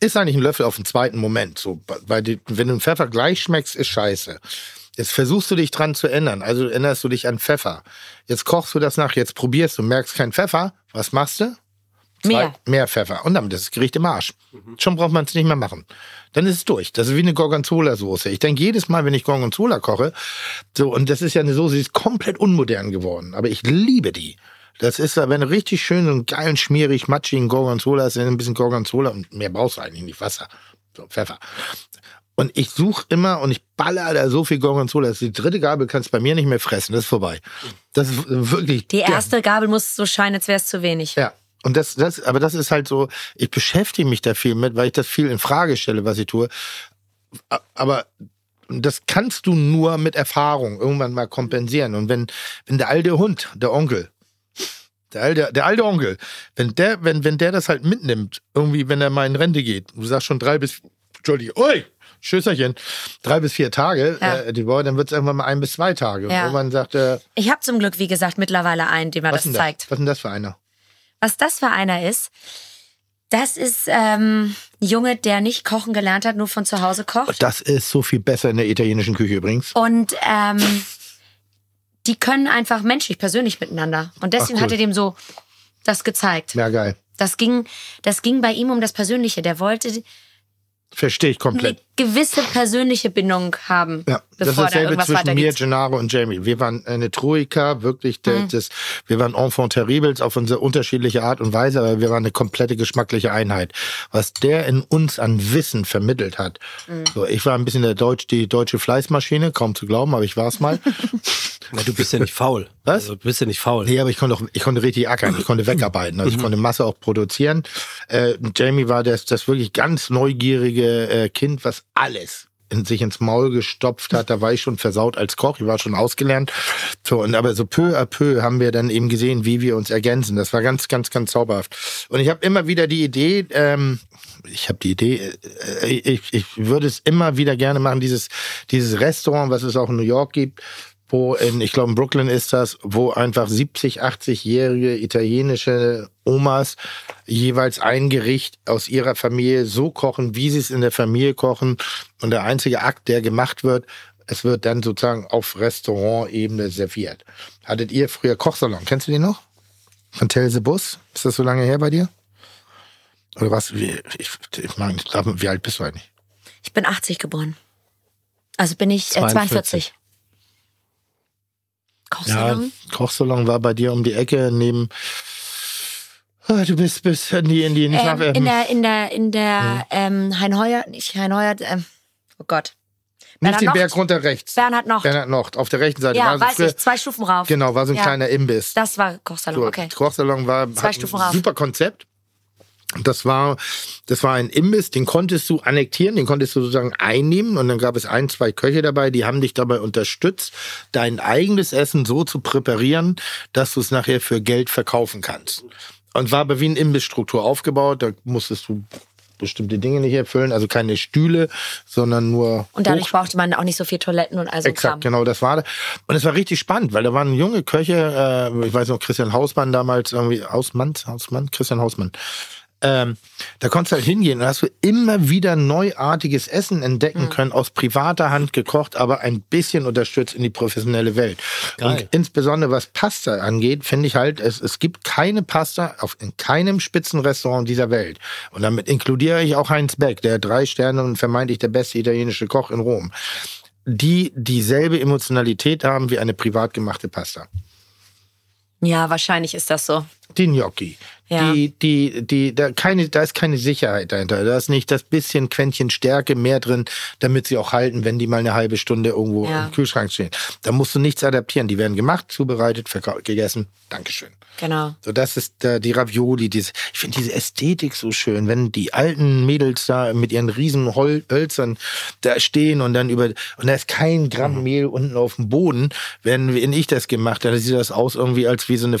ist eigentlich ein Löffel auf den zweiten Moment. So, weil die, wenn du einen Pfeffer gleich schmeckst, ist scheiße. Jetzt versuchst du dich dran zu ändern. Also änderst du dich an Pfeffer. Jetzt kochst du das nach, jetzt probierst du, merkst keinen Pfeffer. Was machst du? Mehr. Mehr Pfeffer. Und damit ist das Gericht im Arsch. Schon braucht man es nicht mehr machen. Dann ist es durch. Das ist wie eine Gorgonzola-Soße. Ich denke jedes Mal, wenn ich Gorgonzola koche, so, und das ist ja eine Soße, die ist komplett unmodern geworden. Aber ich liebe die. Das ist, wenn du richtig schön so einen geilen, schmierig, matschigen Gorgonzola hast, dann ein bisschen Gorgonzola und mehr brauchst du eigentlich nicht. Wasser. So, Pfeffer. Und ich suche immer und ich baller da so viel Gorgonzola. dass Die dritte Gabel kannst bei mir nicht mehr fressen. Das ist vorbei. Das ist wirklich. Die erste Gabel muss so scheinen, als wäre es zu wenig. Ja. Und das, das, aber das ist halt so, ich beschäftige mich da viel mit, weil ich das viel in Frage stelle, was ich tue. Aber das kannst du nur mit Erfahrung irgendwann mal kompensieren. Und wenn, wenn der alte Hund, der Onkel, der alte, der alte Onkel, wenn der, wenn, wenn der das halt mitnimmt, irgendwie, wenn er mal in Rente geht, du sagst schon drei bis, Entschuldigung, ui, Schösserchen, drei bis vier Tage, Ja. äh, die Woche, dann wird es irgendwann mal ein bis zwei Tage. Ja. irgendwann sagt er, Ich habe zum Glück, wie gesagt, mittlerweile einen, dem was das zeigt. das? Was denn das für einer? Was das für einer ist, das ist ähm, ein Junge, der nicht kochen gelernt hat, nur von zu Hause kocht. Das ist so viel besser in der italienischen Küche übrigens. Und ähm, die können einfach menschlich, persönlich miteinander. Und deswegen Ach, cool. hat er dem so das gezeigt. Ja, geil. Das ging, das ging bei ihm um das Persönliche. Der wollte Verstehe ich eine komplett. gewisse persönliche Bindung haben, Ja, das ist da dasselbe irgendwas zwischen mir. Gennaro und Jamie. Wir waren eine Troika, wirklich, der, Mhm. das, wir waren Enfant terribles auf unsere unterschiedliche Art und Weise, aber wir waren eine komplette geschmackliche Einheit. Was der in uns an Wissen vermittelt hat. Mhm. So, ich war ein bisschen der Deutsch, die deutsche Fleißmaschine, kaum zu glauben, aber ich war es mal. [laughs] Na, du bist ja nicht faul. Was? Also, du bist ja nicht faul. Nee, aber ich konnte auch, ich konnte richtig ackern, ich konnte wegarbeiten, also ich konnte Masse auch produzieren. Äh, Jamie war das, das wirklich ganz neugierige äh, Kind, was alles in sich ins Maul gestopft hat. Da war ich schon versaut als Koch, ich war schon ausgelernt. So, und aber so peu à peu haben wir dann eben gesehen, wie wir uns ergänzen. Das war ganz, ganz, ganz zauberhaft. Und ich habe immer wieder die Idee, ähm, ich habe die Idee, äh, ich, ich würde es immer wieder gerne machen, dieses, dieses Restaurant, was es auch in New York gibt, wo in, ich glaube in Brooklyn ist das, wo einfach 70, 80-jährige italienische Omas jeweils ein Gericht aus ihrer Familie so kochen, wie sie es in der Familie kochen. Und der einzige Akt, der gemacht wird, es wird dann sozusagen auf Restaurantebene serviert. Hattet ihr früher Kochsalon? Kennst du den noch? Von Telse Bus? Ist das so lange her bei dir? Oder was? Wie, ich, ich meine, wie alt bist du eigentlich? Ich bin 80 geboren. Also bin ich äh, 42. 42. Kochsalon? Kochsalon war bei dir um die Ecke neben. Ah, Du bist bis in die in die nicht Ähm, in der, in der, in der ähm, Heinheuer, nicht Heinheuer, ähm, oh Gott. nicht den Nocht. Berg runter rechts. Bernhard Nocht. Bernhard Nocht auf der rechten Seite. ja, war so weiß früher- ich, zwei Stufen rauf. Genau, war so ein Ja. kleiner Imbiss. Das war Kochsalon, So, okay. Kochsalon war Zwei Stufen ein rauf. super Konzept. Das war, das war ein Imbiss, den konntest du annektieren, den konntest du sozusagen einnehmen und dann gab es ein, zwei Köche dabei, die haben dich dabei unterstützt, dein eigenes Essen so zu präparieren, dass du es nachher für Geld verkaufen kannst. Und war aber wie eine Imbissstruktur aufgebaut, da musstest du bestimmte Dinge nicht erfüllen, also keine Stühle, sondern nur Und dadurch Hoch- brauchte man auch nicht so viel Toiletten und all so Exakt, Kram. genau, das war. Und es war richtig spannend, weil da waren junge Köche, äh, ich weiß noch, Christian Hausmann damals, irgendwie, Hausmann, Hausmann, Christian Hausmann. Ähm, da konntest du halt hingehen und hast du immer wieder neuartiges Essen Mhm. entdecken können, aus privater Hand gekocht, aber ein bisschen unterstützt in die professionelle Welt. Geil. Und insbesondere was Pasta angeht, finde ich halt, es, es gibt keine Pasta auf, in keinem Spitzenrestaurant dieser Welt. Und damit inkludiere ich auch Heinz Beck, der drei Sterne und vermeintlich der beste italienische Koch in Rom die dieselbe Emotionalität haben wie eine privat gemachte Pasta. Ja, wahrscheinlich ist das so. Die Gnocchi. Ja. Die, die, die, da, keine, da ist keine Sicherheit dahinter. Da ist nicht das bisschen Quäntchen Stärke mehr drin, damit sie auch halten, wenn die mal eine halbe Stunde irgendwo Ja. im Kühlschrank stehen. Da musst du nichts adaptieren. Die werden gemacht, zubereitet, gegessen. Dankeschön. Genau. So, das ist äh, die Ravioli. Diese, ich finde diese Ästhetik so schön, wenn die alten Mädels da mit ihren riesen Hol Hölzern da stehen und dann über und da ist kein Gramm Mehl unten auf dem Boden. Wenn, wenn ich das gemacht habe, dann sieht das aus irgendwie als wie so eine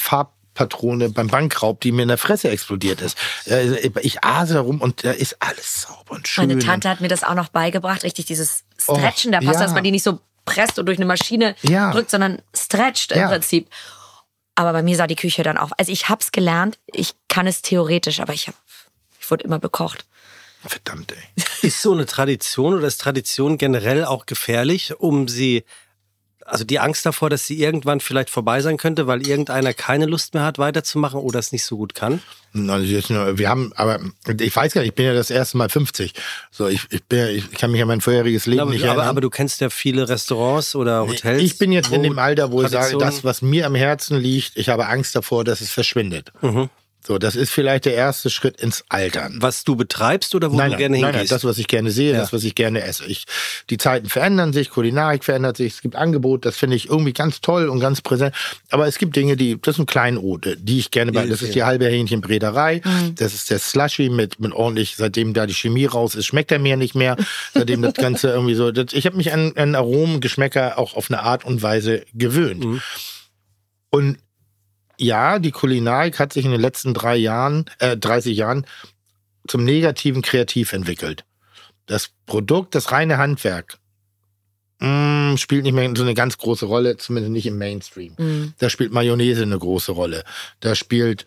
Farbpatrone beim Bankraub, die mir in der Fresse explodiert ist. Äh, Ich ase herum und da ist alles sauber und schön. Meine Tante hat mir das auch noch beigebracht, richtig dieses Stretchen Oh, der Pasta, ja. dass man die nicht so presst und durch eine Maschine Ja. drückt, sondern stretcht im Ja. Prinzip. Aber bei mir sah die Küche dann auch. Also ich hab's gelernt, ich kann es theoretisch, aber ich hab, ich wurde immer bekocht. Verdammt, ey. Ist so eine Tradition oder ist Tradition generell auch gefährlich, um sie, also die Angst davor, dass sie irgendwann vielleicht vorbei sein könnte, weil irgendeiner keine Lust mehr hat, weiterzumachen oder es nicht so gut kann? Wir haben, aber ich weiß gar nicht, ich bin ja das erste Mal 50. So, ich, ich, bin, ich kann mich an mein vorheriges Leben aber, nicht aber, erinnern. aber du kennst ja viele Restaurants oder Hotels. Ich bin jetzt in dem Alter, wo ich sage, das, was mir am Herzen liegt, ich habe Angst davor, dass es verschwindet. Mhm. So, das ist vielleicht der erste Schritt ins Altern. was du betreibst oder wo nein, du nein, gerne nein, nein, hingehst. das, was ich gerne sehe, Ja. das, was ich gerne esse. Ich, die Zeiten verändern sich, Kulinarik verändert sich, es gibt Angebot, das finde ich irgendwie ganz toll und ganz präsent. Aber es gibt Dinge, die, das sind Kleinode, die ich gerne bei. Das ist die halbe Hähnchenbrederei, das ist der Slushy mit, mit ordentlich, seitdem da die Chemie raus ist, schmeckt er mir nicht mehr. [laughs] Seitdem das Ganze irgendwie so, das, ich habe mich an, an Aromen, Geschmäcker auch auf eine Art und Weise gewöhnt. Und ja, die Kulinarik hat sich in den letzten drei Jahren, äh, 30 Jahren zum negativen Kreativ entwickelt. Das Produkt, das reine Handwerk, mh, spielt nicht mehr so eine ganz große Rolle, zumindest nicht im Mainstream. Mhm. Da spielt Mayonnaise eine große Rolle. Da spielt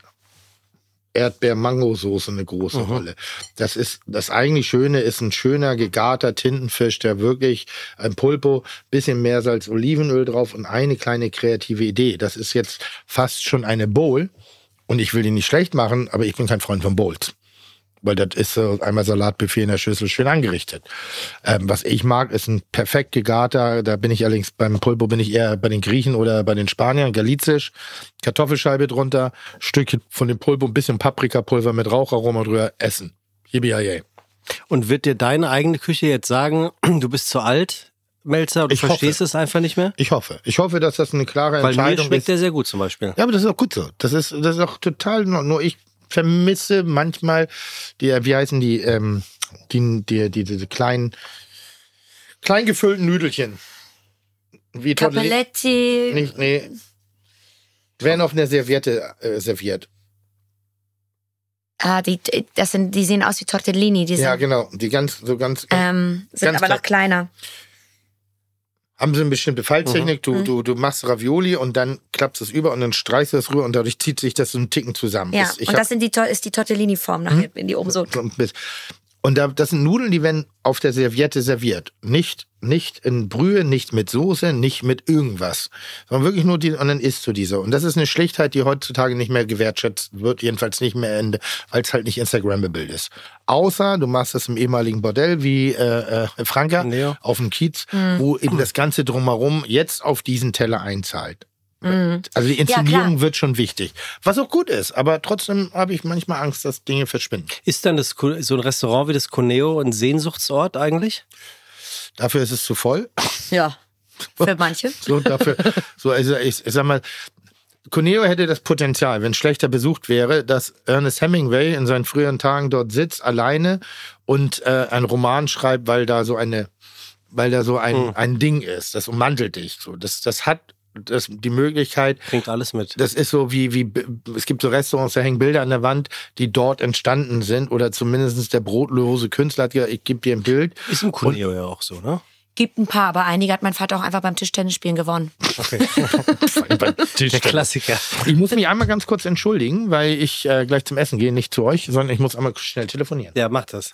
Erdbeer-Mango-Soße eine große Rolle. Das ist, das eigentlich Schöne ist ein schöner gegarter Tintenfisch, der wirklich ein Pulpo, bisschen Meersalz, Olivenöl drauf und eine kleine kreative Idee. Das ist jetzt fast schon eine Bowl. Und ich will die nicht schlecht machen, aber ich bin kein Freund von Bowls. Weil das ist so einmal Salatbuffet in der Schüssel schön angerichtet. Ähm, was ich mag, ist ein perfekt gegarter, da bin ich allerdings beim Pulpo bin ich eher bei den Griechen oder bei den Spaniern, Galizisch, Kartoffelscheibe drunter, Stückchen von dem Pulpo, ein bisschen Paprikapulver mit Raucharoma drüber, essen. Yippie Und wird dir deine eigene Küche jetzt sagen, [clears throat] du bist zu alt, Melzer, du Ich verstehst hoffe. es einfach nicht mehr? Ich hoffe. Ich hoffe, dass das eine klare Weil mir Entscheidung schmeckt ist. der sehr gut zum Beispiel. Ja, aber das ist auch gut so. Das ist, das ist auch total, nur ich vermisse manchmal die, wie heißen die, ähm, die, die, die, diese kleinen, klein gefüllten Nüdelchen. Wie Capelletti. Nicht, nee. Werden auf einer Serviette äh, serviert. Ah, die, das sind, die sehen aus wie Tortellini. Die sind, Ja, genau. Die ganz, so ganz, ähm, sind Ganz aber klar. noch kleiner. Haben sie eine bestimmte Falltechnik. Mhm. Du, du, du machst Ravioli und dann klappst es über und dann streichst du es rüber und dadurch zieht sich das so einen Ticken zusammen. Ja, Das- ich und das sind die, ist die Tortellini-Form nachher, wenn die oben so. Und da, das sind Nudeln, die werden auf der Serviette serviert. Nicht, nicht in Brühe, nicht mit Soße, nicht mit irgendwas. Sondern wirklich nur die, und dann isst du diese. Und das ist eine Schlichtheit, die heutzutage nicht mehr gewertschätzt wird, jedenfalls nicht mehr Ende, weil es halt nicht Instagrammable ist. Außer du machst das im ehemaligen Bordell wie äh, äh, Franka Neo. auf dem Kiez, wo eben das Ganze drumherum jetzt auf diesen Teller einzahlt. Also die Inszenierung klar. wird schon wichtig. Was auch gut ist, aber trotzdem habe ich manchmal Angst, dass Dinge verschwinden. Ist dann das, so ein Restaurant wie das Coneo ein Sehnsuchtsort eigentlich? Dafür ist es zu voll. Ja. [laughs] Für manche. [laughs] So dafür, so also ich, ich sag mal, Cuneo hätte das Potenzial, wenn schlechter besucht wäre, dass Ernest Hemingway in seinen früheren Tagen dort sitzt alleine und äh, einen Roman schreibt, weil da so eine, weil da so ein, ein Ding ist. Das ummantelt dich. So, das, das hat das, die Möglichkeit, Bringt alles mit. das ist so wie, wie, es gibt so Restaurants, da hängen Bilder an der Wand, die dort entstanden sind oder zumindest der brotlose Künstler hat gesagt, ich gebe dir ein Bild. Ist im Coneo ja auch so, ne? Gibt ein paar, aber einige hat mein Vater auch einfach beim Tischtennisspielen gewonnen. [laughs] Der Klassiker. Ich muss mich einmal ganz kurz entschuldigen, weil ich äh, gleich zum Essen gehe, nicht zu euch, sondern ich muss einmal schnell telefonieren. Ja, mach das.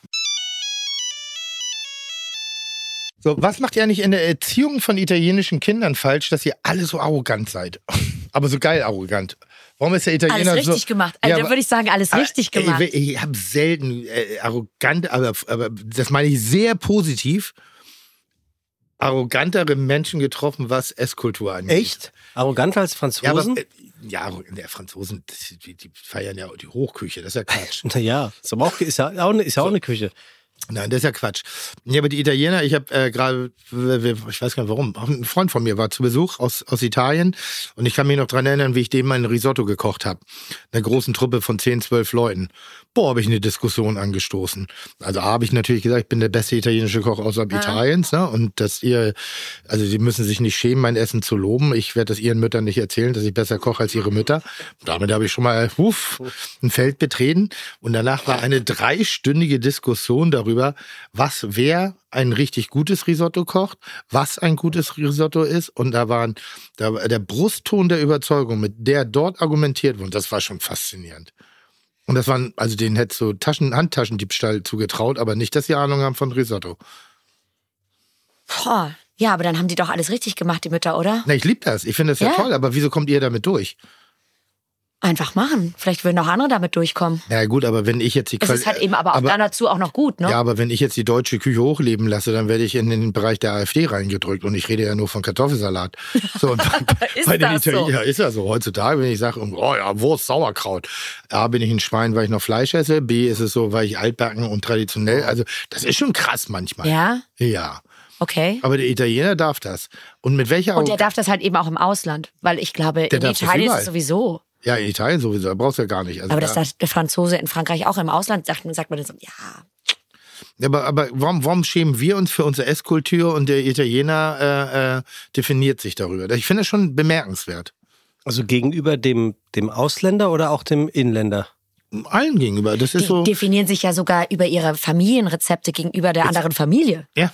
So, was macht ihr eigentlich in der Erziehung von italienischen Kindern falsch, dass ihr alle so arrogant seid? [laughs] Aber so geil arrogant. Warum ist der Italiener Alles so... richtig gemacht. Also, Ja, da würde ich sagen, alles richtig Aber gemacht. Ich, ich habe selten äh, arrogant, aber, aber das meine ich sehr positiv. arrogantere Menschen getroffen, was Esskultur angeht. Echt? Arroganter als Ja, aber, Franzosen? äh, ja, der Franzosen, die, die feiern ja die Hochküche, das ist ja Quatsch. [laughs] Naja, ist aber auch, ist ja auch, eine- ist ja auch eine Küche. Nein, das ist ja Quatsch. Ja, aber die Italiener, ich habe äh, gerade, ich weiß gar nicht warum, ein Freund von mir war zu Besuch aus, aus Italien und ich kann mich noch dran erinnern, wie ich dem mein Risotto gekocht habe. Einer großen Truppe von 10, 12 Leuten. Boah, habe ich eine Diskussion angestoßen. Also habe ich natürlich gesagt, ich bin der beste italienische Koch außerhalb Italiens ne? und dass ihr, also sie müssen sich nicht schämen, mein Essen zu loben. Ich werde das ihren Müttern nicht erzählen, dass ich besser koche als ihre Mütter. Damit habe ich schon mal huf, ein Feld betreten und danach war eine dreistündige Diskussion darüber, was wer ein richtig gutes Risotto kocht, was ein gutes Risotto ist und da waren da, war der Brustton der Überzeugung, mit der dort argumentiert wurde, das war schon faszinierend. Und das waren, also denen hättest du Taschen, Handtaschendiebstahl zugetraut, aber nicht, dass sie Ahnung haben von Risotto. Boah. Ja, aber dann haben die doch alles richtig gemacht, die Mütter, oder? Na, ich liebe das. Ich finde das ja. Ja. toll, aber wieso kommt ihr damit durch? Einfach machen. Vielleicht würden auch andere damit durchkommen. Ja, gut, aber wenn ich jetzt die Es Quali- ist halt eben aber auch aber, dann dazu auch noch gut, ne? Ja, aber wenn ich jetzt die deutsche Küche hochleben lasse, dann werde ich in den Bereich der AfD reingedrückt und ich rede ja nur von Kartoffelsalat. [laughs] So, und bei, Ist bei den das so? Italienern ist ja so. Heutzutage, wenn ich sage, oh ja, Wurst, Sauerkraut. A, bin ich ein Schwein, weil ich noch Fleisch esse. B, ist es so, weil ich altbacken und traditionell. Also, das ist schon krass manchmal. Ja? Ja. Okay. Aber der Italiener darf das. Und mit welcher Und der darf das halt eben auch im Ausland, weil ich glaube, Der in Italien ist es sowieso. Ja, in Italien sowieso, da brauchst du ja gar nicht. Also Aber da, das sagt der Franzose in Frankreich auch im Ausland, sagt, sagt man dann so, ja, aber, aber warum, warum schämen wir uns für unsere Esskultur und der Italiener äh, äh, definiert sich darüber? Ich finde das schon bemerkenswert. Also gegenüber dem, dem Ausländer oder auch dem Inländer? Allen gegenüber. Das ist die so. definieren sich ja sogar über ihre Familienrezepte gegenüber der anderen Familie. Ja.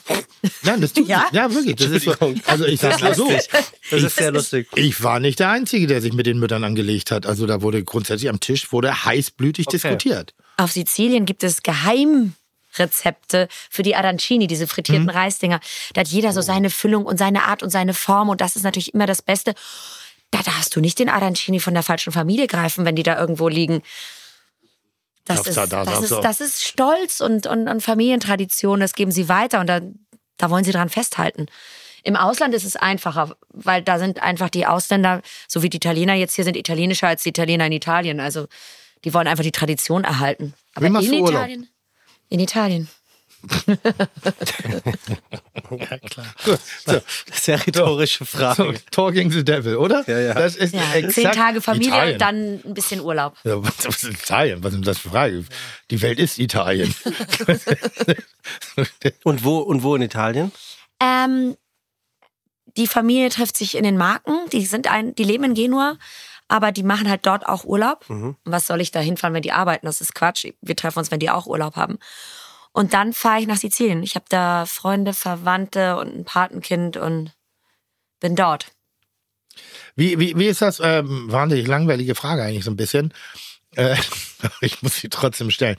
Nein, das tut Ja? ja wirklich. Das ist so, also ich sag mal so. Das ist sehr lustig. Ich war nicht der Einzige, der sich mit den Müttern angelegt hat. Also da wurde grundsätzlich am Tisch wurde heißblütig diskutiert. Auf Sizilien gibt es Geheimrezepte für die Arancini, diese frittierten Mhm. Reisdinger. Da hat jeder so seine Füllung und seine Art und seine Form und das ist natürlich immer das Beste. Da darfst du nicht den Arancini von der falschen Familie greifen, wenn die da irgendwo liegen. Das, ist, da- da das, ist, das ist Stolz und, und, und Familientradition, das geben sie weiter und da, da wollen sie dran festhalten. Im Ausland ist es einfacher, weil da sind einfach die Ausländer, so wie die Italiener jetzt hier sind, italienischer als die Italiener in Italien. Also die wollen einfach die Tradition erhalten. Aber Wie machst in du Urlaub? Italien? In Italien. Ja, klar. So, Sehr rhetorische so, Frage. Talking the Devil, oder? Ja, ja. Das ist Ja, exakt zehn Tage Familie, Italien. dann ein bisschen Urlaub. Ja, was, was ist Italien? Was ist das für Frage? Die Welt ist Italien. [laughs] Und wo, und wo in Italien? Ähm, die Familie trifft sich in den Marken. Die sind ein, die leben in Genua, aber die machen halt dort auch Urlaub. Was soll ich da hinfahren, wenn die arbeiten? Das ist Quatsch. Wir treffen uns, wenn die auch Urlaub haben. Und dann fahre ich nach Sizilien. Ich habe da Freunde, Verwandte und ein Patenkind und bin dort. Wie, wie, wie ist das? Ähm, wahnsinnig langweilige Frage eigentlich so ein bisschen. Äh, [laughs] ich muss sie trotzdem stellen.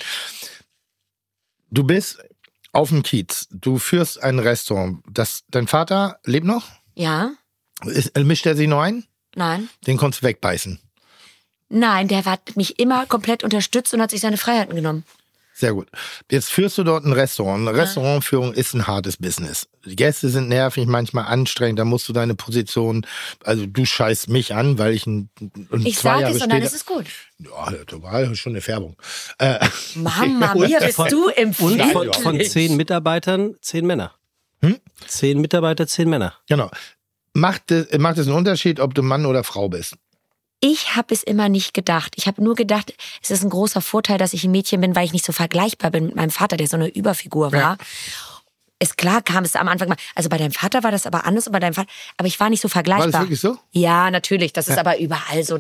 Du bist auf dem Kiez. Du führst ein Restaurant. Das, dein Vater lebt noch? Ja? Ist, äh, mischt er sich noch ein? Nein? Den konntest du wegbeißen. Nein, der hat mich immer komplett unterstützt und hat sich seine Freiheiten genommen. Sehr gut. Jetzt führst du dort ein Restaurant. Eine Restaurantführung ist ein hartes Business. Die Gäste sind nervig, manchmal anstrengend. Da musst du deine Position, also du scheißt mich an, weil ich ein, ein Ich zwei sage es und dann ist es gut. Ja, das war schon eine Färbung. Äh, [laughs] Mama, mir bist du Und empfindlich. von, von zehn Mitarbeitern zehn Männer. Hm? Zehn Mitarbeiter, zehn Männer. Genau. Macht es, macht es einen Unterschied, ob du Mann oder Frau bist? Ich habe es immer nicht gedacht. Ich habe nur gedacht, es ist ein großer Vorteil, dass ich ein Mädchen bin, weil ich nicht so vergleichbar bin mit meinem Vater, der so eine Überfigur war. Ja. Ist klar, kam es am Anfang mal. Also bei deinem Vater war das aber anders und bei deinem Vater. Aber ich war nicht so War vergleichbar. das wirklich so? Ja, natürlich. Das ist aber überall so.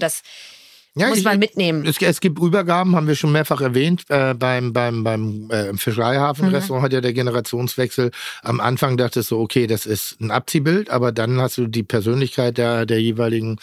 Das muss ich- man mitnehmen. Es, es gibt Übergaben, haben wir schon mehrfach erwähnt. Äh, beim beim, beim äh, Fischereihafen-Restaurant hat ja der Generationswechsel. Am Anfang dachtest du, okay, das ist ein Abziehbild, aber dann hast du die Persönlichkeit der, der jeweiligen,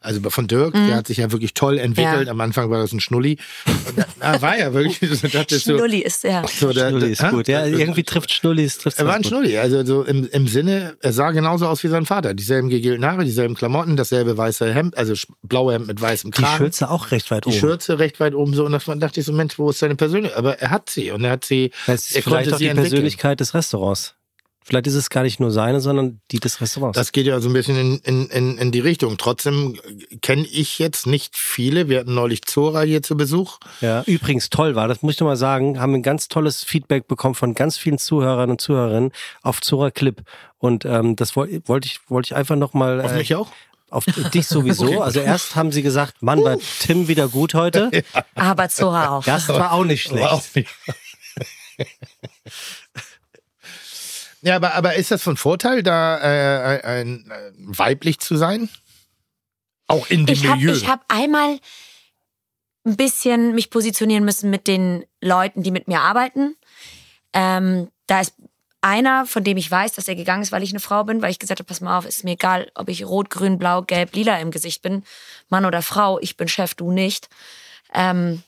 also von Dirk, der hat sich ja wirklich toll entwickelt. Ja. Am Anfang war das ein Schnulli. Und da war ja wirklich, so Schnulli ist ja. so, der, Schnulli ist gut. Ja, irgendwie trifft Schnulli, es trifft Er war ein gut. Schnulli, also so im, im Sinne, er sah genauso aus wie sein Vater. Dieselben gegelten Haare, dieselben Klamotten, dasselbe weiße Hemd, also blaue Hemd mit weißem Kragen. Schürze auch recht weit die oben. Schürze recht weit oben so und das man dachte ich so, Mensch, wo ist seine Persönlichkeit? Aber er hat sie und er hat sie, Das ist vielleicht auch die. Persönlichkeit des Restaurants. Vielleicht ist es gar nicht nur seine, sondern die des Restaurants. Das geht ja so ein bisschen in, in, in, in die Richtung. Trotzdem kenne ich jetzt nicht viele. Wir hatten neulich Zora hier zu Besuch. Ja, übrigens toll war, das muss ich noch mal sagen, haben ein ganz tolles Feedback bekommen von ganz vielen Zuhörern und Zuhörerinnen auf Zora Clip. Und ähm, das wollte wollt ich, wollte ich einfach noch mal. Auf äh, mich auch? Auf dich sowieso. Also erst haben sie gesagt, Mann, war Tim wieder gut heute. [laughs] Aber Zora auch. Das war auch nicht schlecht. Auch nicht. ja, aber, aber ist das von Vorteil, da äh, ein, äh, weiblich zu sein? Auch in dem Ich habe Milieu. ich hab einmal ein bisschen mich positionieren müssen mit den Leuten, die mit mir arbeiten. Ähm, da ist einer, von dem ich weiß, dass er gegangen ist, weil ich eine Frau bin, weil ich gesagt habe, pass mal auf, ist mir egal, ob ich rot, grün, blau, gelb, lila im Gesicht bin, Mann oder Frau, ich bin Chef, du nicht. Ähm,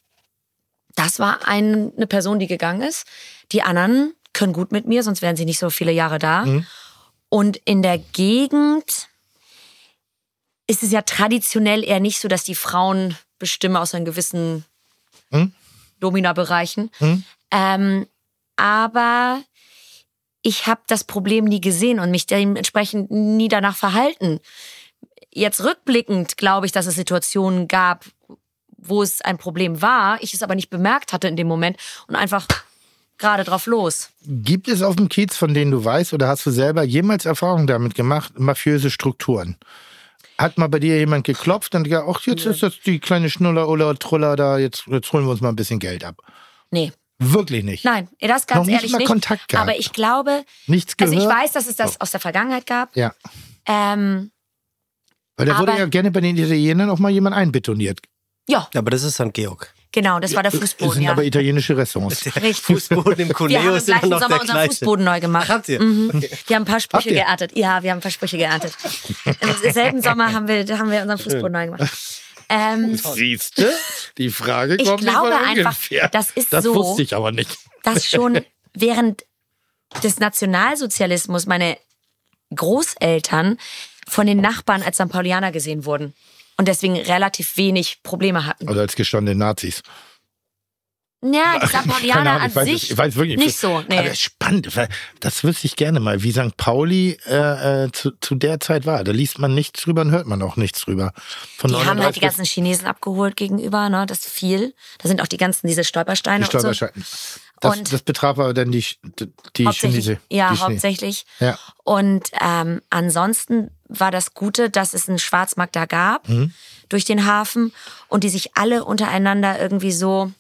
das war ein, eine Person, die gegangen ist. Die anderen können gut mit mir, sonst wären sie nicht so viele Jahre da. Und in der Gegend ist es ja traditionell eher nicht so, dass die Frauen bestimmen aus einem gewissen Hm? Domina-Bereichen. Hm? Ähm, aber ich habe das Problem nie gesehen und mich dementsprechend nie danach verhalten. Jetzt rückblickend glaube ich, dass es Situationen gab, wo es ein Problem war, ich es aber nicht bemerkt hatte in dem Moment und einfach gerade drauf los. Gibt es auf dem Kiez, von denen du weißt, oder hast du selber jemals Erfahrung damit gemacht, mafiöse Strukturen? Hat mal bei dir jemand geklopft und gesagt, ach, jetzt ist das die kleine Schnuller oder Truller da, jetzt, jetzt holen wir uns mal ein bisschen Geld ab. Nee, Wirklich nicht. nein, das ganz Noch nicht ehrlich mal nicht. Kontakt gehabt. Aber ich glaube, Nichts also gehört. ich weiß, dass es das aus der Vergangenheit gab. Ja. Ähm, Weil da wurde ja gerne bei den Italienern auch mal jemand einbetoniert. ja, Aber das ist St. Georg. genau, das war der Das Fußboden. sind Ja. aber italienische Restaurants. [laughs] Richtig. Fußboden im Wir Cuneo haben im gleichen Sommer der unseren gleiche. Fußboden neu gemacht. Ach, habt ihr? Mhm. Wir haben ein paar Sprüche geerntet. Ja, wir haben ein paar Sprüche geerntet. [laughs] Im selben Sommer haben wir, haben wir unseren Fußboden neu gemacht. Ähm, Siehste? Die Frage Ich kommt glaube nicht von einfach, ungefähr. das ist das so- wusste ich aber nicht. dass schon während des Nationalsozialismus meine Großeltern von den Nachbarn als St. Paulianer gesehen wurden und deswegen relativ wenig Probleme hatten. Oder als gestandene Nazis. Ja, die Ahnung, an sich ich weiß wirklich nicht so. Nee. Aber spannend, weil das wüsste ich gerne mal, wie St. Pauli äh, äh, zu, zu der Zeit war. Da liest man nichts drüber und hört man auch nichts drüber. Von Die haben halt 39 die ganzen Chinesen abgeholt gegenüber, ne? Das viel. Da sind auch die ganzen, diese Stolpersteine die und so. Das, Und- das betraf aber dann die, die Hauptsächlich, Chinese. ja, die hauptsächlich. Ja. Und ähm, ansonsten war das Gute, dass es einen Schwarzmarkt da gab Mhm. durch den Hafen und die sich alle untereinander irgendwie so.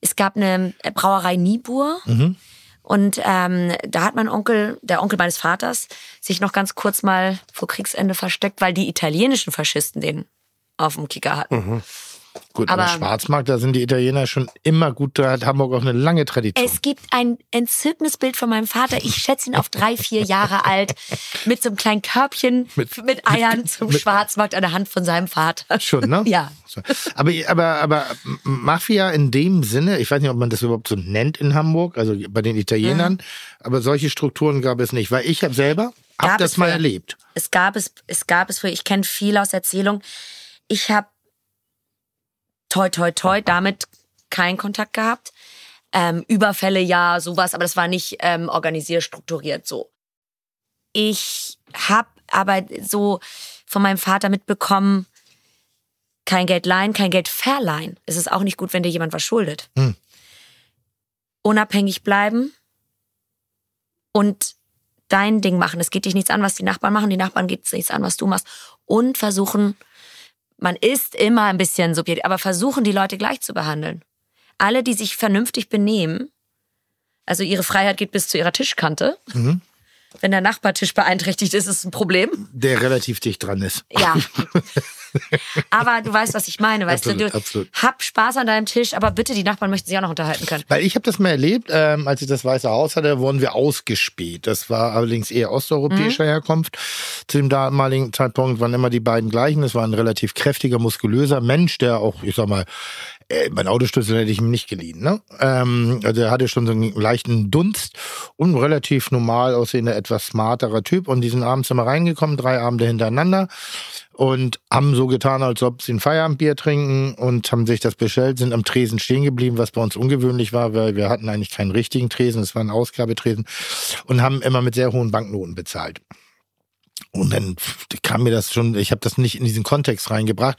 Es gab eine Brauerei Niebuhr. Mhm. Und ähm, da hat mein Onkel, der Onkel meines Vaters, sich noch ganz kurz mal vor Kriegsende versteckt, weil die italienischen Faschisten den auf dem Kicker hatten. Mhm. Gut, aber, aber- Schwarzmarkt, da sind die Italiener schon immer gut, da hat Hamburg auch eine lange Tradition. Es gibt ein entzückendes Bild von meinem Vater. Ich schätze ihn auf drei, vier Jahre alt, mit so einem kleinen Körbchen mit, Mit- Eiern zum Schwarzmarkt an der Hand von seinem Vater. Schon, ne? Ja. Aber, aber, aber Mafia in dem Sinne, ich weiß nicht, ob man das überhaupt so nennt in Hamburg, also bei den Italienern, Mhm. aber solche Strukturen gab es nicht, weil ich habe selber, hab das mal früher. erlebt. Es gab es, es gab es früher. Ich kenne viel aus Erzählung. Ich habe toi, toi, toi damit keinen Kontakt gehabt. Ähm, Überfälle, ja, sowas, aber das war nicht ähm, organisiert, strukturiert so. Ich habe aber so von meinem Vater mitbekommen, kein Geld leihen, kein Geld verleihen. Es ist auch nicht gut, wenn dir jemand was schuldet. Hm. Unabhängig bleiben und dein Ding machen. Es geht dich nichts an, was die Nachbarn machen. Die Nachbarn geht es nichts an, was du machst. Und versuchen, man ist immer ein bisschen subjektiv, aber versuchen, die Leute gleich zu behandeln. Alle, die sich vernünftig benehmen, also ihre Freiheit geht bis zu ihrer Tischkante. Mhm. Wenn der Nachbartisch beeinträchtigt ist, ist es ein Problem. Der relativ dicht dran ist. Ja. [laughs] aber du weißt, was ich meine, weißt Absolut, du? du absolut. Hab Spaß an deinem Tisch, aber bitte, die Nachbarn möchten sich auch noch unterhalten können. Weil ich habe das mal erlebt, ähm, als ich das Weiße Haus hatte, wurden wir ausgespäht. Das war allerdings eher osteuropäischer Mhm. Herkunft. Zu dem damaligen Zeitpunkt waren immer die beiden gleichen. Das war ein relativ kräftiger, muskulöser Mensch, der auch, ich sag mal, äh, mein Autoschlüssel hätte ich ihm nicht geliehen. Ne? Ähm, also er hatte schon so einen leichten Dunst und relativ normal aussehender, etwas smarterer Typ. Und die sind abends immer reingekommen, drei Abende hintereinander und haben so getan, als ob sie ein Feierabendbier trinken und haben sich das bestellt, sind am Tresen stehen geblieben, was bei uns ungewöhnlich war, weil wir hatten eigentlich keinen richtigen Tresen, es war ein Ausgabetresen und haben immer mit sehr hohen Banknoten bezahlt. Und dann kam mir das schon, ich habe das nicht in diesen Kontext reingebracht.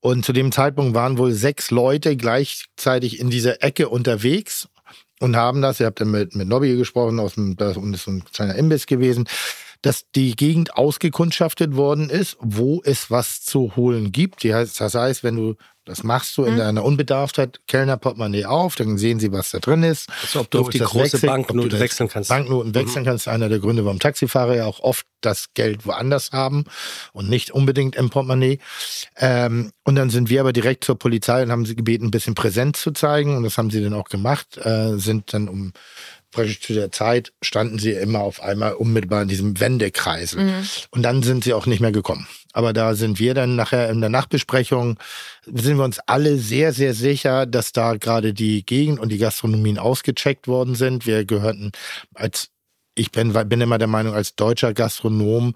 Und zu dem Zeitpunkt waren wohl sechs Leute gleichzeitig in dieser Ecke unterwegs und haben das, ihr habt dann mit, mit Nobby gesprochen, aus dem, das ist ein kleiner Imbiss gewesen, dass die Gegend ausgekundschaftet worden ist, wo es was zu holen gibt. Das heißt, wenn du das machst du in mhm. deiner Unbedarftheit, Kellner Portemonnaie auf, dann sehen sie, was da drin ist. Also ob du auf die große wechseln, Banknote wechseln kannst. Banknoten wechseln mhm. kannst, einer der Gründe, warum Taxifahrer ja auch oft das Geld woanders haben und nicht unbedingt im Portemonnaie. Ähm, und dann sind wir aber direkt zur Polizei und haben sie gebeten, ein bisschen Präsenz zu zeigen. Und das haben sie dann auch gemacht, äh, sind dann um praktisch zu der Zeit standen sie immer auf einmal unmittelbar in diesem Wendekreisel. Mhm. Und dann sind sie auch nicht mehr gekommen. Aber da sind wir dann nachher in der Nachbesprechung, sind wir uns alle sehr, sehr sicher, dass da gerade die Gegend und die Gastronomien ausgecheckt worden sind. Wir gehörten als, ich bin, bin immer der Meinung, als deutscher Gastronom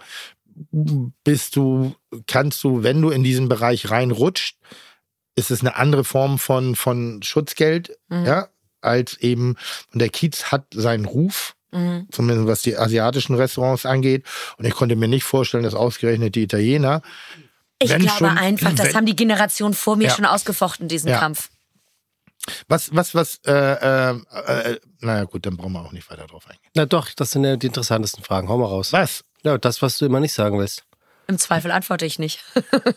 bist du, kannst du, wenn du in diesen Bereich reinrutscht, ist es eine andere Form von, von Schutzgeld, mhm. ja, als eben, und der Kiez hat seinen Ruf, mhm. zumindest was die asiatischen Restaurants angeht. Und ich konnte mir nicht vorstellen, dass ausgerechnet die Italiener. Ich glaube schon, einfach, das wenn, haben die Generationen vor mir ja. schon ausgefochten, diesen ja. Kampf. Was, was, was, äh, äh, äh, naja gut, dann brauchen wir auch nicht weiter drauf eingehen. Na doch, das sind ja die interessantesten Fragen. Hau mal raus. Was? Ja, das, was du immer nicht sagen willst. Im Zweifel antworte ich nicht. [laughs]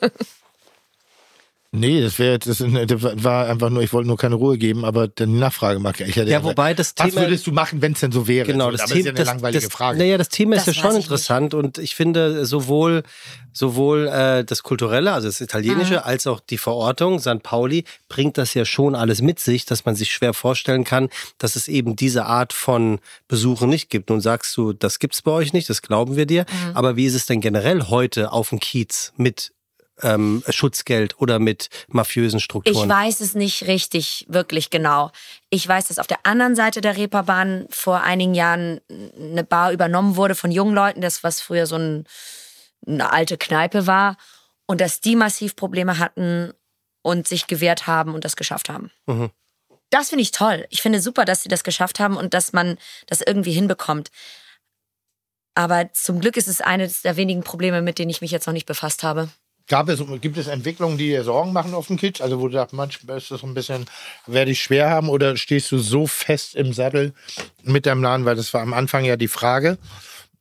Nee, das wäre das, war einfach nur, ich wollte nur keine Ruhe geben, aber die Nachfrage mag ich. Ja, wobei das Thema. Was würdest du machen, wenn es denn so wäre? Genau, das, aber Thema, ist ja eine das, langweilige das, Frage. Naja, das Thema ist das ja schon interessant nicht. und ich finde sowohl, sowohl äh, das Kulturelle, also das Italienische, mhm. als auch die Verortung, St. Pauli, bringt das ja schon alles mit sich, dass man sich schwer vorstellen kann, dass es eben diese Art von Besuchen nicht gibt. Nun sagst du, das gibt's bei euch nicht, das glauben wir dir. Mhm. Aber wie ist es denn generell heute auf dem Kiez mit ähm, Schutzgeld oder mit mafiösen Strukturen? Ich weiß es nicht richtig, wirklich genau. Ich weiß, dass auf der anderen Seite der Reeperbahn vor einigen Jahren eine Bar übernommen wurde von jungen Leuten, das was früher so ein, eine alte Kneipe war und dass die massiv Probleme hatten und sich gewehrt haben und das geschafft haben. Mhm. Das finde ich toll. Ich finde super, dass sie das geschafft haben und dass man das irgendwie hinbekommt. Aber zum Glück ist es eines der wenigen Probleme, mit denen ich mich jetzt noch nicht befasst habe. Gab es, gibt es Entwicklungen, die dir Sorgen machen auf dem Kitsch? Also wo du sagst, manchmal ist das ein bisschen, werde ich schwer haben oder stehst du so fest im Sattel mit deinem Laden? Weil das war am Anfang ja die Frage.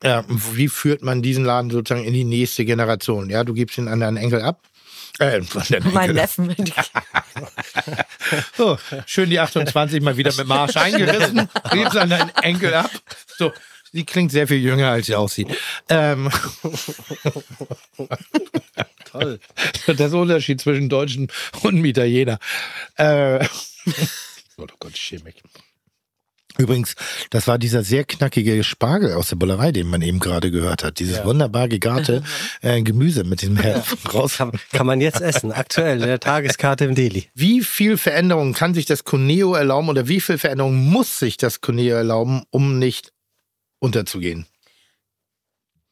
Ja, wie führt man diesen Laden sozusagen in die nächste Generation? Ja, du gibst ihn an deinen Enkel ab. Äh, mein Neffen. [laughs] so, schön die 28 mal wieder mit Marsch eingerissen. Gibst an deinen Enkel ab. So, sie klingt sehr viel jünger, als sie aussieht. Ähm. Toll. Das ist der Unterschied zwischen Deutschen und Italiener. Äh, [laughs] oh Gott, mich. Übrigens, das war dieser sehr knackige Spargel aus der Bullerei, den man eben gerade gehört hat. Dieses ja. wunderbar gegarte [laughs] äh, Gemüse mit dem raus. Kann, kann, man jetzt essen, aktuell in der Tageskarte im Deli. Wie viel Veränderung kann sich das Cuneo erlauben oder wie viel Veränderung muss sich das Cuneo erlauben, um nicht unterzugehen?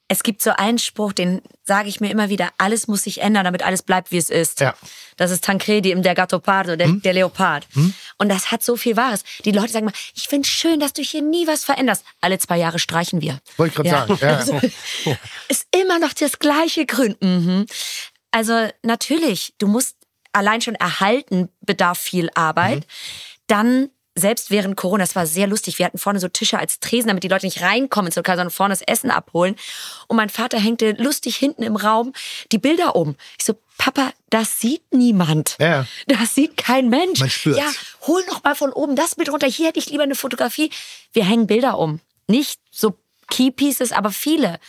Es gibt so einen Spruch, den sage ich mir immer wieder, alles muss sich ändern, damit alles bleibt, wie es ist. Ja. Das ist Tancredi im Der Gattopardo, der, hm? der Leopard. Hm? Und das hat so viel Wahres. Die Leute sagen mal, ich finde schön, dass du hier nie was veränderst. Alle zwei Jahre streichen wir. Wollte ich gerade ja. sagen. Ja. [laughs] Also, ist immer noch das gleiche Grün. Mhm. Also natürlich, du musst allein schon erhalten, bedarf viel Arbeit. Mhm. Dann selbst während Corona, das war sehr lustig. Wir hatten vorne so Tische als Tresen, damit die Leute nicht reinkommen ins Lokal, sondern vorne das Essen abholen. Und mein Vater hängte lustig hinten im Raum die Bilder um. Ich so, Papa, das sieht niemand. Ja. Das sieht kein Mensch. Man spürt's. Ja, hol noch mal von oben das Bild runter. Hier hätte ich lieber eine Fotografie. Wir hängen Bilder um. Nicht so Key Pieces, aber viele.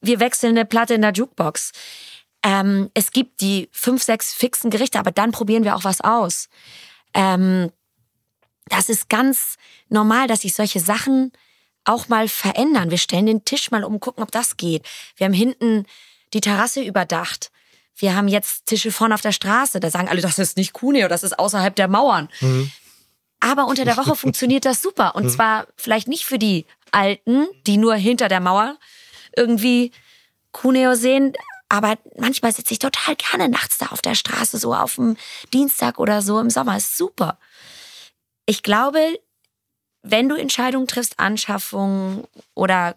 Wir wechseln eine Platte in der Jukebox. Ähm, es gibt die fünf, sechs fixen Gerichte, aber dann probieren wir auch was aus. Ähm, das ist ganz normal, dass sich solche Sachen auch mal verändern. Wir stellen den Tisch mal um, gucken, ob das geht. Wir haben hinten die Terrasse überdacht. Wir haben jetzt Tische vorne auf der Straße. Da sagen alle, das ist nicht Cuneo, das ist außerhalb der Mauern. Mhm. Aber unter der Woche [laughs] funktioniert das super. Und mhm. zwar vielleicht nicht für die Alten, die nur hinter der Mauer irgendwie Cuneo sehen, aber manchmal sitze ich total gerne nachts da auf der Straße, so auf dem Dienstag oder so im Sommer. Ist super. Ich glaube, wenn du Entscheidungen triffst, Anschaffungen oder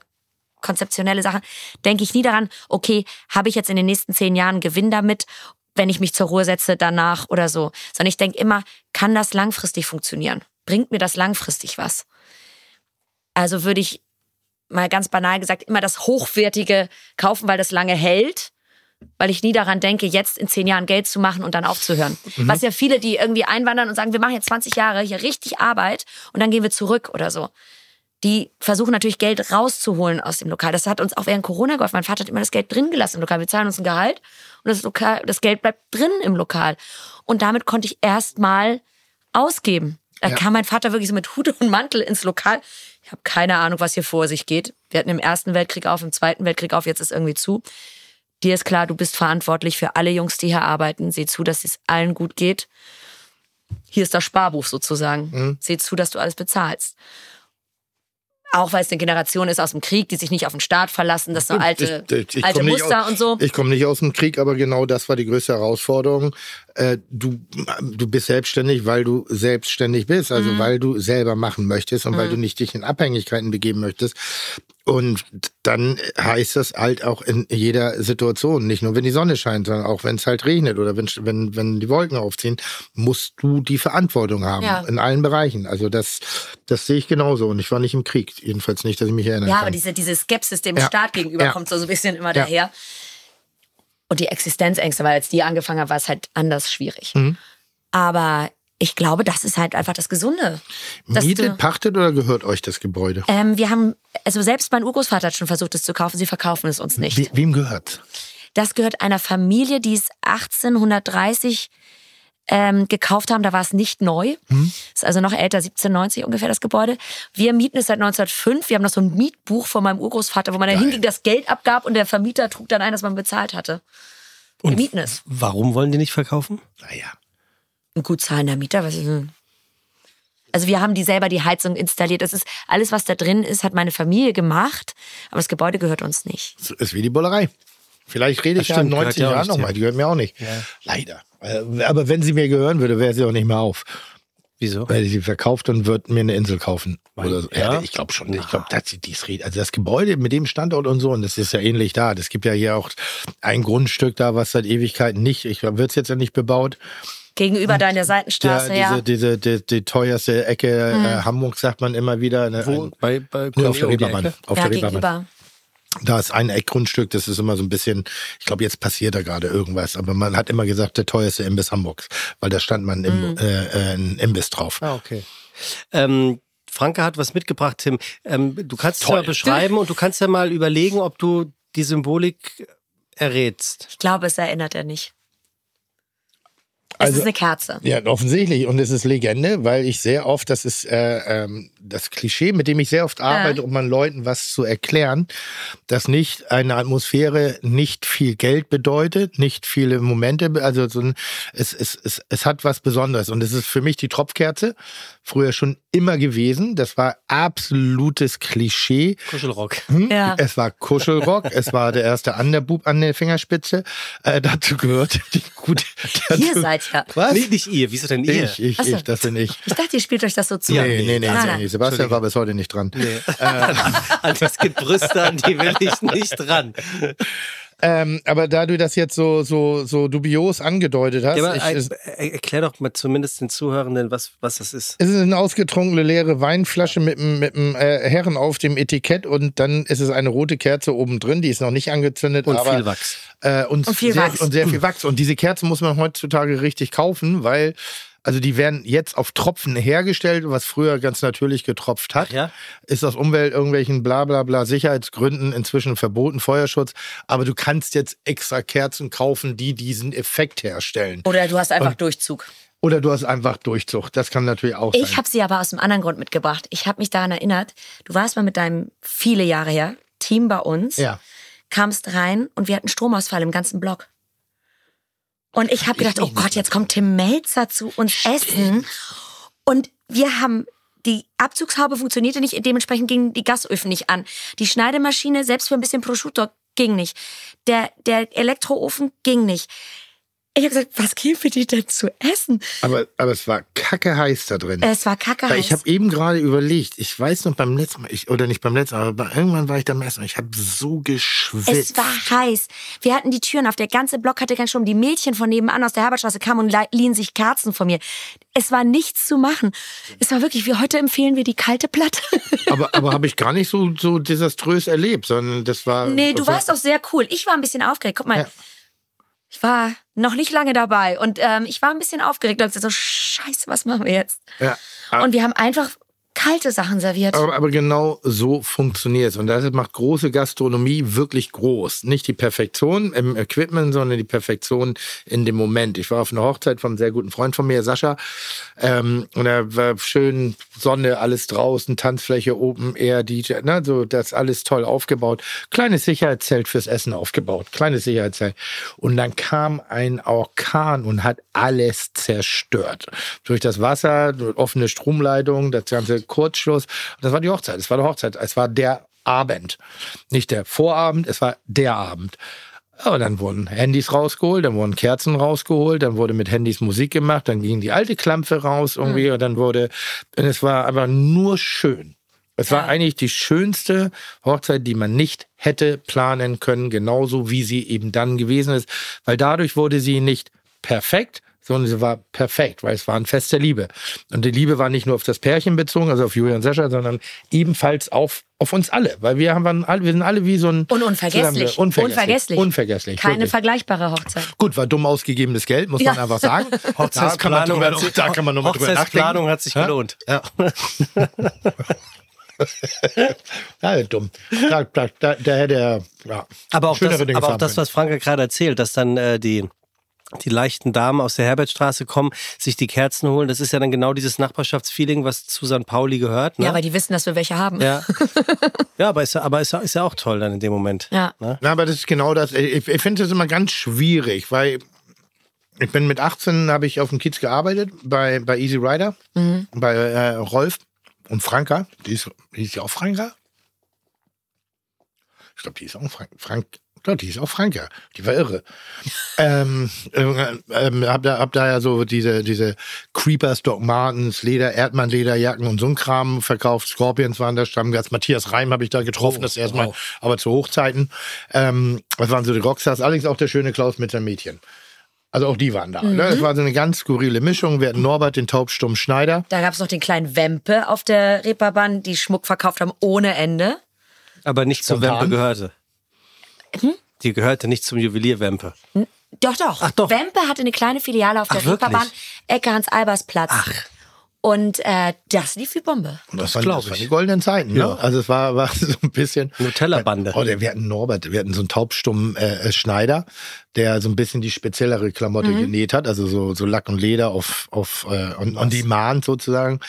konzeptionelle Sachen, denke ich nie daran, okay, habe ich jetzt in den nächsten zehn Jahren Gewinn damit, wenn ich mich zur Ruhe setze danach oder so. Sondern ich denke immer, kann das langfristig funktionieren? Bringt mir das langfristig was? Also würde ich mal ganz banal gesagt immer das Hochwertige kaufen, weil das lange hält weil ich nie daran denke, jetzt in zehn Jahren Geld zu machen und dann aufzuhören. Mhm. Was ja viele, die irgendwie einwandern und sagen, wir machen jetzt 20 Jahre hier richtig Arbeit und dann gehen wir zurück oder so. Die versuchen natürlich Geld rauszuholen aus dem Lokal. Das hat uns auch während Corona geholfen. Mein Vater hat immer das Geld drin gelassen im Lokal. Wir zahlen uns ein Gehalt und das, Lokal, das Geld bleibt drin im Lokal. Und damit konnte ich erst mal ausgeben. Da ja. kam mein Vater wirklich so mit Hut und Mantel ins Lokal. Ich habe keine Ahnung, was hier vor sich geht. Wir hatten im Ersten Weltkrieg auf, im Zweiten Weltkrieg auf, jetzt ist irgendwie zu dir ist klar, du bist verantwortlich für alle Jungs, die hier arbeiten. Sieh zu, dass es allen gut geht. Hier ist das Sparbuch sozusagen. Mhm. Sieh zu, dass du alles bezahlst. Auch weil es eine Generation ist aus dem Krieg, die sich nicht auf den Staat verlassen, das sind so alte, ich, ich, alte Muster aus, und so. Ich komme nicht aus dem Krieg, aber genau das war die größte Herausforderung. Äh, du, du bist selbstständig, weil du selbstständig bist, also mhm. weil du selber machen möchtest und mhm. weil du nicht dich in Abhängigkeiten begeben möchtest. Und dann heißt das halt auch in jeder Situation, nicht nur wenn die Sonne scheint, sondern auch wenn es halt regnet oder wenn, wenn, wenn die Wolken aufziehen, musst du die Verantwortung haben ja. in allen Bereichen. Also das, das sehe ich genauso. Und ich war nicht im Krieg, jedenfalls nicht, dass ich mich erinnere. Ja, kann. aber diese, diese Skepsis dem ja. Staat gegenüber ja. kommt so ein bisschen immer daher. Und die Existenzängste, weil als die angefangen haben, war es halt anders schwierig. Mhm. Aber ich glaube, das ist halt einfach das Gesunde. Mietet, pachtet oder gehört euch das Gebäude? Ähm, wir haben, also selbst mein Urgroßvater hat schon versucht, es zu kaufen. Sie verkaufen es uns nicht. We wem gehört? Das gehört einer Familie, die es 1830 ähm, gekauft haben. Da war es nicht neu. Hm. Ist also noch älter, 1790 ungefähr das Gebäude. Wir mieten es seit 1905. Wir haben noch so ein Mietbuch von meinem Urgroßvater, wo man da hinging, das Geld abgab und der Vermieter trug dann ein, dass man bezahlt hatte. Wir und mieten es. Warum wollen die nicht verkaufen? Naja, ein gut zahlender Mieter. Was ist denn? Also wir haben die selber die Heizung installiert. Das ist alles, was da drin ist, hat meine Familie gemacht, aber das Gebäude gehört uns nicht. Das ist wie die Bullerei. Vielleicht rede ich ja in 90 Jahren nochmal. Die gehört mir auch nicht. Ja. Leider. Äh, aber wenn sie mir gehören würde, wäre sie auch nicht mehr auf. Wieso? Weil sie verkauft und wird mir eine Insel kaufen. Oder so. ja? ich glaube schon. Ich glaube, dass sie dies redet. Also das Gebäude mit dem Standort und so, und das ist ja ähnlich da. Es gibt ja hier auch ein Grundstück da, was seit Ewigkeiten nicht, ich wird es jetzt ja nicht bebaut. Gegenüber deiner Seitenstraße, der, ja. Diese, diese, die, die teuerste Ecke mhm. äh, Hamburg, sagt man immer wieder. Ne, Wo? Bei, bei nee, auf der Reeperbahn. Auf ja, der Reeperbahn. Da ist ein Eckgrundstück, das ist immer so ein bisschen, ich glaube, jetzt passiert da gerade irgendwas, aber man hat immer gesagt, der teuerste Imbiss Hamburgs, weil da stand man im, mhm. äh, äh, ein Imbiss drauf. Ah, okay. Ähm, Franke hat was mitgebracht, Tim. Ähm, du kannst es mal beschreiben und du kannst ja mal überlegen, ob du die Symbolik errätst. Ich glaube, es erinnert er nicht. Es also, ist eine Kerze. Ja, offensichtlich. Und es ist Legende, weil ich sehr oft, das ist äh, ähm, das Klischee, mit dem ich sehr oft arbeite, ja. um an Leuten was zu erklären, dass nicht eine Atmosphäre nicht viel Geld bedeutet, nicht viele Momente, also so ein, es, es, es, es hat was Besonderes. Und es ist für mich die Tropfkerze, früher schon immer gewesen. Das war absolutes Klischee. Kuschelrock. Hm? Ja. Es war Kuschelrock. es war der erste Underboob an der Fingerspitze. Äh, dazu gehört die gute. Ihr seid ja. Was? Nee, nicht ihr. Wieso denn ihr? Ich, ich, ich, das bin ich. Ich dachte, ihr spielt euch das so zu. Ja, nee, nee, nee. nee, nee. Sebastian war bis heute nicht dran. Nee. Äh, [laughs] also es gibt Brüste, an die will ich nicht dran. Ähm, aber da du das jetzt so, so, so dubios angedeutet hast. Ja, ich, er, erklär doch mal zumindest den Zuhörenden, was, was das ist. Es ist eine ausgetrunkene leere Weinflasche mit einem mit äh, Herren auf dem Etikett und dann ist es eine rote Kerze oben drin, die ist noch nicht angezündet. Und aber, viel Wachs. Äh, und, und, viel sehr, Wachs. und sehr viel Wachs. Und diese Kerze muss man heutzutage richtig kaufen, weil also die werden jetzt auf Tropfen hergestellt, was früher ganz natürlich getropft hat. Ja. Ist aus Umwelt irgendwelchen bla bla bla Sicherheitsgründen inzwischen verboten, Feuerschutz. Aber du kannst jetzt extra Kerzen kaufen, die diesen Effekt herstellen. Oder du hast einfach Und, Durchzug. Oder du hast einfach Durchzug. Das kann natürlich auch ich sein. Ich habe sie aber aus einem anderen Grund mitgebracht. Ich habe mich daran erinnert, du warst mal mit deinem viele Jahre her Team bei uns. Ja. Kamst rein und wir hatten Stromausfall im ganzen Block. Und ich habe gedacht, oh Gott, jetzt kommt Tim Melzer zu uns essen. Und wir haben die Abzugshaube funktionierte nicht, dementsprechend gingen die Gasöfen nicht an. Die Schneidemaschine, selbst für ein bisschen Prosciutto, ging nicht. Der, der Elektroofen ging nicht. Ich habe gesagt, was geben wir dir denn zu essen? Aber, aber es war kacke heiß da drin. Es war kacke Weil heiß. ich habe eben gerade überlegt, ich weiß noch beim letzten Mal, ich, oder nicht beim letzten Mal, aber irgendwann war ich da am Essen und ich habe so geschwitzt. Es war heiß. Wir hatten die Türen auf. Der ganze Block hatte keinen Strom. Die Mädchen von nebenan aus der Herbertstraße kamen und liehen sich Kerzen von mir. Es war nichts zu machen. Es war wirklich, wie heute empfehlen wir die kalte Platte. [laughs] aber aber habe ich gar nicht so, so desaströs erlebt, sondern das war. nee, du warst doch sehr cool. Ich war ein bisschen aufgeregt. Guck mal, Ja. ich war noch nicht lange dabei und ähm, ich war ein bisschen aufgeregt. Und hab gesagt, so, scheiße, was machen wir jetzt? Ja, Und wir haben einfach kalte Sachen serviert. Aber, aber genau so funktioniert es. Und das macht große Gastronomie wirklich groß. Nicht die Perfektion im Equipment, sondern die Perfektion in dem Moment. Ich war auf einer Hochzeit von einem sehr guten Freund von mir, Sascha. Ähm, und da war schön Sonne, alles draußen, Tanzfläche, Open Air, DJ, ne, so das alles toll aufgebaut. Kleines Sicherheitszelt fürs Essen aufgebaut. Kleines Sicherheitszelt. Und dann kam ein Orkan und hat alles zerstört. Durch das Wasser, offene Stromleitung, das ganze Kurzschluss. Das war die Hochzeit. Es war die Hochzeit. Es war der Abend. Nicht der Vorabend, es war der Abend. Aber dann wurden Handys rausgeholt, dann wurden Kerzen rausgeholt, dann wurde mit Handys Musik gemacht, dann ging die alte Klampe raus irgendwie und dann wurde, und es war aber nur schön. Es war Ja. eigentlich die schönste Hochzeit, die man nicht hätte planen können, genauso wie sie eben dann gewesen ist, weil dadurch wurde sie nicht perfekt, sondern sie war perfekt, weil es war ein Fest der Liebe. Und die Liebe war nicht nur auf das Pärchen bezogen, also auf Julia und Sascha, sondern ebenfalls auf, auf uns alle, weil wir haben wir sind alle wie so ein Und unvergesslich. zusammen- unvergesslich, Unvergesslich. unvergesslich, Keine wirklich. vergleichbare Hochzeit. Gut, war dumm ausgegebenes Geld, muss man Ja. einfach sagen. [laughs] Da kann man drüber, hat sich- da kann man nochmal drüber Hochzeitsplanung nachdenken. hat sich gelohnt. Ja. [laughs] Ja, dumm. Da, da, da, da hätte er ja, Aber auch, das, aber auch das, was Franka gerade erzählt, dass dann äh, die, die leichten Damen aus der Herbertstraße kommen, sich die Kerzen holen, das ist ja dann genau dieses Nachbarschaftsfeeling, was zu St. Pauli gehört. Ne? Ja, weil die wissen, dass wir welche haben. ja. [laughs] ja, aber, ist, ja- aber ist, ja- ist ja auch toll dann in dem Moment. Ja. Ne? Na, aber das ist genau das. Ich, ich finde das immer ganz schwierig, weil ich bin mit 18, habe ich auf dem Kiez gearbeitet, bei, bei Easy Rider, bei äh, Rolf und Franka. Die ist, die ist ja auch Franka? Ich glaube, die ist auch Frank. Frank ja, die ist auch Franka. Die war irre. [laughs] ähm, äh, ähm, hab, da, hab da ja so diese, diese Creepers, Doc Martens, Leder, Erdmann-Lederjacken und so ein Kram verkauft. Scorpions waren da Stammgast. Matthias Reim habe ich da getroffen, das erste Mal, aber zu Hochzeiten. Ähm, das waren so die Rockstars. Allerdings auch der schöne Klaus mit seinem Mädchen. Also auch die waren da. Ne? Das war so eine ganz skurrile Mischung. Wir hatten Norbert, den taubstummen Schneider. Da gab es noch den kleinen Wempe auf der Reeperbahn, die Schmuck verkauft haben ohne Ende. Aber nicht zum Spontan. Wempe gehörte. Hm? Die gehörte nicht zum Juwelier-Wempe. Doch, doch. Ach, doch. Wempe hatte eine kleine Filiale auf der? Reeperbahn, Ecke Hans-Albers-Platz. Ach. Und äh, das lief wie Bombe. Und das, Das waren, das waren die goldenen Zeiten. Ne? Ja. Also es war, war [laughs] so ein bisschen... Nutella-Bande. Oh, wir hatten Norbert, wir hatten so einen taubstummen äh, Schneider, der so ein bisschen die speziellere Klamotte genäht hat, also so, so Lack und Leder auf, auf äh, on, on demand sozusagen.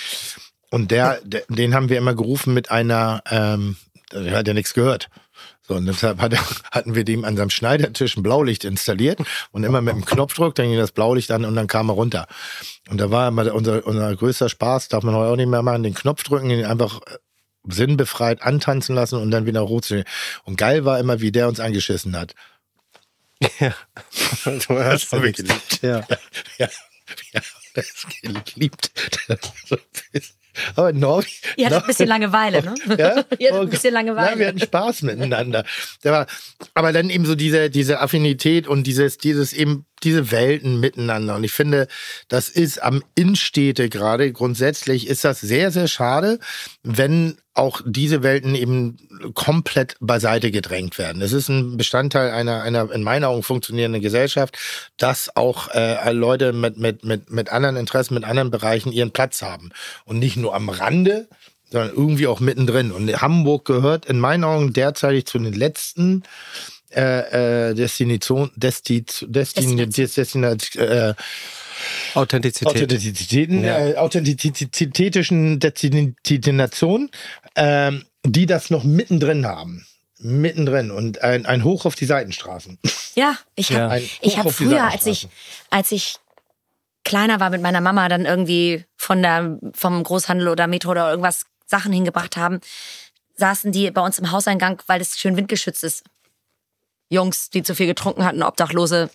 Und der, der, den haben wir immer gerufen mit einer, ähm, der hat ja nichts gehört. So, und deshalb hat [laughs] hatten wir dem an seinem Schneidertisch ein Blaulicht installiert und immer mit dem Knopfdruck, dann ging das Blaulicht an und dann kam er runter. Und da war immer unser, unser größter Spaß, darf man heute auch nicht mehr machen, den Knopf drücken, ihn einfach sinnbefreit antanzen lassen und dann wieder rot zu Und geil war immer, wie der uns angeschissen hat. Ja. Du hast nichts. geliebt. Ja. [laughs] Ja, ja das geliebt. [laughs] Aber Norbi. Ihr hattet ein bisschen Langeweile, ne? [laughs] Ja? [laughs] Ihr hattet Oh ein bisschen Nein, wir Langeweile. hatten Spaß miteinander. War, aber dann eben so diese, diese Affinität und dieses, dieses eben, diese Welten miteinander. Und ich finde, das ist am Innenstädte gerade grundsätzlich ist das sehr, sehr schade, wenn auch diese Welten eben komplett beiseite gedrängt werden. Es ist ein Bestandteil einer, einer in meiner Augen funktionierenden Gesellschaft, dass auch äh, Leute mit, mit, mit, mit anderen Interessen, mit anderen Bereichen ihren Platz haben. Und nicht nur am Rande, sondern irgendwie auch mittendrin. Und Hamburg gehört in meinen Augen derzeit zu den letzten äh, äh, Destination, Desti, Destin, Destination. Destination, äh, Authentizität. Authentizitäten, Ja. äh, authentizitätischen Destinationen, ähm, die das noch mittendrin haben. Mittendrin und ein, ein Hoch auf die Seitenstraßen. Ja, ich Ja. habe ich Hoch hab früher, als ich, als ich kleiner war mit meiner Mama, dann irgendwie von der, vom Großhandel oder Metro oder irgendwas Sachen hingebracht haben, saßen die bei uns im Hauseingang, weil es schön windgeschützt ist. Jungs, die zu viel getrunken hatten, Obdachlose.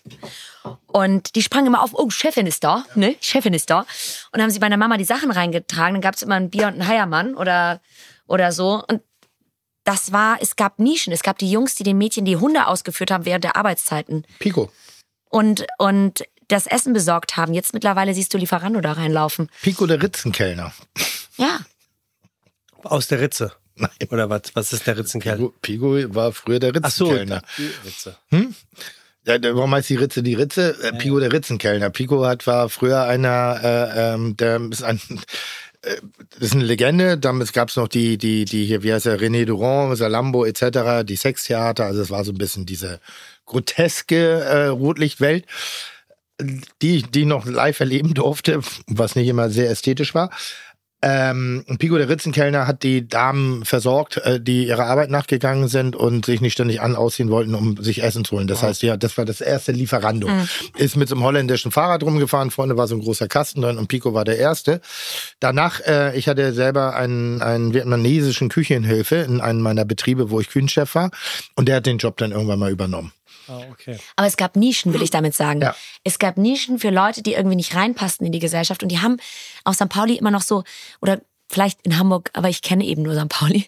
Und die sprangen immer auf, oh, Chefin ist da, ne? Chefin ist da. Und dann haben sie meiner Mama die Sachen reingetragen. Dann gab es immer ein Bier und einen Heiermann oder, oder so. Und das war, es gab Nischen. Es gab die Jungs, die den Mädchen die Hunde ausgeführt haben während der Arbeitszeiten. Pico. Und, und das Essen besorgt haben. Jetzt mittlerweile siehst du Lieferando da reinlaufen. Pico der Ritzenkellner. Ja. Aus der Ritze. Nein. Oder was, was ist der Ritzenkern? Pico, Pico war früher der Ach so, Ritzenkellner. die Ritze. Ja, der- warum heißt die Ritze die Ritze? Äh, Pico der Ritzenkellner. Pico hat, war früher einer, äh, ähm, der ist ein, äh, das ist eine Legende. Damals gab es noch die, die, die hier, wie heißt er, René Durand, Salambo etc., die Sextheater. Also es war so ein bisschen diese groteske äh, Rotlichtwelt, die, die ich noch live erleben durfte, was nicht immer sehr ästhetisch war. Ähm, Pico der Ritzenkellner hat die Damen versorgt, äh, die ihrer Arbeit nachgegangen sind und sich nicht ständig an ausziehen wollten, um sich Essen zu holen. Das heißt, ja, das war das erste Lieferando. Ist mit so einem holländischen Fahrrad rumgefahren, vorne war so ein großer Kasten drin und Pico war der erste. Danach, äh, ich hatte selber einen, einen vietnamesischen Küchenhilfe in einem meiner Betriebe, wo ich Küchenchef war und der hat den Job dann irgendwann mal übernommen. Ah, okay. Aber es gab Nischen, will ich damit sagen. Ja. Es gab Nischen für Leute, die irgendwie nicht reinpassten in die Gesellschaft. Und die haben auf St. Pauli immer noch so, oder vielleicht in Hamburg, aber ich kenne eben nur St. Pauli,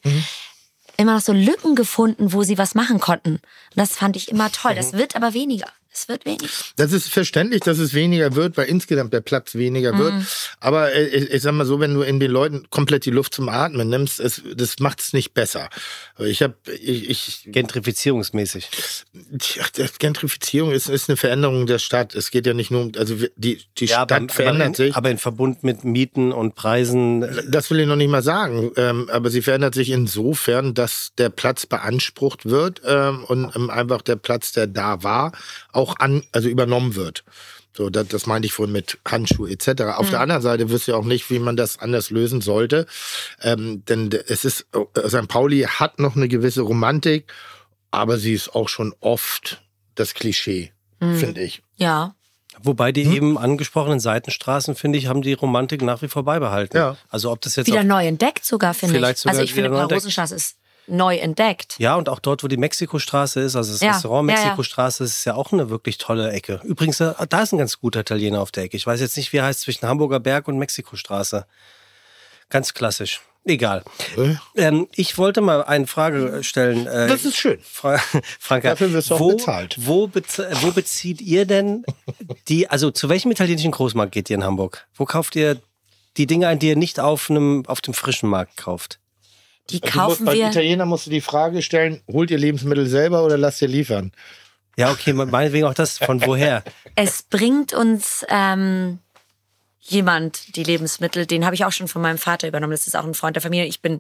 immer noch so Lücken gefunden, wo sie was machen konnten. Und das fand ich immer toll. Das wird aber weniger. Es wird weniger. Das ist verständlich, dass es weniger wird, weil insgesamt der Platz weniger wird. Aber äh, ich, ich sag mal so, wenn du in den Leuten komplett die Luft zum Atmen nimmst, es, das macht es nicht besser. Ich habe, ich, ich Gentrifizierungsmäßig. Tja, Gentrifizierung ist, ist eine Veränderung der Stadt. Es geht ja nicht nur um, also die, die Stadt aber, verändert aber in, sich. Aber in Verbund mit Mieten und Preisen. äh, Das will ich noch nicht mal sagen. Ähm, aber sie verändert sich insofern, dass der Platz beansprucht wird ähm, und ähm, einfach der Platz, der da war, auch an, also übernommen wird. So, das, das meinte ich vorhin mit Handschuhe etc. Auf der anderen Seite wüsste ich auch nicht, wie man das anders lösen sollte. Ähm, denn es ist, St. Pauli hat noch eine gewisse Romantik, aber sie ist auch schon oft das Klischee, finde ich. Ja. Wobei die Hm? eben angesprochenen Seitenstraßen, finde ich, haben die Romantik nach wie vor beibehalten. Ja. Also ob das jetzt Wieder auch, neu entdeckt sogar, finde Vielleicht ich. sogar Also ich finde, wieder neu entdeckt. Rosenstraße ist neu entdeckt. Ja, und auch dort, wo die Mexikostraße ist, also das Ja, Restaurant ja, ja. Mexikostraße, ist ja auch eine wirklich tolle Ecke. Übrigens, äh, da ist ein ganz guter Italiener auf der Ecke. Ich weiß jetzt nicht, wie er heißt, zwischen Hamburger Berg und Mexikostraße. Ganz klassisch. Egal. Äh? Ähm, ich wollte mal eine Frage stellen. Äh, Das ist schön. Fra [laughs] Franka, Dafür wirst du auch wo, bezahlt. Wo, bez wo bezieht ihr denn die, also zu welchem italienischen Großmarkt geht ihr in Hamburg? Wo kauft ihr die Dinge ein, die ihr nicht auf, einem, auf dem frischen Markt kauft? Die Du musst, kaufen beim wir. Italiener musst du die Frage stellen, holt ihr Lebensmittel selber oder lasst ihr liefern? Ja, okay, meinetwegen auch das. Von woher? [laughs] Es bringt uns ähm, jemand die Lebensmittel. Den habe ich auch schon von meinem Vater übernommen. Das ist auch ein Freund der Familie. Ich bin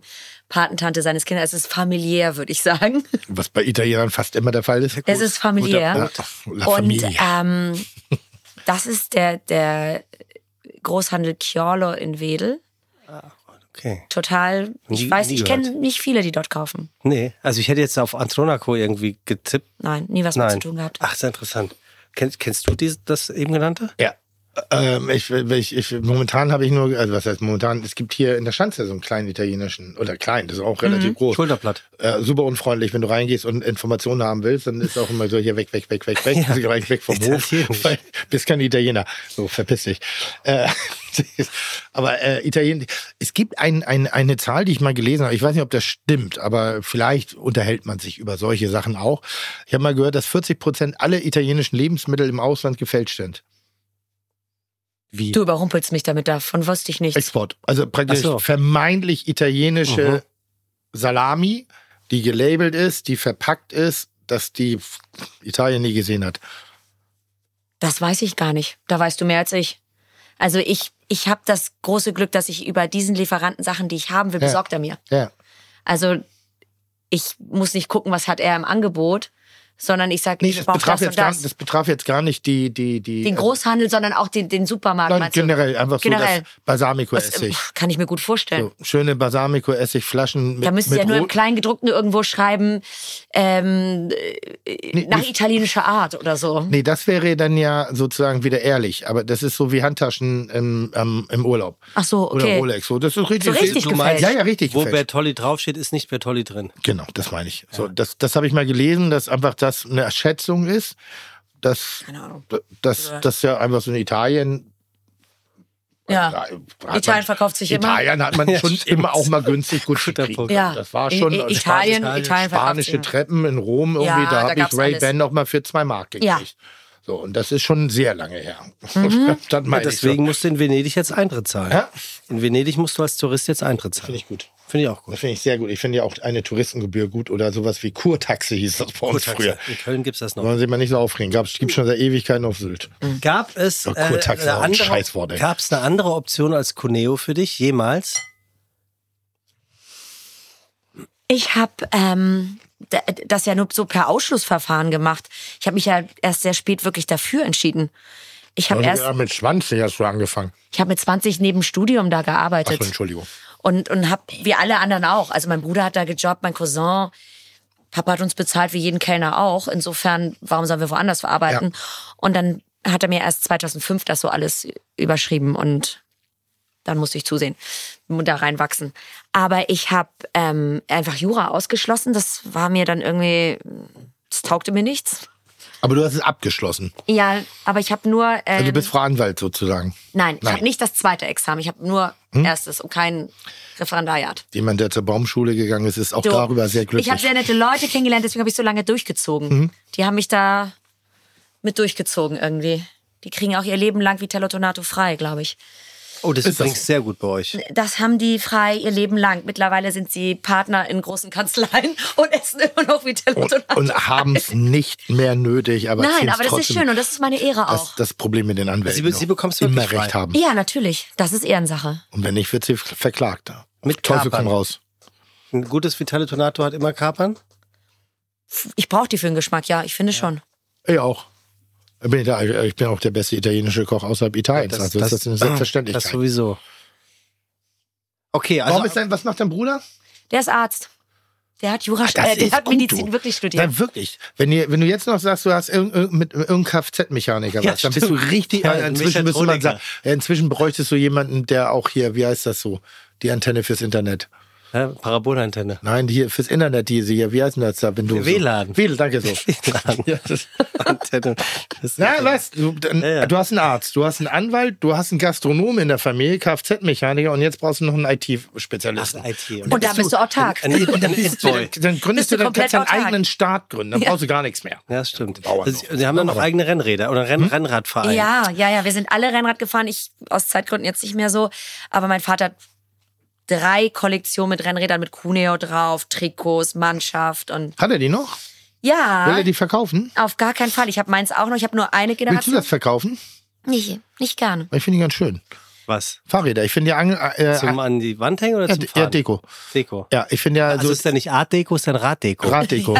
Patentante seines Kindes. Es ist familiär, würde ich sagen. Was bei Italienern fast immer der Fall ist. Es ist familiär. Guter- La Und ähm, das ist der, der Großhandel Chiolo in Wedel. Okay. Total. Nie- Ich weiß, nie ich kenne nicht viele, die dort kaufen. Nee, also ich hätte jetzt auf Antronaco irgendwie getippt. Nein, nie was mit Nein. zu tun gehabt. Ach, sehr interessant. Kennst, kennst du dies, das eben genannte? Ja. Ähm, ich, ich, ich, momentan habe ich nur, also was heißt momentan, es gibt hier in der Schanze so einen kleinen italienischen, oder klein, das ist auch relativ groß. Schulterblatt. Äh, super unfreundlich, wenn du reingehst und Informationen haben willst, dann ist auch immer so hier weg, weg, weg, weg, weg, [laughs] Ja. weg, weg vom Hof. Weil, [laughs] bist kein Italiener. So, verpiss dich. Äh, [laughs] aber äh, Italien, es gibt ein, ein, eine Zahl, die ich mal gelesen habe. Ich weiß nicht, ob das stimmt, aber vielleicht unterhält man sich über solche Sachen auch. Ich habe mal gehört, dass 40 Prozent aller italienischen Lebensmittel im Ausland gefälscht sind. Wie? Du überrumpelst mich damit, davon wusste ich nichts. Export. Also praktisch so. vermeintlich italienische Mhm. Salami, die gelabelt ist, die verpackt ist, dass die Italien nie gesehen hat. Das weiß ich gar nicht. Da weißt du mehr als ich. Also ich, ich habe das große Glück, dass ich über diesen Lieferanten Sachen, die ich haben will, Ja. besorgt er mir. Ja. Also ich muss nicht gucken, was hat er im Angebot, sondern ich sage, Nee, ich das brauche betraf, das jetzt und gar, das. das betraf jetzt gar nicht die, die, die. den Großhandel, sondern auch den, den Supermarkt. Nein, generell, einfach so Generell. das Balsamico-Essig. Das, kann ich mir gut vorstellen. So, schöne Balsamico-Essig-Flaschen mit, Da müsste mit ja nur im Kleingedruckten irgendwo schreiben, ähm, äh, nach nicht- italienischer Art oder so. Nee, das wäre dann ja sozusagen wieder ehrlich. Aber das ist so wie Handtaschen im, ähm, im Urlaub. Ach so, Oder okay. Rolex. So, das ist richtig. So richtig du gefälscht. meinst, ja, ja, richtig. Wo gefälscht. Bertolli draufsteht, ist nicht Bertolli drin. Genau, das meine ich. So, das, das habe ich mal gelesen, dass einfach das eine Schätzung ist, dass Keine Ahnung. das, das ja einfach so in Italien. Ja. hat Italien man, verkauft sich immer. Italien hat man [laughs] Ja, schon stimmt. immer auch mal günstig gut gekriegt. Ja. Das war schon I- Italien, Span- Italien verkauft spanische sich immer. Treppen in Rom irgendwie, Ja, da habe ich Ray. Ban noch mal für zwei Mark gekriegt. Ja. So, und das ist schon sehr lange her. Mhm. [laughs] deswegen ich musst du in Venedig jetzt Eintritt zahlen. Ja. In Venedig musst du als Tourist jetzt Eintritt so. zahlen. Finde ich gut. Finde ich auch Das gut. finde ich sehr gut. Ich finde ja auch eine Touristengebühr gut oder sowas wie Kurtaxe hieß das bei uns früher. In Köln gibt es das noch. Wollen Sie mal nicht so aufregen. Gab es gibt schon seit Ewigkeiten auf Sylt. Gab es, Ja, äh, Kurtaxe, eine auch ein andere, Scheißwort, ey. gab es eine andere Option als Cuneo für dich jemals? Ich habe ähm, das ja nur so per Ausschlussverfahren gemacht. Ich habe mich ja erst sehr spät wirklich dafür entschieden. Ich habe erst, mit 20 hast du angefangen. ich habe mit 20 neben Studium da gearbeitet. Achso, Entschuldigung. Und, und hab, wie alle anderen auch. Also mein Bruder hat da gejobbt, mein Cousin. Papa hat uns bezahlt, wie jeden Kellner auch. Insofern, warum sollen wir woanders verarbeiten? Und dann hat er mir erst 2005 das so alles überschrieben und dann musste ich zusehen und da reinwachsen. Aber ich habe ähm, einfach Jura ausgeschlossen. Das war mir dann irgendwie, das taugte mir nichts. Aber du hast es abgeschlossen. Ja, aber ich habe nur, ähm, Also du bist Frau Anwalt sozusagen. nein, ich habe nicht das zweite Examen. Ich habe nur erstes und kein Referendariat. Jemand, der zur Baumschule gegangen ist, ist auch Du, darüber sehr glücklich. Ich habe sehr nette Leute kennengelernt, deswegen habe ich so lange durchgezogen. Mhm. Die haben mich da mit durchgezogen irgendwie. Die kriegen auch ihr Leben lang Vitello Tonato frei, glaube ich. Oh, das Ist ist das übrigens sehr gut bei euch. Das haben die frei ihr Leben lang. Mittlerweile sind sie Partner in großen Kanzleien [laughs] und essen immer noch Vitello und, Tonato. und haben es nicht mehr nötig, aber Nein, aber das ist trotzdem. schön und das ist meine Ehre Das, auch. das Problem mit den Anwälten. Sie- noch. sie bekommst immer recht frei. haben. Ja, natürlich. Das ist Ehrensache. Und wenn nicht, wird sie verklagt. Mit Teufel Kapern. komm raus. Ein gutes Vitale Tonato hat immer Kapern. Ich brauche die für den Geschmack, ja, ich finde schon. Ich auch. Ich bin, da, ich bin auch der beste italienische Koch außerhalb Italiens. also ist das eine Selbstverständlichkeit. Das sowieso. Okay, also Warum ist dein, was macht dein Bruder? Der ist Arzt. Der hat Jura, das äh, der ist hat gut, Medizin du. wirklich studiert. Nein, wirklich. Wenn, ihr, wenn du jetzt noch sagst, du hast irg irg- mit irgendeinem Kfz-Mechaniker Ja, was, dann bist du richtig. Ja, äh, inzwischen, müsste man äh, inzwischen bräuchtest du jemanden, der auch hier, wie heißt das so, die Antenne fürs Internet. Ja, Parabolantenne. Nein, hier fürs Internet, diese hier, wie heißt denn das da, wenn du. WLAN. So, WLAN, danke so. [laughs] ja, [laughs] Antenne. Das na, was? Du, dann, Ja, ja. du hast einen Arzt, du hast einen Anwalt, du hast einen Gastronom in der Familie, Kfz-Mechaniker und jetzt brauchst du noch einen IT-Spezialisten. Ach, IT. und da bist du autark. Dann gründest Bist du du, dann komplett kannst du einen autark. eigenen Staat gründen, dann Ja. brauchst du gar nichts mehr. Ja, das stimmt. Noch. sie haben dann noch eigene Rennräder oder Renn, Rennradvereine. Ja, ja, ja. Wir sind alle Rennrad gefahren. Ich aus Zeitgründen jetzt nicht mehr so. Aber mein Vater hat drei Kollektionen mit Rennrädern mit Cuneo drauf, Trikots, Mannschaft und Hat er die noch? Will ja. er die verkaufen? Auf gar keinen Fall. Ich habe meins auch noch. Ich habe nur eine Willst du Generation. das verkaufen? Nicht, nicht gerne. Ich finde die ganz schön. Was? Fahrräder. Ich finde ja, Angel- äh, Zum an die Wand hängen oder ja, zum ja, Fahren? Deko. Deko. Ja, ich finde ja Also so ist der nicht Art Deko, ist der Raddeko. [laughs] Raddeko.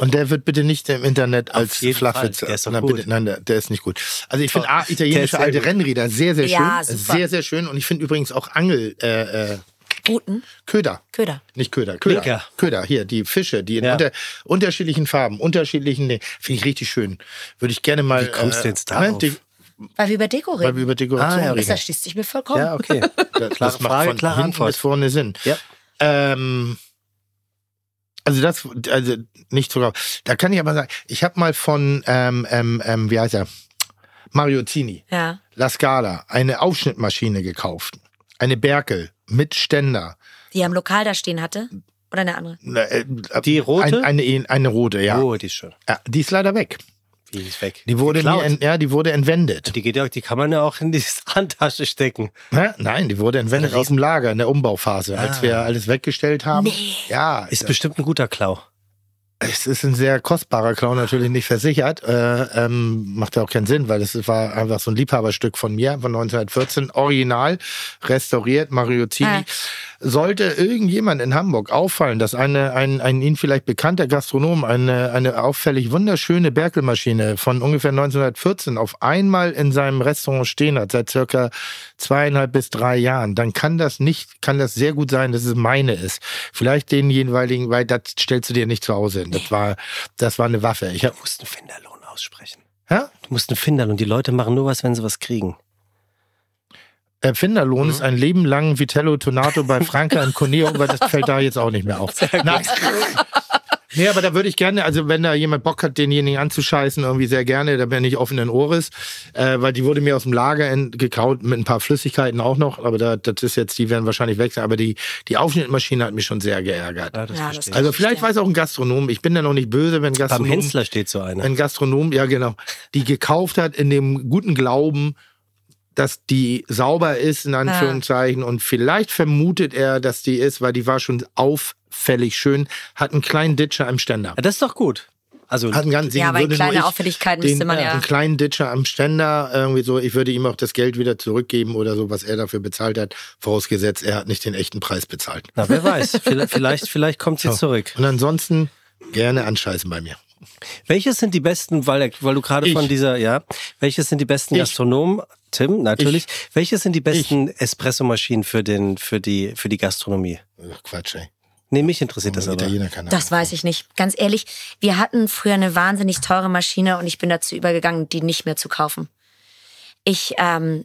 Und der wird bitte nicht im Internet als jeden Flachwitz. Fall. Der ist doch Nein, gut. bitte, nein, der, der ist nicht gut. Also ich finde Der italienische alte gut. Rennräder sehr, sehr schön. Ja, super. Sehr, sehr schön. Und ich finde übrigens auch Angel, äh, äh, Guten Köder. Köder. Nicht Köder, Köder. Winker. Köder, hier, die Fische, die in Ja. unter, unterschiedlichen Farben, unterschiedlichen, finde ich richtig schön. Würde ich gerne mal. Wie kommst du jetzt nein, darauf? die- Weil wir über Deko Weil wir reden. über Dekoration Ah, ja, reden. Das schließt sich mir vollkommen. Ja, okay. [laughs] Das, Klare das macht Frage, von klare hinten Antwort. bis vorne Sinn. Ja. Ähm, also das, also nicht sogar. Da kann ich aber sagen, ich habe mal von, ähm, ähm, ähm, wie heißt er, Mario Zini, Ja. La Scala, eine Aufschnittmaschine gekauft. Eine Berkel mit Ständer. Die er im Lokal da stehen hatte. Oder eine andere. Äh, Die rote? Ein, eine, eine rote, ja. Oh, die ist schön. ja. Die ist leider weg. Die ist weg. Die wurde, ent, ja, die wurde entwendet. Die geht ja auch, die kann man ja auch in die [laughs] Handtasche stecken. Hä? Nein, die wurde entwendet aus dem Lager in der Umbauphase, als Ah. wir alles weggestellt haben. Ja, Ist bestimmt ein guter Klau. Es ist ein sehr kostbarer Clown, natürlich nicht versichert. Äh, ähm, macht ja auch keinen Sinn, weil es war einfach so ein Liebhaberstück von mir von 1914, original, restauriert, Mario Zini. Ah. Sollte irgendjemand in Hamburg auffallen, dass eine, ein, ein Ihnen vielleicht bekannter Gastronom eine, eine auffällig wunderschöne Berkelmaschine von ungefähr 1914 auf einmal in seinem Restaurant stehen hat, seit circa zweieinhalb bis drei Jahren, dann kann das nicht, kann das sehr gut sein, dass es meine ist. Vielleicht den jeweiligen, weil das stellst du dir nicht zu Hause hin. Das war, das war eine Waffe. Ich hab, Du musst einen Finderlohn aussprechen. hä? Du musst einen Finderlohn. Die Leute machen nur was, wenn sie was kriegen. Äh, Finderlohn Mhm. ist ein Leben lang Vitello Tonato bei [laughs] Franca und Coneo, aber das fällt da jetzt auch nicht mehr auf. Nein. Nee, aber da würde ich gerne, also wenn da jemand Bock hat, denjenigen anzuscheißen, irgendwie sehr gerne, da bin ich offenen Ohres, äh, weil die wurde mir aus dem Lager gekaut mit ein paar Flüssigkeiten auch noch, aber da, das ist jetzt, die werden wahrscheinlich weg sein, aber die, die Aufschnittmaschine hat mich schon sehr geärgert. Ja, das Ja, verstehe das ich. Also vielleicht weiß auch ein Gastronom, ich bin da noch nicht böse, wenn Beim Gastronom, Hensler steht so einer. ein Gastronom, ja genau, die gekauft hat in dem guten Glauben, dass die sauber ist, in Anführungszeichen. Und vielleicht vermutet er, dass die ist, weil die war schon auffällig schön, hat einen kleinen Ditcher am Ständer. Ja, das ist doch gut. Also, Hat einen ganz, Ja, aber kleine ich Auffälligkeiten den, müsste man ja- Einen kleinen Ditcher am Ständer, irgendwie so. Ich würde ihm auch das Geld wieder zurückgeben oder so, was er dafür bezahlt hat. Vorausgesetzt, er hat nicht den echten Preis bezahlt. na, wer weiß. [laughs] Vielleicht, vielleicht, vielleicht kommt sie zurück. Und ansonsten gerne anscheißen bei mir. Welches sind die besten, weil, weil du gerade Ich. von dieser, ja, welches sind die besten Ich. Gastronomen? Tim, natürlich. Welches sind die besten Espressomaschinen für den, für die, für die Gastronomie? Ach, Quatsch, ey. Nee, mich interessiert das aber. Italiener kann Das weiß ich nicht. Ganz ehrlich, wir hatten früher eine wahnsinnig teure Maschine und ich bin dazu übergegangen, die nicht mehr zu kaufen. Ich, ähm,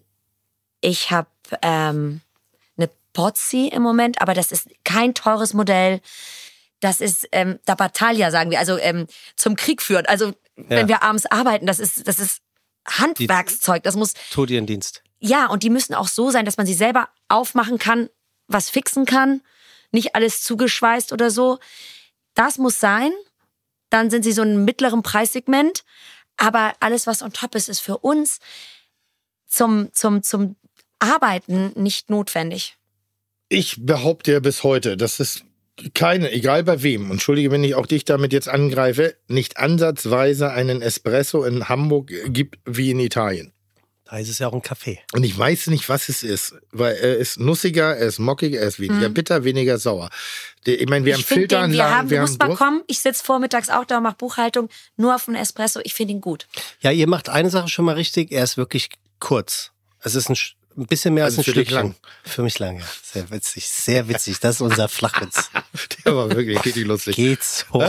ich habe ähm, eine Pozzi im Moment, aber das ist kein teures Modell. Das ist ähm, da Battaglia, sagen wir, also ähm, zum Krieg führen. Also wenn Ja. wir abends arbeiten, das ist, das ist Handwerkszeug. Das muss Tut ihren Dienst. ja, und die müssen auch so sein, dass man sie selber aufmachen kann, was fixen kann, nicht alles zugeschweißt oder so. Das muss sein. Dann sind sie so in mittleren Preissegment. Aber alles, was on top ist, ist für uns zum, zum, zum Arbeiten nicht notwendig. Ich behaupte ja bis heute, dass es keine, egal bei wem, entschuldige, wenn ich auch dich damit jetzt angreife, nicht ansatzweise einen Espresso in Hamburg gibt wie in Italien. Da ist es ja auch ein Kaffee. Und ich weiß nicht, was es ist, weil er ist nussiger, er ist mockiger, er ist weniger bitter, weniger sauer. Ich meine, wir haben ich den, Filteranlagen, wir haben, wir haben mal kommen. Ich sitze vormittags auch da und mache Buchhaltung nur auf einen Espresso. Ich finde ihn gut. Ja, ihr macht eine Sache schon mal richtig. Er ist wirklich kurz. Es ist ein, ein bisschen mehr Also als ein für dich Stückchen. lang. Für mich lang, ja. Sehr witzig, sehr witzig. Das ist unser Flachwitz. [laughs] Der war wirklich richtig lustig. Geht so.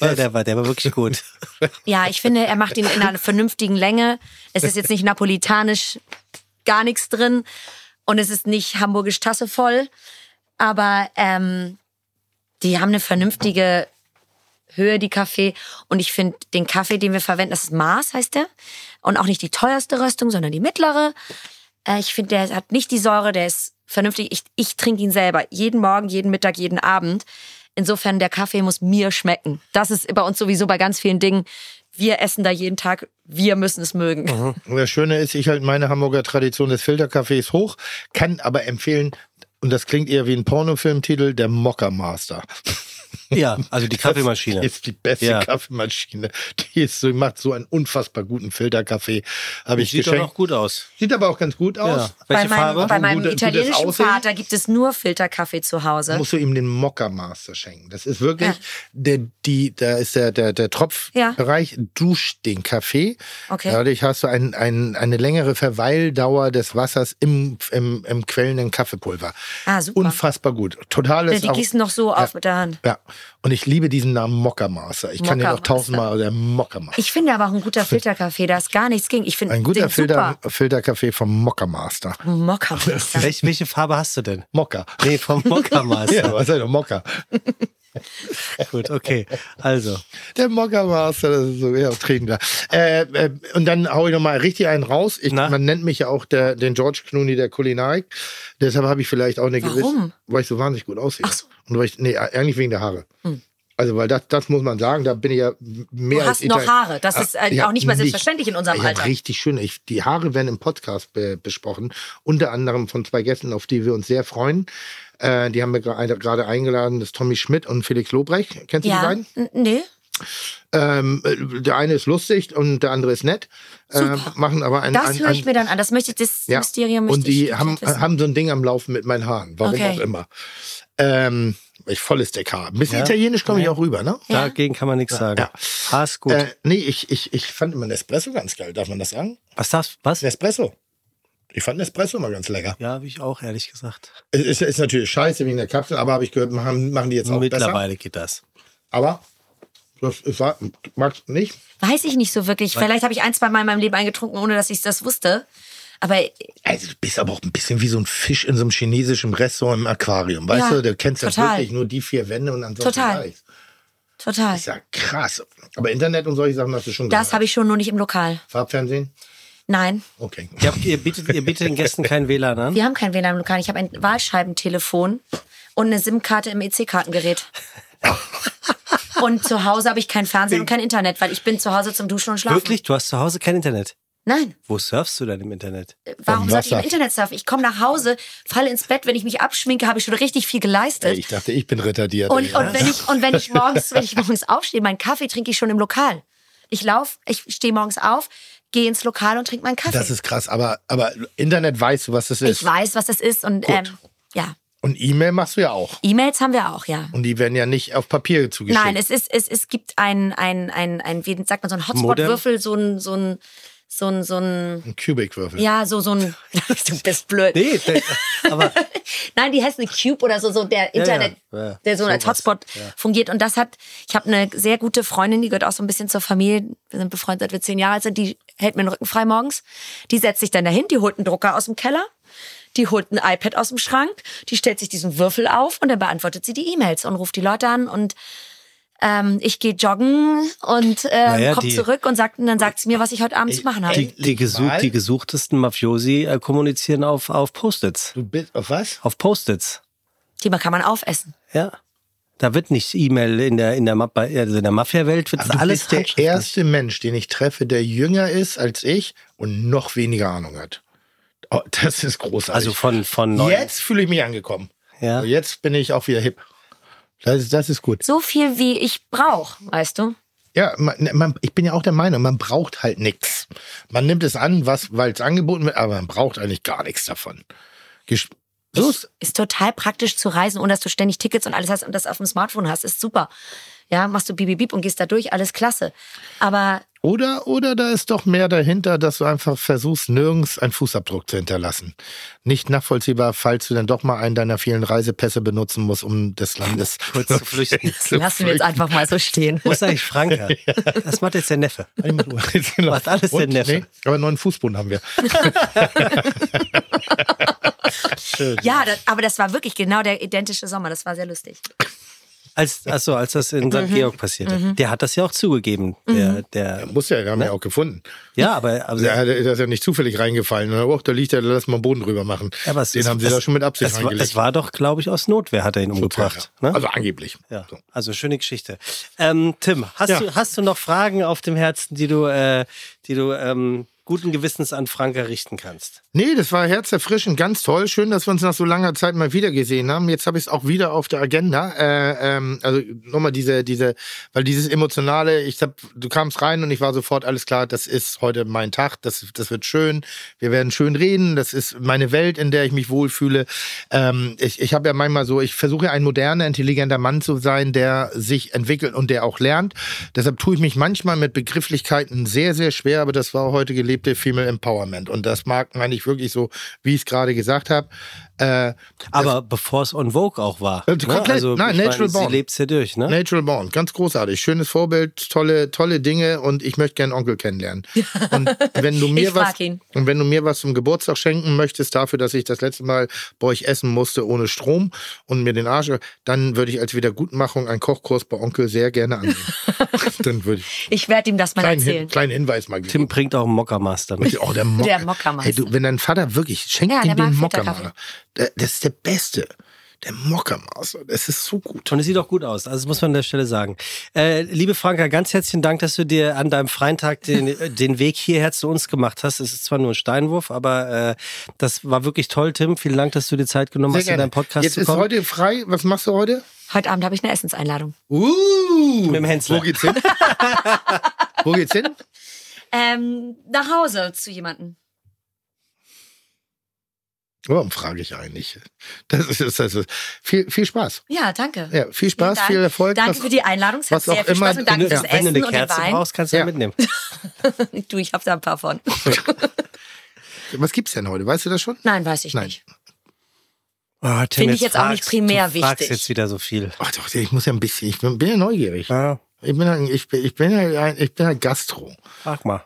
Ja, der war, der war wirklich gut. [laughs] Ja, ich finde, er macht ihn in einer vernünftigen Länge. Es ist jetzt nicht napolitanisch, gar nichts drin. Und es ist nicht hamburgisch Tasse voll. Aber ähm, die haben eine vernünftige Höhe, die Kaffee. Und ich finde, den Kaffee, den wir verwenden, das ist Maß, heißt der. Und auch nicht die teuerste Röstung, sondern die mittlere. Äh, ich finde, der hat nicht die Säure, der ist vernünftig. Ich, ich trinke ihn selber. Jeden Morgen, jeden Mittag, jeden Abend. Insofern, der Kaffee muss mir schmecken. Das ist bei uns sowieso bei ganz vielen Dingen. Wir essen da jeden Tag, wir müssen es mögen. Und das Schöne ist, ich halte meine Hamburger Tradition des Filterkaffees hoch, kann aber empfehlen, und das klingt eher wie ein Pornofilmtitel, der Mocker Master. Ja, also die [laughs] Kaffeemaschine. Das ist die beste Ja. Kaffeemaschine. Die ist so, macht so einen unfassbar guten Filterkaffee. Habe ich Sieht doch geschenkt. noch gut aus. Sieht aber auch ganz gut aus. Ja. Bei Welche meinem, Farbe? bei meinem Gute- gutes italienischen Aussehen? Vater gibt es nur Filterkaffee zu Hause. musst du ihm den Mocker Master schenken. Das ist wirklich, Ja. der, die, da ist der, der, der Tropfbereich, duscht den Kaffee. Okay. Dadurch hast du ein, ein, eine längere Verweildauer des Wassers im, im, im quellenden Kaffeepulver. Ah, super. Unfassbar gut. Totales. Die auch- gießen noch so auf mit der Hand. Ja. Und ich liebe diesen Namen Mocker Master. Ich kann den auch tausendmal, der Mocker Master. Ich finde aber auch ein guter Filterkaffee, da ist gar nichts gegen. Ich finde Ein guter Filter. Filterkaffee vom Mocker Master. Mokka-Meister. Welche, welche Farbe hast du denn? Mocker. Nee, vom [laughs] Mokka-Master. Ja, was ist denn Mocker? [laughs] [laughs] Gut, okay. Also, Der Mocker Master, das ist so ja, Tränen da. Äh, äh, und dann hau ich nochmal richtig einen raus. Ich, man nennt mich ja auch der, den George Clooney der Kulinarik. Deshalb habe ich vielleicht auch eine gewisse. Warum? Weil ich so wahnsinnig gut aussehe. Ach so. Hm. Und weil ich, nee, eigentlich wegen der Haare. Also, weil das, das muss man sagen, da bin ich ja mehr Du als hast noch Itali- Haare. Das ist äh, Ja, auch nicht mehr nicht. selbstverständlich in unserem Ich Alter. richtig schön. Ich, die Haare werden im Podcast be besprochen. Unter anderem von zwei Gästen, auf die wir uns sehr freuen. Äh, die haben wir gerade eingeladen. Das ist Tommy Schmidt und Felix Lobrecht. Kennst du die Ja, beiden? N- nee. Ähm, äh, der eine ist lustig und der andere ist nett. Ähm, machen aber ein, Das höre ich ein, mir dann an. Das möchte ich, das ja. Mysterium möchte Und die ich haben, haben so ein Ding am Laufen mit meinen Haaren. Warum Okay. auch immer. Ähm, ich volles Deckhaar. Ein bisschen Ja. italienisch komme ich auch rüber, ne? Ja. dagegen kann man nichts sagen. Ja. Haar ist gut. Äh, nee, ich, ich, ich fand immer Nespresso ganz geil. Darf man das sagen? was das? Was? Nespresso. Ich fand Nespresso immer ganz lecker. Ja, habe ich auch, ehrlich gesagt. Es ist, ist natürlich scheiße wegen der Kapsel, aber habe ich gehört, machen, machen die jetzt auch besser. Mittlerweile geht das. Aber das ist, magst du nicht? Weiß ich nicht so wirklich. Vielleicht habe ich ein, zwei Mal in meinem Leben eingetrunken, ohne dass ich das wusste. Aber Also du bist aber auch ein bisschen wie so ein Fisch in so einem chinesischen Restaurant im Aquarium, weißt Ja, du? Du kennst ja total. wirklich nur die vier Wände und ansonsten Total. gar nichts. Total. Ist ja krass. Aber Internet und solche Sachen hast du schon Das habe ich schon nur nicht im Lokal. Farbfernsehen? Nein, Okay. Ihr, habt, ihr, bietet, ihr bietet den Gästen kein WLAN an? wir haben kein WLAN im Lokal. Ich habe ein Wahlscheibentelefon und eine SIM-Karte im EC-Kartengerät. [laughs] und zu Hause habe ich kein Fernsehen und kein Internet, weil ich bin zu Hause zum Duschen und Schlafen. Wirklich? Du hast zu Hause kein Internet? Nein. Wo surfst du denn im Internet? Warum Am sollte ich im. Internet surfen? Ich komme nach Hause, falle ins Bett, wenn ich mich abschminke, habe ich schon richtig viel geleistet. Ich dachte, ich bin retardiert. Und, und, wenn ich, und wenn ich [laughs] morgens, wenn ich morgens aufstehe, meinen Kaffee trinke ich schon im Lokal. Ich laufe, ich stehe morgens auf, gehe ins Lokal und trinke meinen Kaffee. das ist krass, aber, aber Internet weißt du, was das ist. ich weiß, was das ist und ähm, ja, Und E-Mail machst du ja auch. E-Mails haben wir auch, ja. Und die werden ja nicht auf Papier zugeschickt. Nein, es ist, es, es gibt ein, ein, ein, ein, wie sagt man, so ein Hotspot-Würfel, so ein, so ein, so ein, so ein, Ein Cubic-Würfel. ja, so, so ein, [laughs] [laughs] du bist blöd. Nee, der, aber [laughs] Nein, die heißt eine Cube oder so, so der ja, Internet, ja, der so als sowas, Hotspot ja. fungiert. Und das hat, ich habe eine sehr gute Freundin, die gehört auch so ein bisschen zur Familie. Wir sind befreundet, seit wir zehn Jahre alt sind. Die hält mir den Rücken frei morgens. Die setzt sich dann dahin, die holt einen Drucker aus dem Keller. Die holt ein iPad aus dem Schrank, die stellt sich diesen Würfel auf und dann beantwortet sie die E-Mails und ruft die Leute an und ähm, ich gehe joggen und ähm, Naja, komm die- zurück und, sagt, und dann sagt sie mir, was ich heute Abend zu machen habe. die, die, gesuch, Mal. die gesuchtesten Mafiosi äh, kommunizieren auf, auf Post-its. Du bist auf was? Auf Post-its. Die kann man aufessen. Ja. Da wird nicht E-Mail in der, in der, Ma- also in der Mafia-Welt wird Also du alles bist der erste Mensch, den ich treffe, der jünger ist als ich und noch weniger Ahnung hat. Oh, das ist großartig. Also von, von neun. Jetzt fühle ich mich angekommen. Ja. Jetzt bin ich auch wieder hip. Das ist, das ist gut. So viel, wie ich brauche, weißt du? Ja, man, man, ich bin ja auch der Meinung, man braucht halt nichts. Man nimmt es an, was, weil es angeboten wird, aber man braucht eigentlich gar nichts davon. Gesch so ist, ist total praktisch zu reisen, ohne dass du ständig Tickets und alles hast und das auf dem Smartphone hast. Ist super. Ja, machst du bip, bip, bip und gehst da durch, alles klasse. Aber oder, oder da ist doch mehr dahinter, dass du einfach versuchst, nirgends einen Fußabdruck zu hinterlassen. Nicht nachvollziehbar, falls du dann doch mal einen deiner vielen Reisepässe benutzen musst, um des Landes [laughs] Kurz zu [laughs] flüchten. lassen wir jetzt einfach mal so stehen. Wo ist eigentlich Franka? [laughs] Das macht jetzt der Neffe. genau. Macht alles der Und, Neffe. Nee, aber einen neuen Fußboden haben wir. Ja, das, aber das war wirklich genau der identische Sommer. Das war sehr lustig. Als, achso, als das in Mhm. St. Georg passierte. Der hat das ja auch zugegeben. Der, der, Muss ja, wir haben ja auch gefunden. ja, aber, aber Ja, der ist ja nicht zufällig reingefallen. Oh, da liegt er, lass mal einen Boden drüber machen. aber es Den ist- haben sie es, da schon mit Absicht es war, reingelegt. es war doch, glaube ich, aus Notwehr hat er ihn umgebracht. Ja. Ne? Also angeblich. Ja, So. also schöne Geschichte. Ähm, Tim, hast, Ja. du, hast du noch Fragen auf dem Herzen, die du, äh, die du ähm, guten Gewissens an Franka richten kannst? Nee, das war herzerfrischend, ganz toll. Schön, dass wir uns nach so langer Zeit mal wieder gesehen haben. Jetzt habe ich es auch wieder auf der Agenda. Äh, ähm, also nochmal diese, diese, weil dieses emotionale, ich hab, du kamst rein und ich war sofort, alles klar, das ist heute mein Tag, das, das wird schön. Wir werden schön reden. Das ist meine Welt, in der ich mich wohlfühle. Ähm, ich ich habe ja manchmal so, ich versuche ein moderner, intelligenter Mann zu sein, der sich entwickelt und der auch lernt. Deshalb tue ich mich manchmal mit Begrifflichkeiten sehr, sehr schwer, aber das war heute gelebte Female Empowerment. Und das mag meine ich wirklich so, wie ich es gerade gesagt habe. Äh, Aber bevor es on Vogue auch war. Äh, komplett. Also, Nein, Natural meine, Born. Sie lebt ja durch, ne? Natural Born, ganz großartig. Schönes Vorbild, tolle, tolle Dinge und ich möchte gerne Onkel kennenlernen. [laughs] Und wenn du mir Ich was ihn. und wenn du mir was zum Geburtstag schenken möchtest dafür, dass ich das letzte Mal bei euch essen musste ohne Strom und mir den Arsch, dann würde ich als Wiedergutmachung einen Kochkurs bei Onkel sehr gerne annehmen. [laughs] dann würde ich Ich werde ihm das mal kleinen, Hin, erzählen. kleinen Hinweis mal geben. Tim bringt auch einen Mockermaster mit. Oh, der, Mock Der Mockermeister. Hey, du, wenn dein Vater wirklich, schenk Ja, ihm den mag Das ist der Beste. Der Mockermaster. Das ist so gut. Und es sieht auch gut aus. Also das muss man an der Stelle sagen. Äh, liebe Franka, ganz herzlichen Dank, dass du dir an deinem freien Tag den, [laughs] den Weg hierher zu uns gemacht hast. Es ist zwar nur ein Steinwurf, aber äh, das war wirklich toll, Tim. Vielen Dank, dass du dir Zeit genommen Sehr hast, in gerne. deinen Podcast Jetzt zu ist kommen. heute frei. Was machst du heute? Heute Abend habe ich eine Essenseinladung. Uh, Mit dem Hensler. Wo geht's hin? [laughs] Wo geht's hin? Ähm, nach Hause zu jemandem. Warum frage ich eigentlich? Das ist, das ist viel, viel Spaß. Ja, danke. Ja, viel Spaß, Dank. viel Erfolg. Danke was, für die Einladung. Es hat was sehr auch viel immer- Spaß und danke Ja, fürs Wenn du Essen eine und den Kerze Wein. brauchst, kannst du ja mitnehmen. [laughs] Du, ich habe da ein paar von. [laughs] was gibt's denn heute? Weißt du das schon? Nein, weiß ich Nein. nicht. Oh, Tim, Finde ich jetzt auch nicht fragst- primär du fragst wichtig. jetzt wieder so viel. Ach doch, ich muss ja ein bisschen, ich bin, bin ja neugierig. Ja, Ich bin ja, ich bin, ich bin ja, ich bin ja Gastro. frag mal.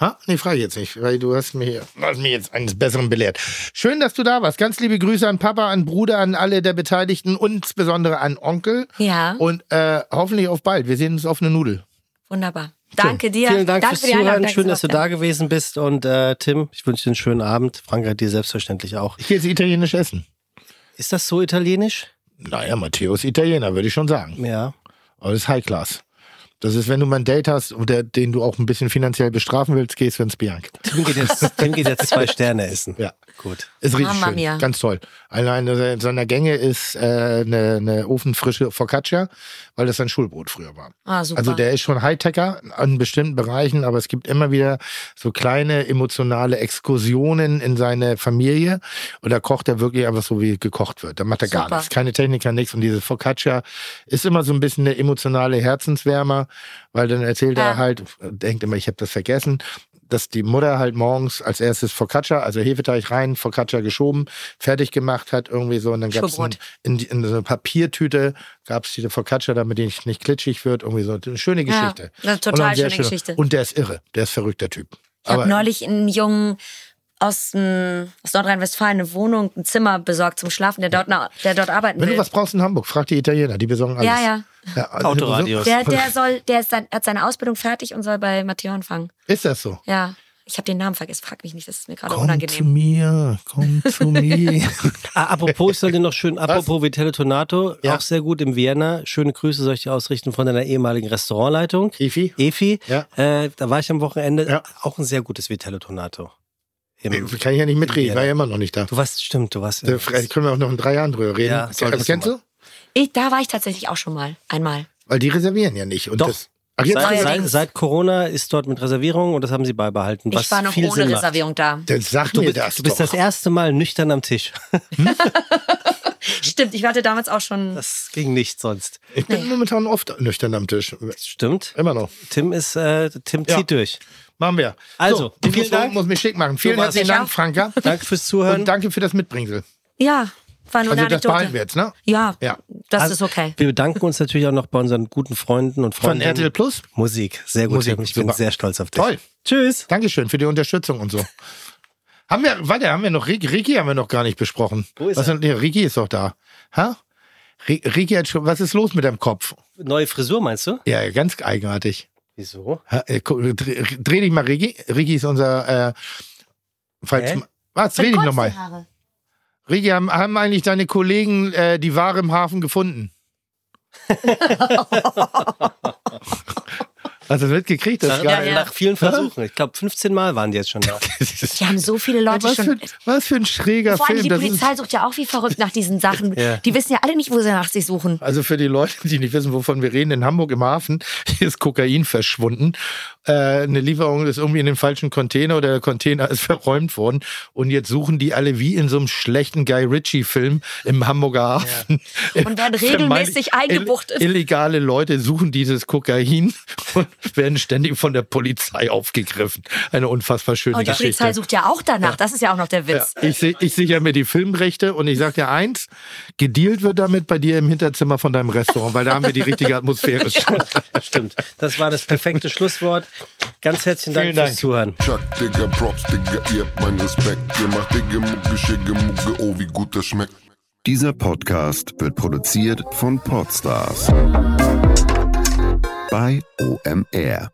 Ha? Nee, frage ich jetzt nicht, weil du hast mir, hast mich jetzt eines Besseren belehrt. Schön, dass du da warst. Ganz liebe Grüße an Papa, an Bruder, an alle der Beteiligten und insbesondere an Onkel. Ja. Und äh, hoffentlich auf bald. Wir sehen uns auf eine Nudel. Wunderbar. Danke dir. Vielen Dank Danke fürs für die Einladung. Zuhören. Schön, dass du da gewesen bist. Und äh, Tim, ich wünsche dir einen schönen Abend. Frank hat dir selbstverständlich auch. Ich gehe jetzt italienisch essen. Ist das so italienisch? Naja, Matteo ist Italiener, würde ich schon sagen. Ja. Aber das ist High Class. Das ist, wenn du mal ein Date hast, oder den du auch ein bisschen finanziell bestrafen willst, gehst du ins Bianca. Tim geht jetzt, Tim geht jetzt zwei [laughs] Sterne essen. Ja. Gut. Ist richtig Mamma schön. mia. Ganz toll. Eine seiner Gänge ist äh, eine, eine ofenfrische Focaccia, weil das sein Schulbrot früher war. Ah, super. Also der ist schon Hightecher an bestimmten Bereichen, aber es gibt immer wieder so kleine emotionale Exkursionen in seine Familie und da kocht er wirklich einfach so, wie gekocht wird. Da macht er gar Super. nichts. Keine Techniker, nichts. Und diese Focaccia ist immer so ein bisschen eine emotionale Herzenswärmer, weil dann erzählt Ja. er halt, denkt immer, ich habe das vergessen, dass die Mutter halt morgens als erstes Focaccia, also Hefeteig rein, Focaccia geschoben, fertig gemacht hat, irgendwie so. Und dann gab es in, in so eine Papiertüte, gab es diese Focaccia, damit die nicht, klitschig wird. Irgendwie so eine schöne Ja, Geschichte. eine total schöne schöner- Geschichte. Und der ist irre. Der ist verrückter Typ. Ich habe neulich einen Jungen aus, dem- aus Nordrhein-Westfalen eine Wohnung, ein Zimmer besorgt zum Schlafen, der dort, na, der dort arbeiten wenn will. du was brauchst in Hamburg, frag die Italiener, die besorgen alles. ja, ja. ja also- Autoradios. Der, der soll, der ist sein, hat seine Ausbildung fertig und soll bei Matteo anfangen. Ist das so? Ja. Ich habe den Namen vergessen. Frag mich nicht, das ist mir gerade Komm zu unangenehm. mir, komm zu mir. [laughs] Ah, apropos, ich soll dir noch schön, apropos Vitello Tonato, Ja. auch sehr gut in Vienna. Schöne Grüße soll ich dir ausrichten von deiner ehemaligen Restaurantleitung. Efi? Efi. Ja. Äh, da war ich am Wochenende. Ja. Auch ein sehr gutes Vitello Tonato. Im- Kann ich ja nicht mitreden, ich war ja immer noch nicht da. Du warst, stimmt, du warst. Da können wir auch noch in drei Jahren drüber reden. Ja, solltest kennst du? Ich, da war ich tatsächlich auch schon mal. Einmal. Weil die reservieren ja nicht. Und Doch. Das, ach, jetzt Seit, seit, seit Corona ist dort mit Reservierung und das haben sie beibehalten. Was ich war noch viel ohne Sinn macht. Reservierung da. dann sag Du mir bist, das du bist doch. das erste Mal nüchtern am Tisch. [laughs] Stimmt, ich hatte damals auch schon. Das ging nicht sonst. ich bin momentan oft nüchtern am Tisch. Stimmt. Immer noch. Tim ist, äh, Tim Ja. zieht durch. Machen wir. Also, so, ich vielen muss, Dank. muss mich schick machen. Vielen herzlichen Ich Dank, auch. Franka. Danke fürs Zuhören. Und danke für das Mitbringsel. Ja, war nur Also eine das behalten wir jetzt, ne? Ja, Ja. das Also, ist okay. Wir bedanken uns natürlich auch noch bei unseren guten Freunden und Von Freundinnen. RTL Plus. Musik, sehr gut. Musik, ich bin super. sehr stolz auf dich. Toll. Tschüss. Dankeschön für die Unterstützung und so. [laughs] haben wir, warte, haben wir noch Ricky, Ricky haben wir noch gar nicht besprochen. Wo ist was er? Nee, Ricky ist doch da. Ha? Ri- Ricky hat schon, was ist los mit deinem Kopf? Neue Frisur meinst du? Ja, ganz eigenartig. Wieso? Äh, dreh, dich mal, Ricky. Ricky ist unser, äh, falls, Hä? was, dreh dich nochmal. Ricky, haben, haben eigentlich deine Kollegen äh, die Ware im Hafen gefunden? [laughs] Hast du das mitgekriegt? Das Ja, geil. ja. nach vielen Versuchen. Ich glaube, 15 Mal waren die jetzt schon da. [laughs] Die haben so viele Leute was, für, schon. ein- was für ein schräger Vor allem Film. die Polizei sucht ja auch wie verrückt nach diesen Sachen. Ja. Die wissen ja alle nicht, wo sie nach sich suchen. also für die Leute, die nicht wissen, wovon wir reden, in Hamburg im Hafen [laughs] ist Kokain verschwunden. Äh, eine Lieferung ist irgendwie in den falschen Container oder der Container ist [laughs] verräumt worden. Und jetzt suchen die alle wie in so einem schlechten Guy Ritchie-Film im Hamburger Hafen. Und werden regelmäßig eingebuchtet. ill- Illegale Leute suchen dieses Kokain und [laughs] werden ständig von der Polizei aufgegriffen. Eine unfassbar schöne Und die Geschichte. Polizei sucht ja auch danach. Das ist ja auch noch der Ja, Witz. ich, se- ich sichere mir die Filmrechte und ich sag dir eins, gedealt wird damit bei dir im Hinterzimmer von deinem Restaurant, weil da haben wir die richtige Atmosphäre [laughs] schon. Stimmt. Das war das perfekte Schlusswort. Ganz herzlichen Dank Vielen fürs Dank. Zuhören. Chuck, Digga, Props, Digga, ihr habt meinen Respekt. Ihr macht Digga, Mucke, Schicke, Mucke, oh, wie gut das schmeckt. Dieser Podcast wird produziert von Podstars bei OMR.